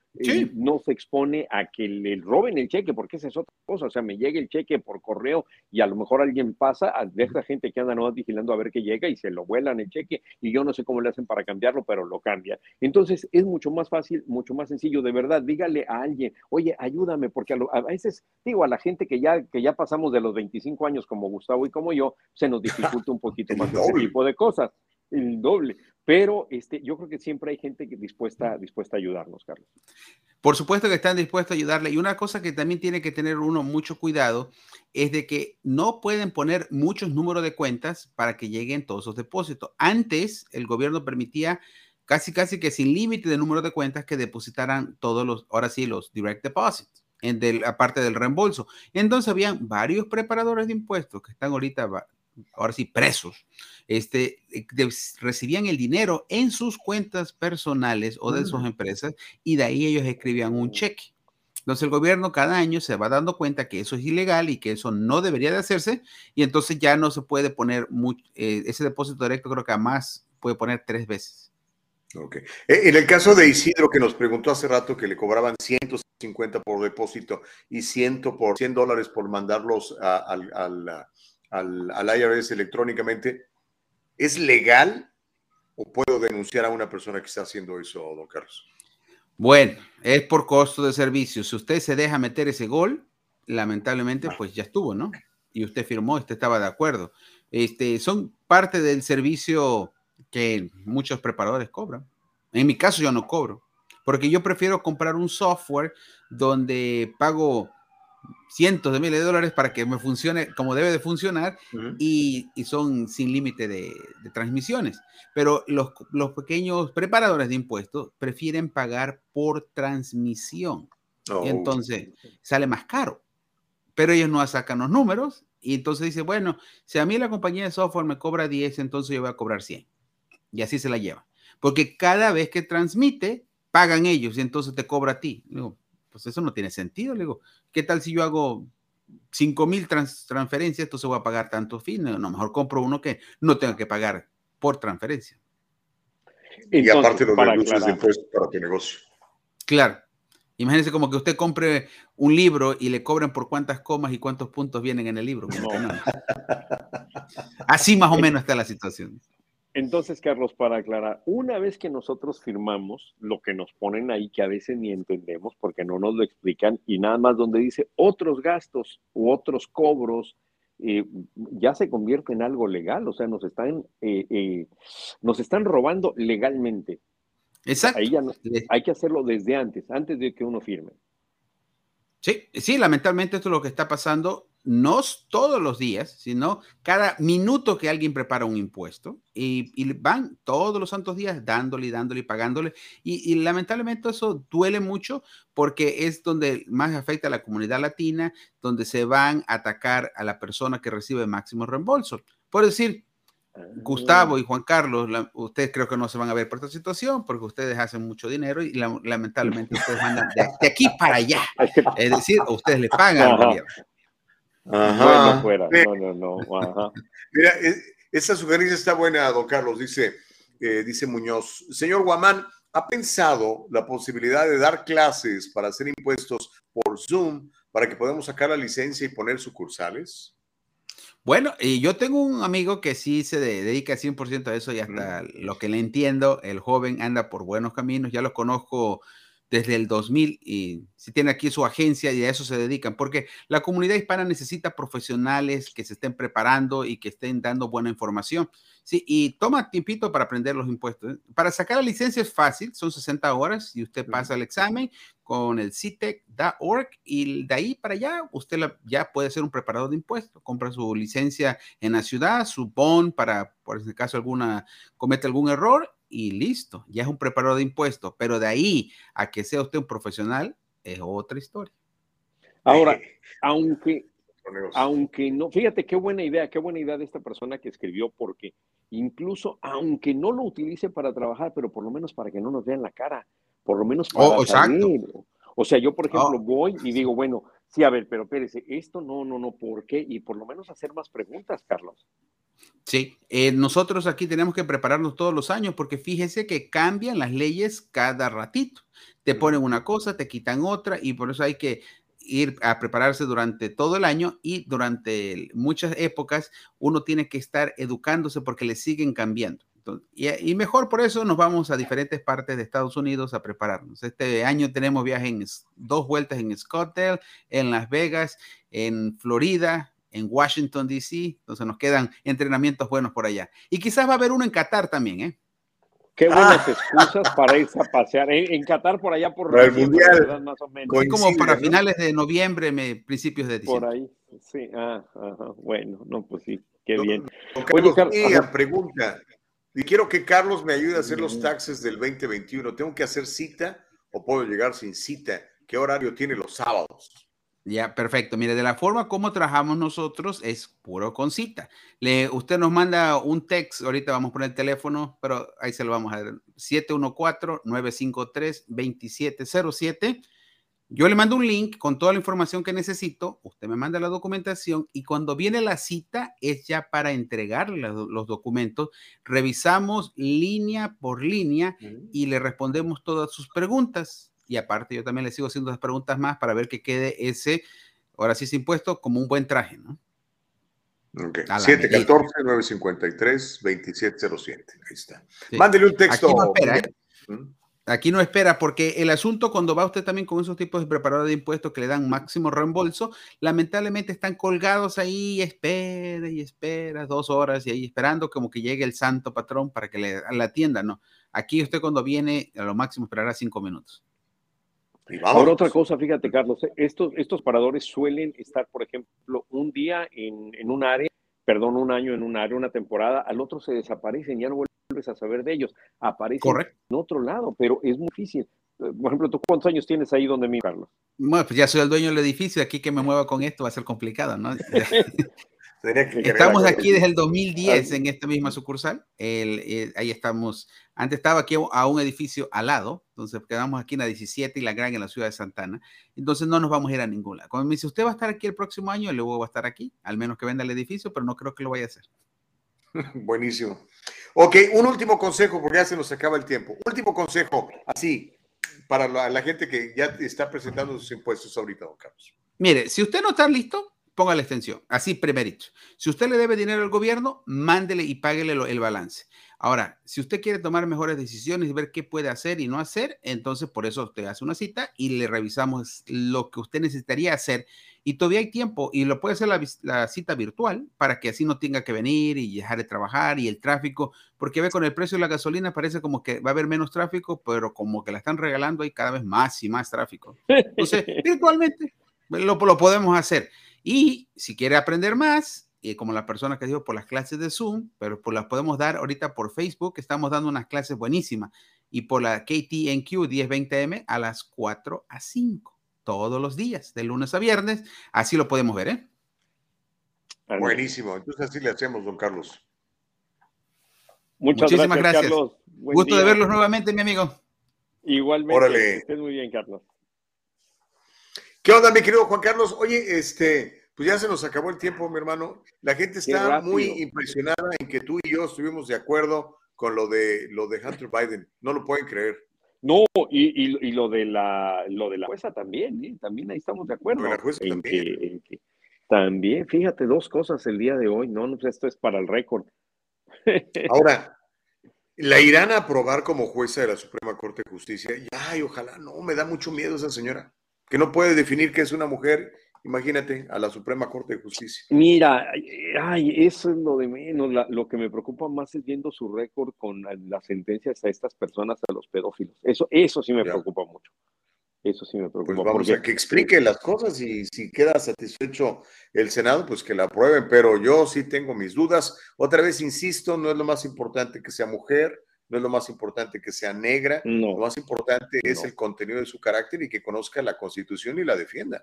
no se expone a que le roben el cheque, porque esa es otra cosa. O sea, me llega el cheque por correo y a lo mejor alguien pasa, de esta gente que anda no vigilando a ver qué llega y se lo vuelan el cheque y yo no sé cómo le hacen para cambiarlo, pero lo cambian. Entonces es mucho más fácil, mucho más sencillo. De verdad, dígale a alguien, oye, ayúdame, porque a, veces, digo, a la gente que ya, que ya pasamos de los 25 años como Gustavo y como yo, se nos dificulta un poquito más ese tipo de cosas. El doble. Pero este, yo creo que siempre hay gente que dispuesta, dispuesta a ayudarnos, Carlos. Por supuesto que están dispuestos a ayudarle. Y una cosa que también tiene que tener uno mucho cuidado es de que no pueden poner muchos números de cuentas para que lleguen todos esos depósitos. Antes el gobierno permitía casi casi que sin límite de número de cuentas que depositaran todos los, ahora sí, los direct deposits, en aparte del reembolso. Entonces habían varios preparadores de impuestos que están ahorita, ahora sí, presos, este, eh, recibían el dinero en sus cuentas personales o de sus empresas y de ahí ellos escribían un cheque. Entonces el gobierno cada año se va dando cuenta que eso es ilegal y que eso no debería de hacerse y entonces ya no se puede poner eh, ese depósito directo, creo que además puede poner tres veces. Eh, en el caso de Isidro, que nos preguntó hace rato que le cobraban 150 por depósito y 100 por 100 dólares por mandarlos al, al, al, IRS electrónicamente, ¿es legal o puedo denunciar a una persona que está haciendo eso, don Carlos? Bueno, es por costo de servicio. Si usted se deja meter ese gol, lamentablemente, pues ya estuvo, ¿no? Y usted firmó, usted estaba de acuerdo. Este, son parte del servicio que muchos preparadores cobran. En mi caso yo no cobro, porque yo prefiero comprar un software donde pago cientos de miles de dólares para que me funcione como debe de funcionar y, son sin límite de, transmisiones. Pero los, los, pequeños preparadores de impuestos prefieren pagar por transmisión. Oh. entonces sale más caro. Pero ellos no sacan los números y entonces dice, bueno, si a mí la compañía de software me cobra 10, entonces yo voy a cobrar 100 y así se la lleva. Porque cada vez que transmite, pagan ellos y entonces te cobra a ti. digo, pues eso no tiene sentido. Le digo, ¿qué tal si yo hago 5 mil transferencias? Entonces voy a pagar tanto fin. No, mejor compro uno que no tenga que pagar por transferencia. y aparte los deduces de impuestos para tu negocio. Claro. Imagínese como que usted compre un libro y le cobren por cuántas comas y cuántos puntos vienen en el libro. Así más o menos está la situación. Entonces, Carlos, para aclarar, una vez que nosotros firmamos lo que nos ponen ahí, que a veces ni entendemos porque no nos lo explican, y nada más donde dice otros gastos u otros cobros, eh, ya se convierte en algo legal, o sea, nos están, eh, eh, nos están robando legalmente. Exacto. Ahí ya hay que hacerlo desde antes, antes de que uno firme. Sí, sí, lamentablemente esto es lo que está pasando no todos los días, sino cada minuto que alguien prepara un impuesto y, van todos los santos días dándole y dándole y pagándole. Y, lamentablemente eso duele mucho porque es donde más afecta a la comunidad latina, donde se van a atacar a la persona que recibe máximo reembolso. Por decir, Gustavo y Juan Carlos, ustedes creo que no se van a ver por esta situación porque ustedes hacen mucho dinero y lamentablemente ustedes mandan de, aquí para allá. Es decir, ustedes le pagan al Ajá. fuera. No, no, no. Mira, esa sugerencia está buena, don Carlos, dice, eh, dice Muñoz. Señor Guamán, ¿ha pensado la posibilidad de dar clases para hacer impuestos por Zoom para que podamos sacar la licencia y poner sucursales? Bueno, y yo tengo un amigo que sí se dedica 100% a eso y hasta lo que le entiendo, el joven anda por buenos caminos, ya lo conozco desde el 2000 y si tiene aquí su agencia y a eso se dedican, porque la comunidad hispana necesita profesionales que se estén preparando y que estén dando buena información. Sí, y toma tiempito para aprender los impuestos. ¿eh? Para sacar la licencia es fácil, son 60 horas y usted pasa el examen con el CITEC.org y de ahí para allá usted ya puede ser un preparador de impuestos. Compra su licencia en la ciudad, su bond para, por ese caso, alguna comete algún error y listo, ya es un preparador de impuestos, pero de ahí a que sea usted un profesional es otra historia. Ahora, aunque, aunque no, fíjate qué buena idea, qué buena idea de esta persona que escribió, porque incluso aunque no lo utilice para trabajar, pero por lo menos para que no nos vean la cara, por lo menos para oh, O sea, yo por ejemplo oh. voy y digo, bueno, sí, a ver, pero espérese, esto no, no, no, ¿por qué? Y por lo menos hacer más preguntas, Carlos. Sí, eh, nosotros aquí tenemos que prepararnos todos los años porque fíjese que cambian las leyes cada ratito. Te ponen una cosa, te quitan otra y por eso hay que ir a prepararse durante todo el año y durante muchas épocas uno tiene que estar educándose porque le siguen cambiando. y, mejor por eso nos vamos a diferentes partes de Estados Unidos a prepararnos. Este año tenemos viajes en dos vueltas en Scottsdale, en Las Vegas, en Florida, en Washington, D.C., entonces nos quedan entrenamientos buenos por allá. Y quizás va a haber uno en Qatar también, ¿eh? Qué buenas ah. excusas para irse a pasear. En, Qatar, por allá por el Mundial. Más o menos. como para finales de noviembre, principios de diciembre. Por ahí, sí. Ah, Bueno, no, pues sí, qué bien. Oye, Carlos, pregunta. Y quiero que Carlos me ayude a hacer los taxes del 2021. ¿Tengo que hacer cita o puedo llegar sin cita? ¿Qué horario tiene los sábados? Ya, perfecto. Mire, de la forma como trabajamos nosotros es puro con cita. Le, usted nos manda un text, ahorita vamos a poner el teléfono, pero ahí se lo vamos a dar. 714-953-2707. Yo le mando un link con toda la información que necesito, usted me manda la documentación y cuando viene la cita es ya para entregarle los documentos. Revisamos línea por línea y le respondemos todas sus preguntas y aparte yo también le sigo haciendo las preguntas más para ver que quede ese, ahora sí es impuesto, como un buen traje, ¿no? Ok, 714-953-2707. Ahí está. Mándele un texto. Aquí no, espera, ¿eh? Aquí no espera, porque el asunto cuando va usted también con esos tipos de preparadores de impuestos que le dan máximo reembolso, lamentablemente están colgados ahí, espera y espera dos horas y ahí esperando como que llegue el santo patrón para que le la atienda, ¿no? Aquí usted cuando viene, a lo máximo esperará cinco minutos. Ahora otra cosa, fíjate Carlos, eh, estos, estos paradores suelen estar, por ejemplo, un día en, en un área, perdón, un año en un área, una temporada, al otro se desaparecen, ya no vuelves a saber de ellos, aparecen en otro lado, pero es muy difícil. Eh, por ejemplo, ¿tú cuántos años tienes ahí donde mi Carlos? Bueno, pues ya soy el dueño del edificio, aquí que me mueva con esto va a ser complicado, ¿no? Estamos aquí desde el 2010 en esta misma sucursal. Eh, ahí estamos. Antes estaba aquí a un edificio al lado, entonces quedamos aquí en la 17 y la Gran en la ciudad de Santana. Entonces no nos vamos a ir a ninguna. Cuando me dice, usted va a estar aquí el próximo año, luego va a estar aquí, al menos que venda el edificio, pero no creo que lo vaya a hacer. Buenísimo. Ok, un último consejo, porque ya se nos acaba el tiempo. Último consejo, así, para la, la gente que ya está presentando sus impuestos ahorita, don Carlos. Mire, si usted no está listo, ponga la extensión, así primerito. Si usted le debe dinero al gobierno, mándele y páguele el balance. Ahora, si usted quiere tomar mejores decisiones y ver qué puede hacer y no hacer, entonces por eso usted hace una cita y le revisamos lo que usted necesitaría hacer. Y todavía hay tiempo y lo puede hacer la, cita virtual para que así no tenga que venir y dejar de trabajar y el tráfico, porque ve con el precio de la gasolina parece como que va a haber menos tráfico, pero como que la están regalando hay cada vez más y más tráfico. Entonces, virtualmente lo, lo podemos hacer. Y si quiere aprender más, eh, como la persona que dijo por las clases de Zoom, pero pues las podemos dar ahorita por Facebook, estamos dando unas clases buenísimas, y por la KTNQ 1020M a las 4 a 5, todos los días, de lunes a viernes, así lo podemos ver, ¿eh? Buenísimo, entonces así le hacemos, don Carlos. Muchas Muchísimas gracias. Gusto de verlos nuevamente, mi amigo. Igualmente. Órale. Estés muy bien, Carlos. ¿Qué onda, mi querido Juan Carlos? Oye, este, pues ya se nos acabó el tiempo, mi hermano. La gente está muy impresionada en que tú y yo estuvimos de acuerdo con lo de lo de Hunter Biden. No lo pueden creer. No, y, lo de la lo de la jueza también, ¿eh? también ahí estamos de acuerdo. la jueza también. también, fíjate, dos cosas el día de hoy, no, no esto es para el récord. Ahora, la irán a aprobar como jueza de la Suprema Corte de Justicia. ay, ojalá, no, me da mucho miedo esa señora que no puede definir que es una mujer, imagínate, a la Suprema Corte de Justicia. Mira, ay, eso es lo de menos. lo que me preocupa más es viendo su récord con las sentencias a estas personas, a los pedófilos. Eso, eso sí me preocupa mucho. Eso sí me preocupa. Pues vamos a que explique las cosas y si queda satisfecho el Senado, pues que la aprueben, pero yo sí tengo mis dudas. Otra vez, insisto, no es lo más importante que sea mujer, no es lo más importante que sea negra, lo más importante es el contenido de su carácter y que conozca la constitución y la defienda.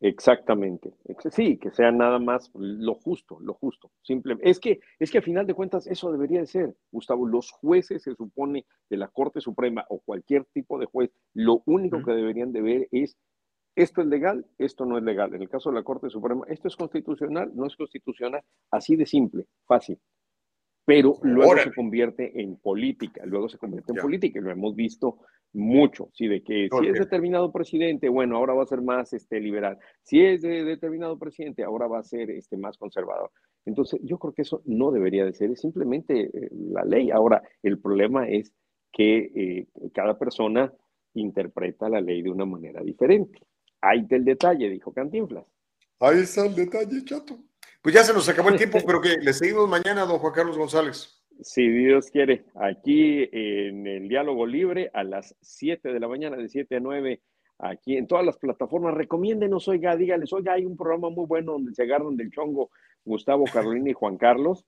Exactamente. Sí, que sea nada más lo justo, lo justo. Simple. Es que, es que a final de cuentas eso debería de ser, Gustavo. Los jueces se supone de la Corte Suprema o cualquier tipo de juez, lo único que deberían de ver es esto es legal, esto no es legal. En el caso de la Corte Suprema, esto es constitucional, no es constitucional, así de simple, fácil pero luego se convierte en política, luego se convierte en política, y lo hemos visto mucho, sí, de que si es determinado presidente, bueno, ahora va a ser más este, liberal, si es de determinado presidente, ahora va a ser este, más conservador. Entonces, yo creo que eso no debería de ser, es simplemente eh, la ley. Ahora, el problema es que eh, cada persona interpreta la ley de una manera diferente. Hay del detalle, dijo Cantinflas. Ahí está el detalle, chato. Pues ya se nos acabó el tiempo, pero que le seguimos mañana, don Juan Carlos González. Si Dios quiere, aquí en el diálogo libre a las 7 de la mañana, de 7 a 9, aquí en todas las plataformas. Recomiéndenos, oiga, dígales, oiga, hay un programa muy bueno donde se agarran del chongo Gustavo, Carolina y Juan Carlos.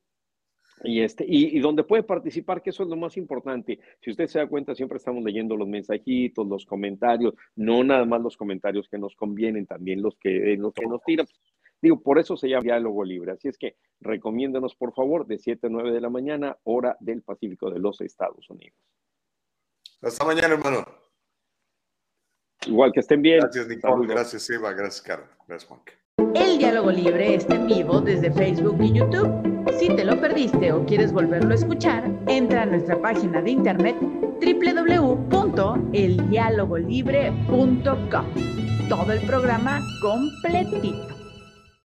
Y, este, y, y, donde puede participar, que eso es lo más importante. Si usted se da cuenta, siempre estamos leyendo los mensajitos, los comentarios, no nada más los comentarios que nos convienen, también los que, los que nos tiran. Digo, por eso se llama diálogo libre. Así es que recomiéndanos, por favor, de 7 a 9 de la mañana, hora del Pacífico de los Estados Unidos. Hasta mañana, hermano. Igual que estén bien. Gracias, Nicole. Gracias, Eva. Gracias, Carlos. Gracias, Juan. El diálogo libre está en vivo desde Facebook y YouTube. Si te lo perdiste o quieres volverlo a escuchar, entra a nuestra página de internet www.eldialogolibre.com. Todo el programa completito.